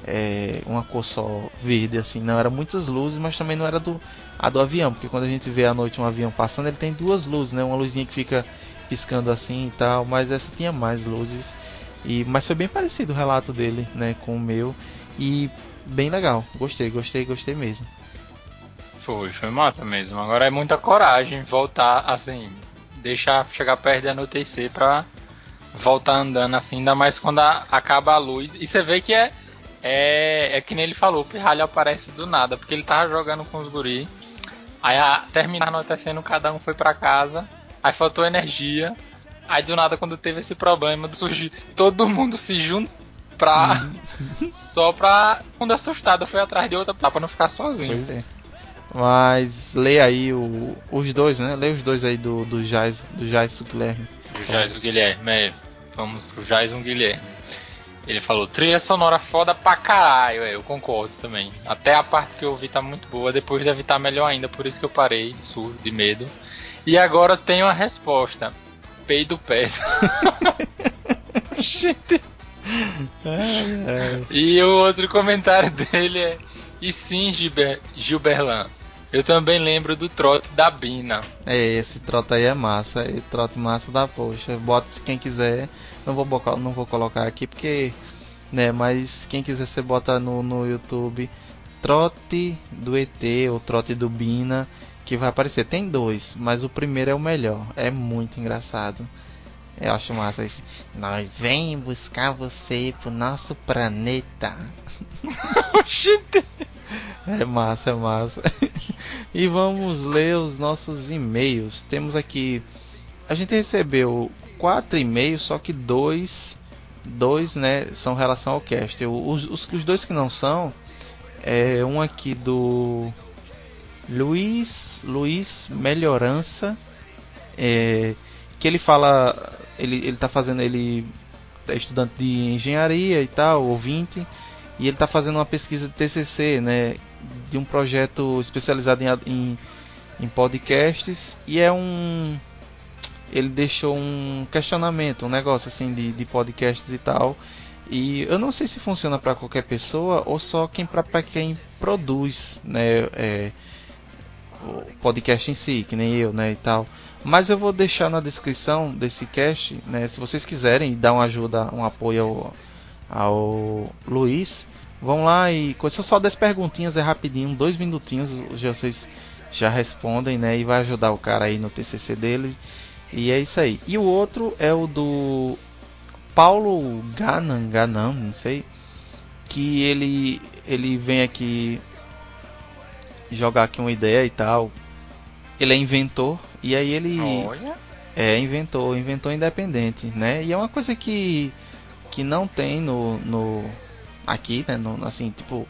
é, uma cor só verde, assim. Não, era muitas luzes, mas também não era do, a do avião. Porque quando a gente vê à noite um avião passando, ele tem duas luzes, né? Uma luzinha que fica piscando assim e tal. Mas essa tinha mais luzes. E, mas foi bem parecido o relato dele, né, com o meu. E bem legal. Gostei, gostei, gostei mesmo. Foi, foi massa mesmo. Agora é muita coragem voltar assim, deixar chegar perto de anoitecer pra voltar andando assim, ainda mais quando a- acaba a luz. E você vê que é, é, é que nem ele falou, o pirralho aparece do nada, porque ele tava jogando com os guri. Aí a, terminar anoitecendo, cada um foi pra casa. Aí faltou energia. Aí do nada, quando teve esse problema, surgiu todo mundo se juntou pra. só pra. Quando assustado, foi atrás de outra pra não ficar sozinho. Pois é. Mas leia aí o, os dois, né? Leia os dois aí do, do Jais, do Jais Guilherme. O Jaison Guilherme, é, vamos pro Jaison Guilherme. Ele falou, trilha sonora foda pra caralho, é, eu concordo também. Até a parte que eu ouvi tá muito boa, depois deve estar melhor ainda, por isso que eu parei, surdo, de medo. E agora eu tenho a resposta. Peido péssimo. Gente. E o outro comentário dele é. E sim, Gilber, Gilberlan. Eu também lembro do trote da Bina. É, esse trote aí é massa. É trote massa da poxa. Bota se quem quiser. Não vou, não vou colocar aqui porque. Né, mas quem quiser você bota no, no YouTube Trote do ET ou Trote do Bina. Que vai aparecer. Tem dois, mas o primeiro é o melhor. É muito engraçado. Eu acho massa esse. Nós vem buscar você pro nosso planeta. É massa, é massa. e vamos ler os nossos e-mails. Temos aqui. A gente recebeu quatro e-mails, só que dois. Dois, né, são relação ao cast. Os, os, os dois que não são. É um aqui do. Luiz. Luiz Melhorança. É, que ele fala. Ele, ele tá fazendo. Ele é estudante de engenharia e tal, ouvinte. E ele está fazendo uma pesquisa de TCC, né, de um projeto especializado em, em, em podcasts e é um ele deixou um questionamento, um negócio assim de, de podcasts e tal. E eu não sei se funciona para qualquer pessoa ou só quem para quem produz, né, é, o podcast em si, que nem eu, né, e tal. Mas eu vou deixar na descrição desse cast, né, se vocês quiserem dar uma ajuda, um apoio ao, ao Luiz, vão lá e coisa só 10 perguntinhas, é rapidinho, dois minutinhos, já vocês já respondem, né, e vai ajudar o cara aí no TCC dele. E é isso aí. E o outro é o do Paulo Ganan, Ganan, não sei, que ele ele vem aqui jogar aqui uma ideia e tal. Ele é inventor e aí ele Olha. é inventor, inventor independente, né? E é uma coisa que que não tem no, no aqui, né? No, assim, tipo,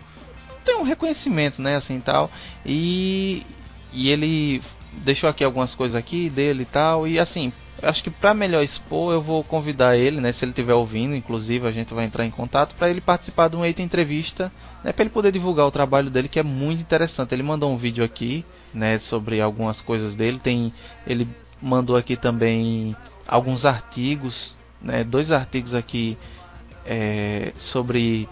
tem um reconhecimento, né? Assim tal. E e ele deixou aqui algumas coisas aqui dele e tal. E assim, acho que para melhor expor, eu vou convidar ele, né? Se ele estiver ouvindo, inclusive, a gente vai entrar em contato para ele participar de uma entrevista, né? Para ele poder divulgar o trabalho dele, que é muito interessante. Ele mandou um vídeo aqui, né? Sobre algumas coisas dele. Tem, ele mandou aqui também alguns artigos, né? Dois artigos aqui é, sobre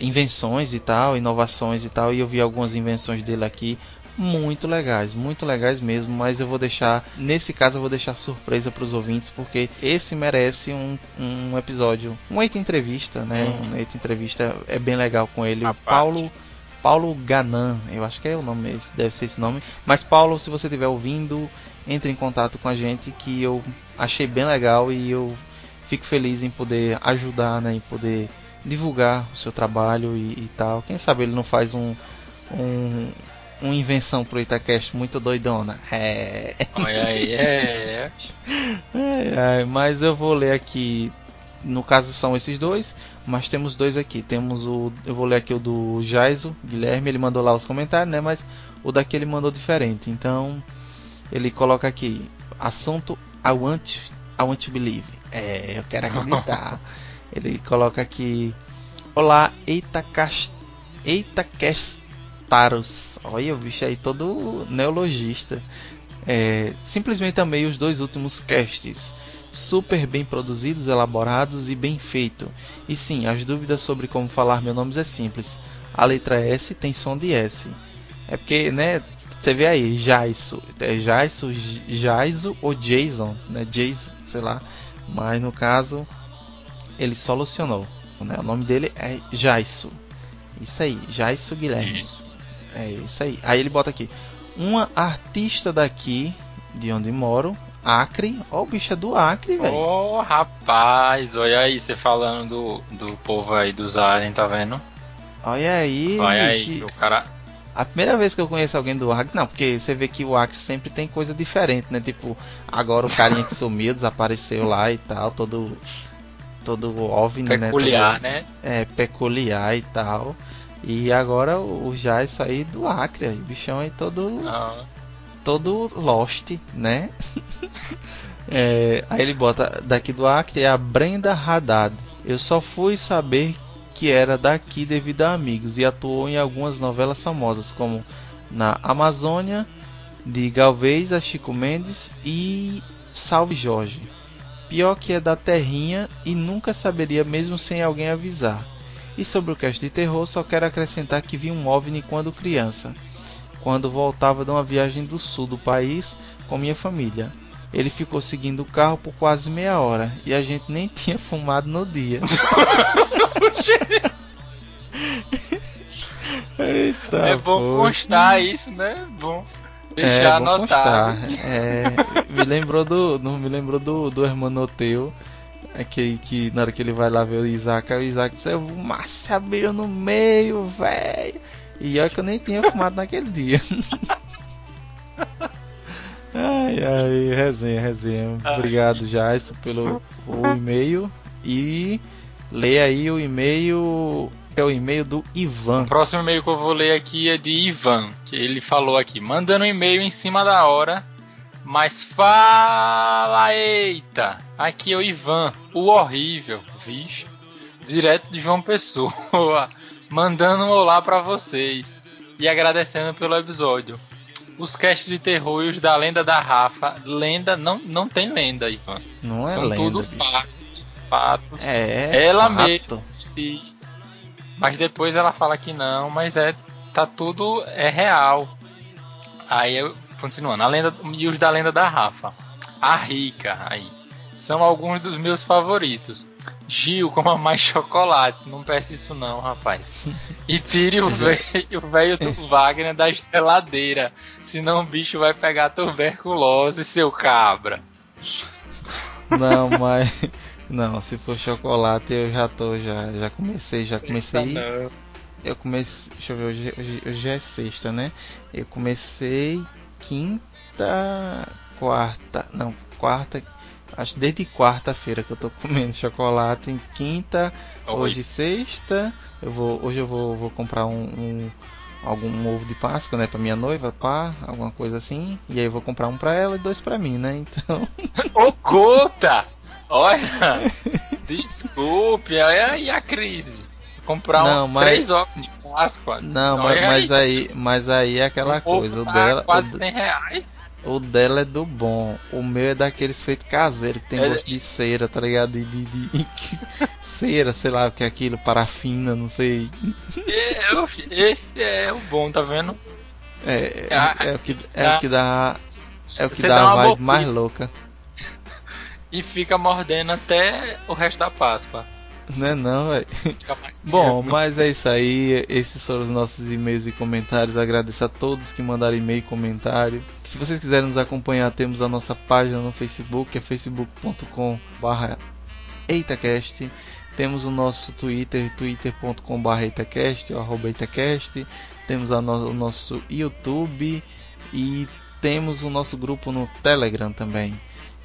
invenções e tal, inovações e tal. E eu vi algumas invenções dele aqui muito legais, muito legais mesmo, mas eu vou deixar, nesse caso eu vou deixar surpresa para os ouvintes, porque esse merece um, um episódio, uma eita entrevista, né? Uhum. Uma eita entrevista é bem legal com ele, A o Paulo Paulo Ganan, eu acho que é o nome, esse, deve ser esse nome. Mas Paulo, se você estiver ouvindo, entre em contato com a gente, que eu achei bem legal e eu fico feliz em poder ajudar, né, em poder divulgar o seu trabalho e, e tal. Quem sabe ele não faz um, um uma invenção pro Itacast muito doidona. É. Olha aí, é. Ai, ai, mas eu vou ler aqui. No caso são esses dois, mas temos dois aqui. Temos o. Eu vou ler aqui o do Jaiso, Guilherme, ele mandou lá os comentários, né? Mas o daqui ele mandou diferente. Então ele coloca aqui. Assunto I want, I want to believe. É, eu quero acreditar. ele coloca aqui. Olá, Eitacast, Eitacastaros. Olha o bicho aí todo neologista. É, simplesmente amei os dois últimos casts. Super bem produzidos, elaborados e bem feito. E sim, as dúvidas sobre como falar meu nome é simples. A letra S tem som de S. É porque, né? Você vê aí, Jaiso. É Jaiso, Jaiso ou Jason, né? Jason, sei lá. Mas no caso, ele solucionou. Né? O nome dele é Jaiso. Isso aí, Jaisso Guilherme. É isso aí. Aí ele bota aqui. Uma artista daqui, de onde moro, Acre. Ó, o bicho é do Acre, velho. Ô, rapaz, olha aí, você falando do, do povo aí dos aliens, tá vendo? Olha aí, Olha aí, o cara. A primeira vez que eu conheço alguém do Acre, não, porque você vê que o Acre sempre tem coisa diferente, né? Tipo, agora o carinha que sumiu, desapareceu lá e tal, todo. Todo OVNI, né? Peculiar, Todo- né? É, peculiar e tal. E agora o o Jais aí do Acre, aí, o bichão aí todo. Ah, todo Lost, né? É, aí ele bota daqui do Acre é a Brenda Haddad. Eu só fui saber que era daqui devido a amigos e atuou em algumas novelas famosas como na Amazônia, de Galvez a Chico Mendes e Salve Jorge. Pior que é da terrinha e nunca saberia mesmo sem alguém avisar. E sobre o cast de terror, só quero acrescentar que vi um OVNI quando criança quando voltava de uma viagem do sul do país com minha família. Ele ficou seguindo o carro por quase meia hora e a gente nem tinha fumado no dia. Eita, é bom pô. constar isso, né? Bom deixar É, anotado. É, me lembrou do, não me lembrou do do Hermanoteu, é que, que na hora que ele vai lá ver o Isaac, aí o Isaac disse, eu massa abriu no meio, velho. E olha que eu nem tinha fumado naquele dia. ai, ai, resenha, resenha. Obrigado, Jaisso, pelo e-mail. E leia aí o e-mail. É o e-mail do Ivan. O próximo e-mail que eu vou ler aqui é de Ivan, que ele falou aqui, mandando um e-mail em cima da hora. Mas fala, eita! Aqui é o Ivan, o horrível, vixe. Direto de João Pessoa, mandando um olá pra vocês e agradecendo pelo episódio. Os casts de terror e os da lenda da Rafa, lenda não, não tem lenda, Ivan. Não é São lenda, tudo bicho. fatos, fatos. É, Ela fato. mesmo. Mas depois ela fala que não, mas é tá tudo é real. Aí eu continuando, a lenda e os da lenda da Rafa. A rica aí. São alguns dos meus favoritos. Gil, coma mais chocolate. Não peça isso não, rapaz. E tire o velho do Wagner da geladeira. Senão o bicho vai pegar tuberculose, seu cabra. Não, mas. Não, se for chocolate eu já tô, já, já comecei, já comecei. Eu comecei. Deixa eu ver, hoje, hoje, hoje é sexta, né? Eu comecei quinta. Quarta. Não, quarta. Acho desde quarta-feira que eu tô comendo chocolate. Em quinta, hoje sexta. Eu vou, hoje eu vou, vou comprar um, um- algum ovo de Páscoa, né, pra minha noiva, pá, alguma coisa assim. E aí eu vou comprar um pra ela e dois pra mim, né? Então. Ô, Gota! Olha! Desculpe, olha aí a crise. Comprar Não, um, mas- três ovos de Páscoa. Não, mas, mas aí, mas aí é aquela coisa. O tá dela, quase o, 100 reais. o dela é do bom. O meu é daqueles feitos caseiro que tem É- gosto de cera, tá ligado? De, de, de- cera, sei lá o que é aquilo, parafina, não sei. É, eu- Esse é o bom, tá vendo? É, é, é o que é o que dá é o que Você dá dá a vibe mais louca, E fica mordendo até o resto da Páscoa. né não, velho? Fica mais Bom, mas é isso aí. Esses foram os nossos e-mails e comentários. Agradeço a todos que mandaram e-mail e comentário. Se vocês quiserem nos acompanhar, temos a nossa página no Facebook, é facebook.com/barra EitaCast. Temos o nosso Twitter, twitter.com.br EitaCast, arroba EitaCast. Temos a no- o nosso YouTube e temos o nosso grupo no Telegram também.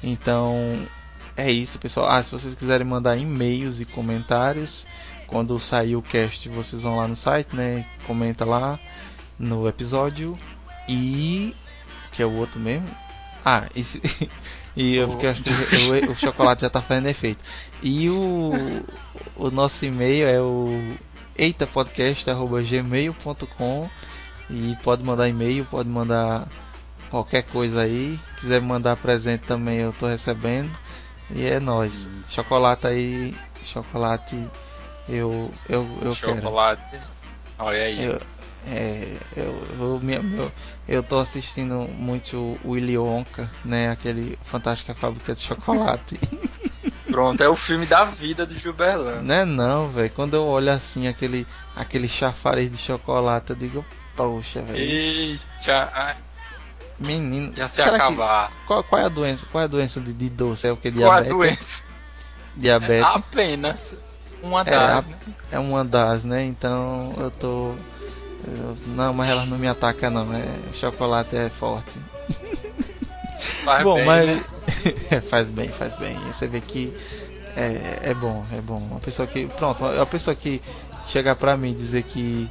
Então é isso, pessoal. Ah, se vocês quiserem mandar e-mails e comentários, quando sair o cast, vocês vão lá no site, né? Comenta lá no episódio e que é o outro mesmo. Ah, isso e eu, porque eu acho que o, o chocolate já tá fazendo efeito. E o o nosso e-mail é o eitapodcast@gmail.com e pode mandar e-mail, pode mandar qualquer coisa aí. Quiser mandar presente também, eu tô recebendo. E é nóis. Chocolate aí, chocolate eu eu eu quero. Chocolate. Olha aí. Eu, é, eu, eu, minha- eu tô assistindo muito o Willy Wonka, né? Aquele Fantástica Fábrica de Chocolate. Pronto, é o filme da vida do Gilberlano. Não é não, velho. Quando eu olho assim, aquele, aquele chafariz de chocolate, eu digo, poxa, velho. Eita, Menino. ia se será que- acabar. qual, qual é a doença? Qual é a doença de, de doce? É o que? Qual a Diabetes? doença? Diabetes. Apenas uma É, das, né? É uma das, né? Então eu tô. eu- não, mas ela não me ataca não. É, chocolate é forte. Faz bom, bem, mas né? faz bem, faz bem. Você vê que é, é bom, é bom. Uma pessoa que. Pronto, a pessoa que chegar pra mim dizer que.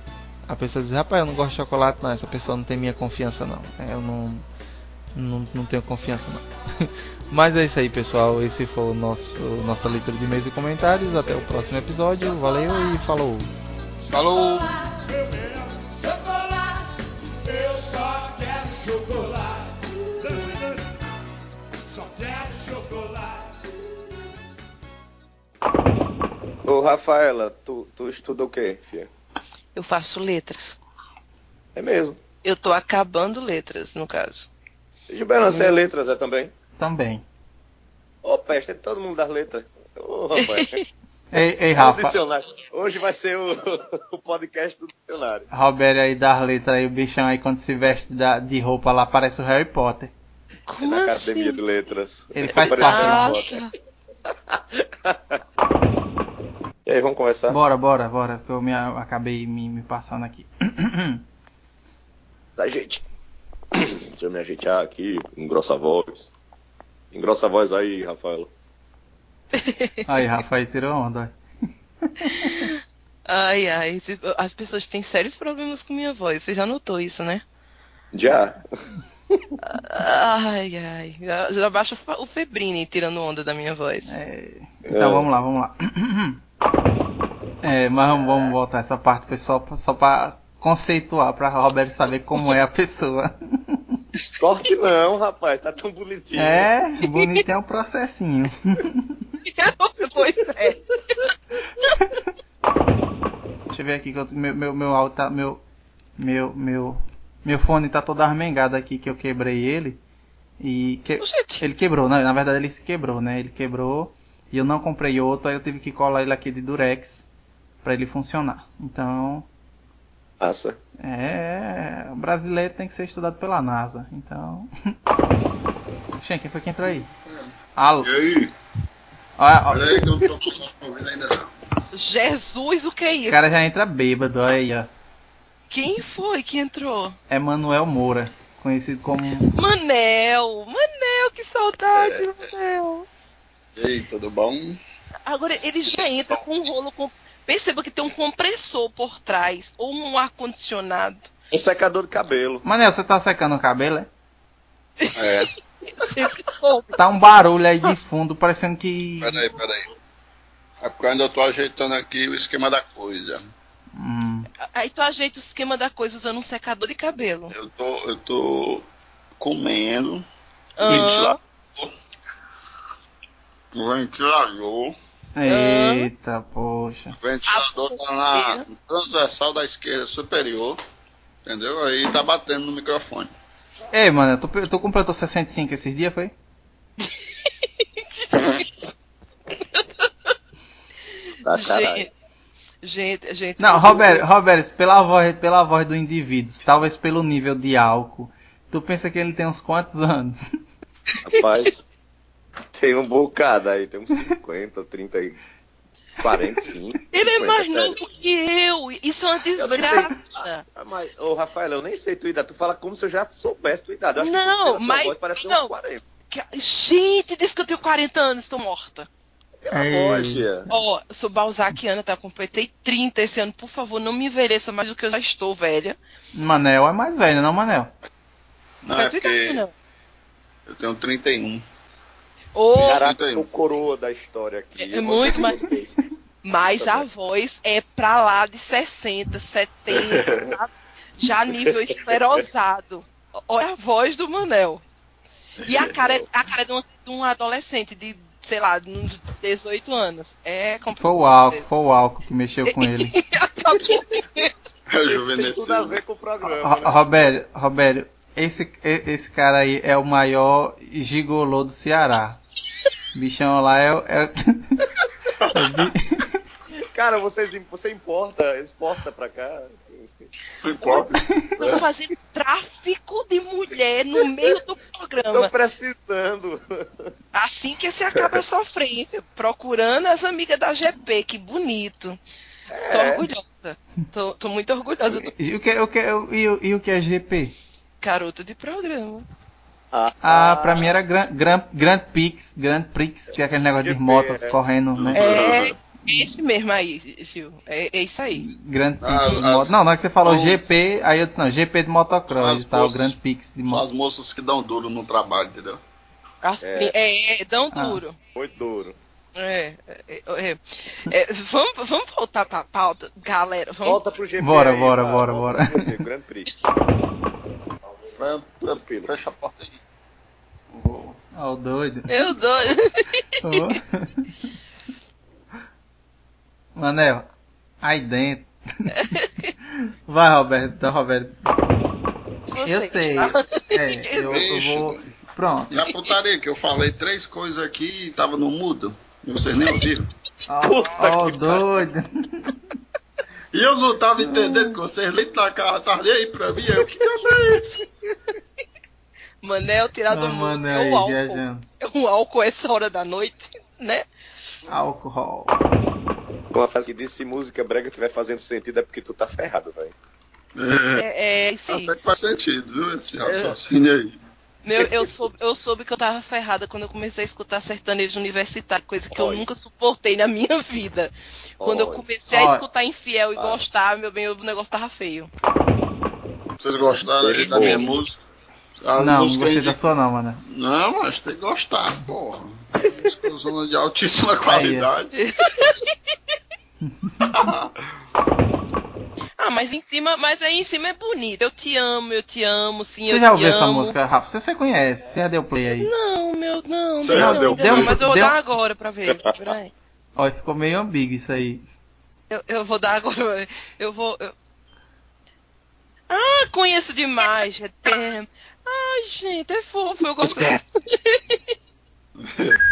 A pessoa diz, rapaz, eu não gosto de chocolate, não. Essa pessoa não tem minha confiança não. Eu não. Não, não tenho confiança não. Mas é isso aí, pessoal. Esse foi o nosso nossa leitura de e-mails e comentários. Até o próximo episódio. Valeu e falou! Falou! Ô, Rafaela, tu, tu estuda o quê, filha? Eu faço letras. É mesmo. Eu tô acabando letras, no caso. Gilberto, você é letras, é também? Também. Ô, peste, é todo mundo das letras. Ô, rapaz. Ei, ei O Rafa. dicionário. Hoje vai ser o, o podcast do dicionário. Roberto aí das letras aí, o bichão aí quando se veste da- de roupa lá parece o Harry Potter. É Como na assim? Academia de Letras. Ele faz Parece parte. Harry Ah, Potter. E aí, vamos conversar? Bora, bora, bora, que eu me, acabei me, me passando aqui. Tá, gente. Deixa eu me ajeitar aqui, engrossa a voz. Engrossa a voz aí, Rafaela. Aí, Rafa, aí tirou onda. Ai, ai. As pessoas têm sérios problemas com minha voz. Você já notou isso, né? Já. Ai, ai. Já, já baixa o Febrini tirando onda da minha voz. É, então É. vamos lá, vamos lá. É, mas vamos, vamos voltar. Essa parte foi só, pra- só pra conceituar, pra Roberto saber como é a pessoa. Corte não, rapaz, tá tão bonitinho. É, bonitinho é o processinho. pois é. Deixa eu ver aqui que eu, meu, meu, meu áudio tá. Meu, meu, meu, meu fone tá todo armengado aqui que eu quebrei ele. E que, ele quebrou, né? na verdade ele se quebrou, né? Ele quebrou e eu não comprei outro, aí eu tive que colar ele aqui de durex pra ele funcionar. Então, Massa. é, o brasileiro tem que ser estudado pela NASA. Então, Xen, quem foi que entrou aí? Alô. E aí? Ó, Olha aí que eu não tô ouvindo ainda não. Jesus, o que é o isso? cara já entra bêbado, olha aí, ó. Quem foi que entrou? É Manuel Moura, conhecido como Manel! Manel, que saudade, Manel! E aí, tudo bom? Agora, ele já entra com um rolo com. Perceba que tem um compressor por trás, ou um ar-condicionado. Um secador de cabelo. Manel, você tá secando o cabelo, é? É, Sempre soube. Tá um barulho aí de fundo, parecendo que. peraí, peraí. É porque eu ainda tô ajeitando aqui o esquema da coisa. Hum, Aí tu ajeita o esquema da coisa usando um secador de cabelo. Eu tô, eu tô comendo Ah. Ventilador. O ventilador. eita, poxa. O ventilador tá na transversal da esquerda superior. Entendeu? Aí tá batendo no microfone. Ei, mano, tu, tu completou 65 esses dias, foi? Tá, caralho. gente, gente. Não, Roberto, Roberto, pela voz, pela voz do indivíduo, talvez pelo nível de álcool, tu pensa que ele tem uns quantos anos? Rapaz, tem um bocado aí, tem uns 50, 30 e 45. Ele é 50, mais sério. novo que eu. Isso é uma nem sei. desgraça. Ah, mas, ô Rafael, eu nem sei tua idade. Tu fala como se eu já soubesse tua idade. Eu acho que Não, tua mas- voz, parece ter não. uns 40. Que- Gente, disse que eu tenho 40 anos, estou morta. Tia. Ó, sou balzaquiana, tá? Completei 30 esse ano. Por favor, não me envelheça mais do que eu já estou velha. Manel é mais velho, não, Manel? Não, é tu idade, porque não. eu tenho 31. Ô, Caraca, 31. o coroa da história aqui. É Eu muito mais- vocês. mas a voz é pra lá de 60, 70, sabe? Já nível esclerosado. Olha a voz do Manel. E a cara, é- a cara é de, um, de um adolescente de, sei lá, de uns 18 anos. É Foi o álcool, foi o álcool que mexeu com ele. É o Tem tudo a ver com o programa, Ro- né? Roberto, Roberto, esse, esse cara aí é o maior gigolô do Ceará. Bichão lá é, o- é, é Cara, vocês, você importa, exporta pra cá. Não importa. Estão fazendo tráfico de mulher no meio do Tô programa. precisando. Assim que se acaba a sofrência. Procurando as amigas da GP, que bonito. Tô É. orgulhosa. Tô, tô muito orgulhosa E o que, o que, e, o- e o que é GP? Garoto de programa. Ah, pra mim era Grand, Grand, Grand Prix, Grand Prix, que é aquele negócio de motos é. correndo, né? É esse mesmo aí, viu? É, é isso aí. Grand Prix Ah, de as- moto. Não, na hora que você falou Não. GP, aí eu disse, não, GP de motocross e tal, moças- Grand Prix de São moto. as moças que dão duro no trabalho, entendeu? As É. pri- é, é, dão Ah. duro. Muito duro. É, é, é, é, vamos, vamos voltar pra pauta, galera. Vamos, Volta pro GP. Bora, aí, bora, bora, bora. Grand Prix. Fecha a porta aí. Ó, o doido. Eu dou. Manel, aí dentro. Vai, Roberto, tá, Roberto. Eu sei. tá? É, eu, eu vou. Pronto. E a putaria que eu falei três coisas aqui e tava no mudo. E vocês nem ouviram. Ó, Puta ó, o que doido. E eu não tava entendendo que vocês nem na cara estavam nem aí pra mim. Eu, que diabo é isso? Manel tirar do Ah, mundo. mano, É o álcool. viajando. É o álcool essa hora da noite, né? Álcool. Uma frase que disse se música brega tiver fazendo sentido é porque tu tá ferrado, velho. É, É, é aí. até que faz sentido, viu? Esse raciocínio aí. Meu, eu, soube, eu soube que eu tava ferrada quando eu comecei a escutar sertanejo universitário, coisa que eu nunca suportei na minha vida. Quando eu comecei a escutar infiel e Olha. gostar, meu bem, o negócio tava feio. Vocês gostaram aí da minha música? As Não, não músicas gostei da sua não, mano. Não, mas tem que gostar, porra. Música zona de altíssima qualidade. Ah, mas em cima, mas aí em cima é bonito. Eu te amo, eu te amo, sim, Você eu já te ouviu essa amo. música, Rafa? Você, você conhece, você já deu play aí. Não, meu, não, Você já não, deu ainda play? não, mas eu vou Deu- dar agora pra ver. Peraí. Olha, ficou meio ambíguo isso aí. Eu, eu vou dar agora. Eu vou. eu- Ah, conheço demais. É tem- Ai, gente, é fofo, eu gosto.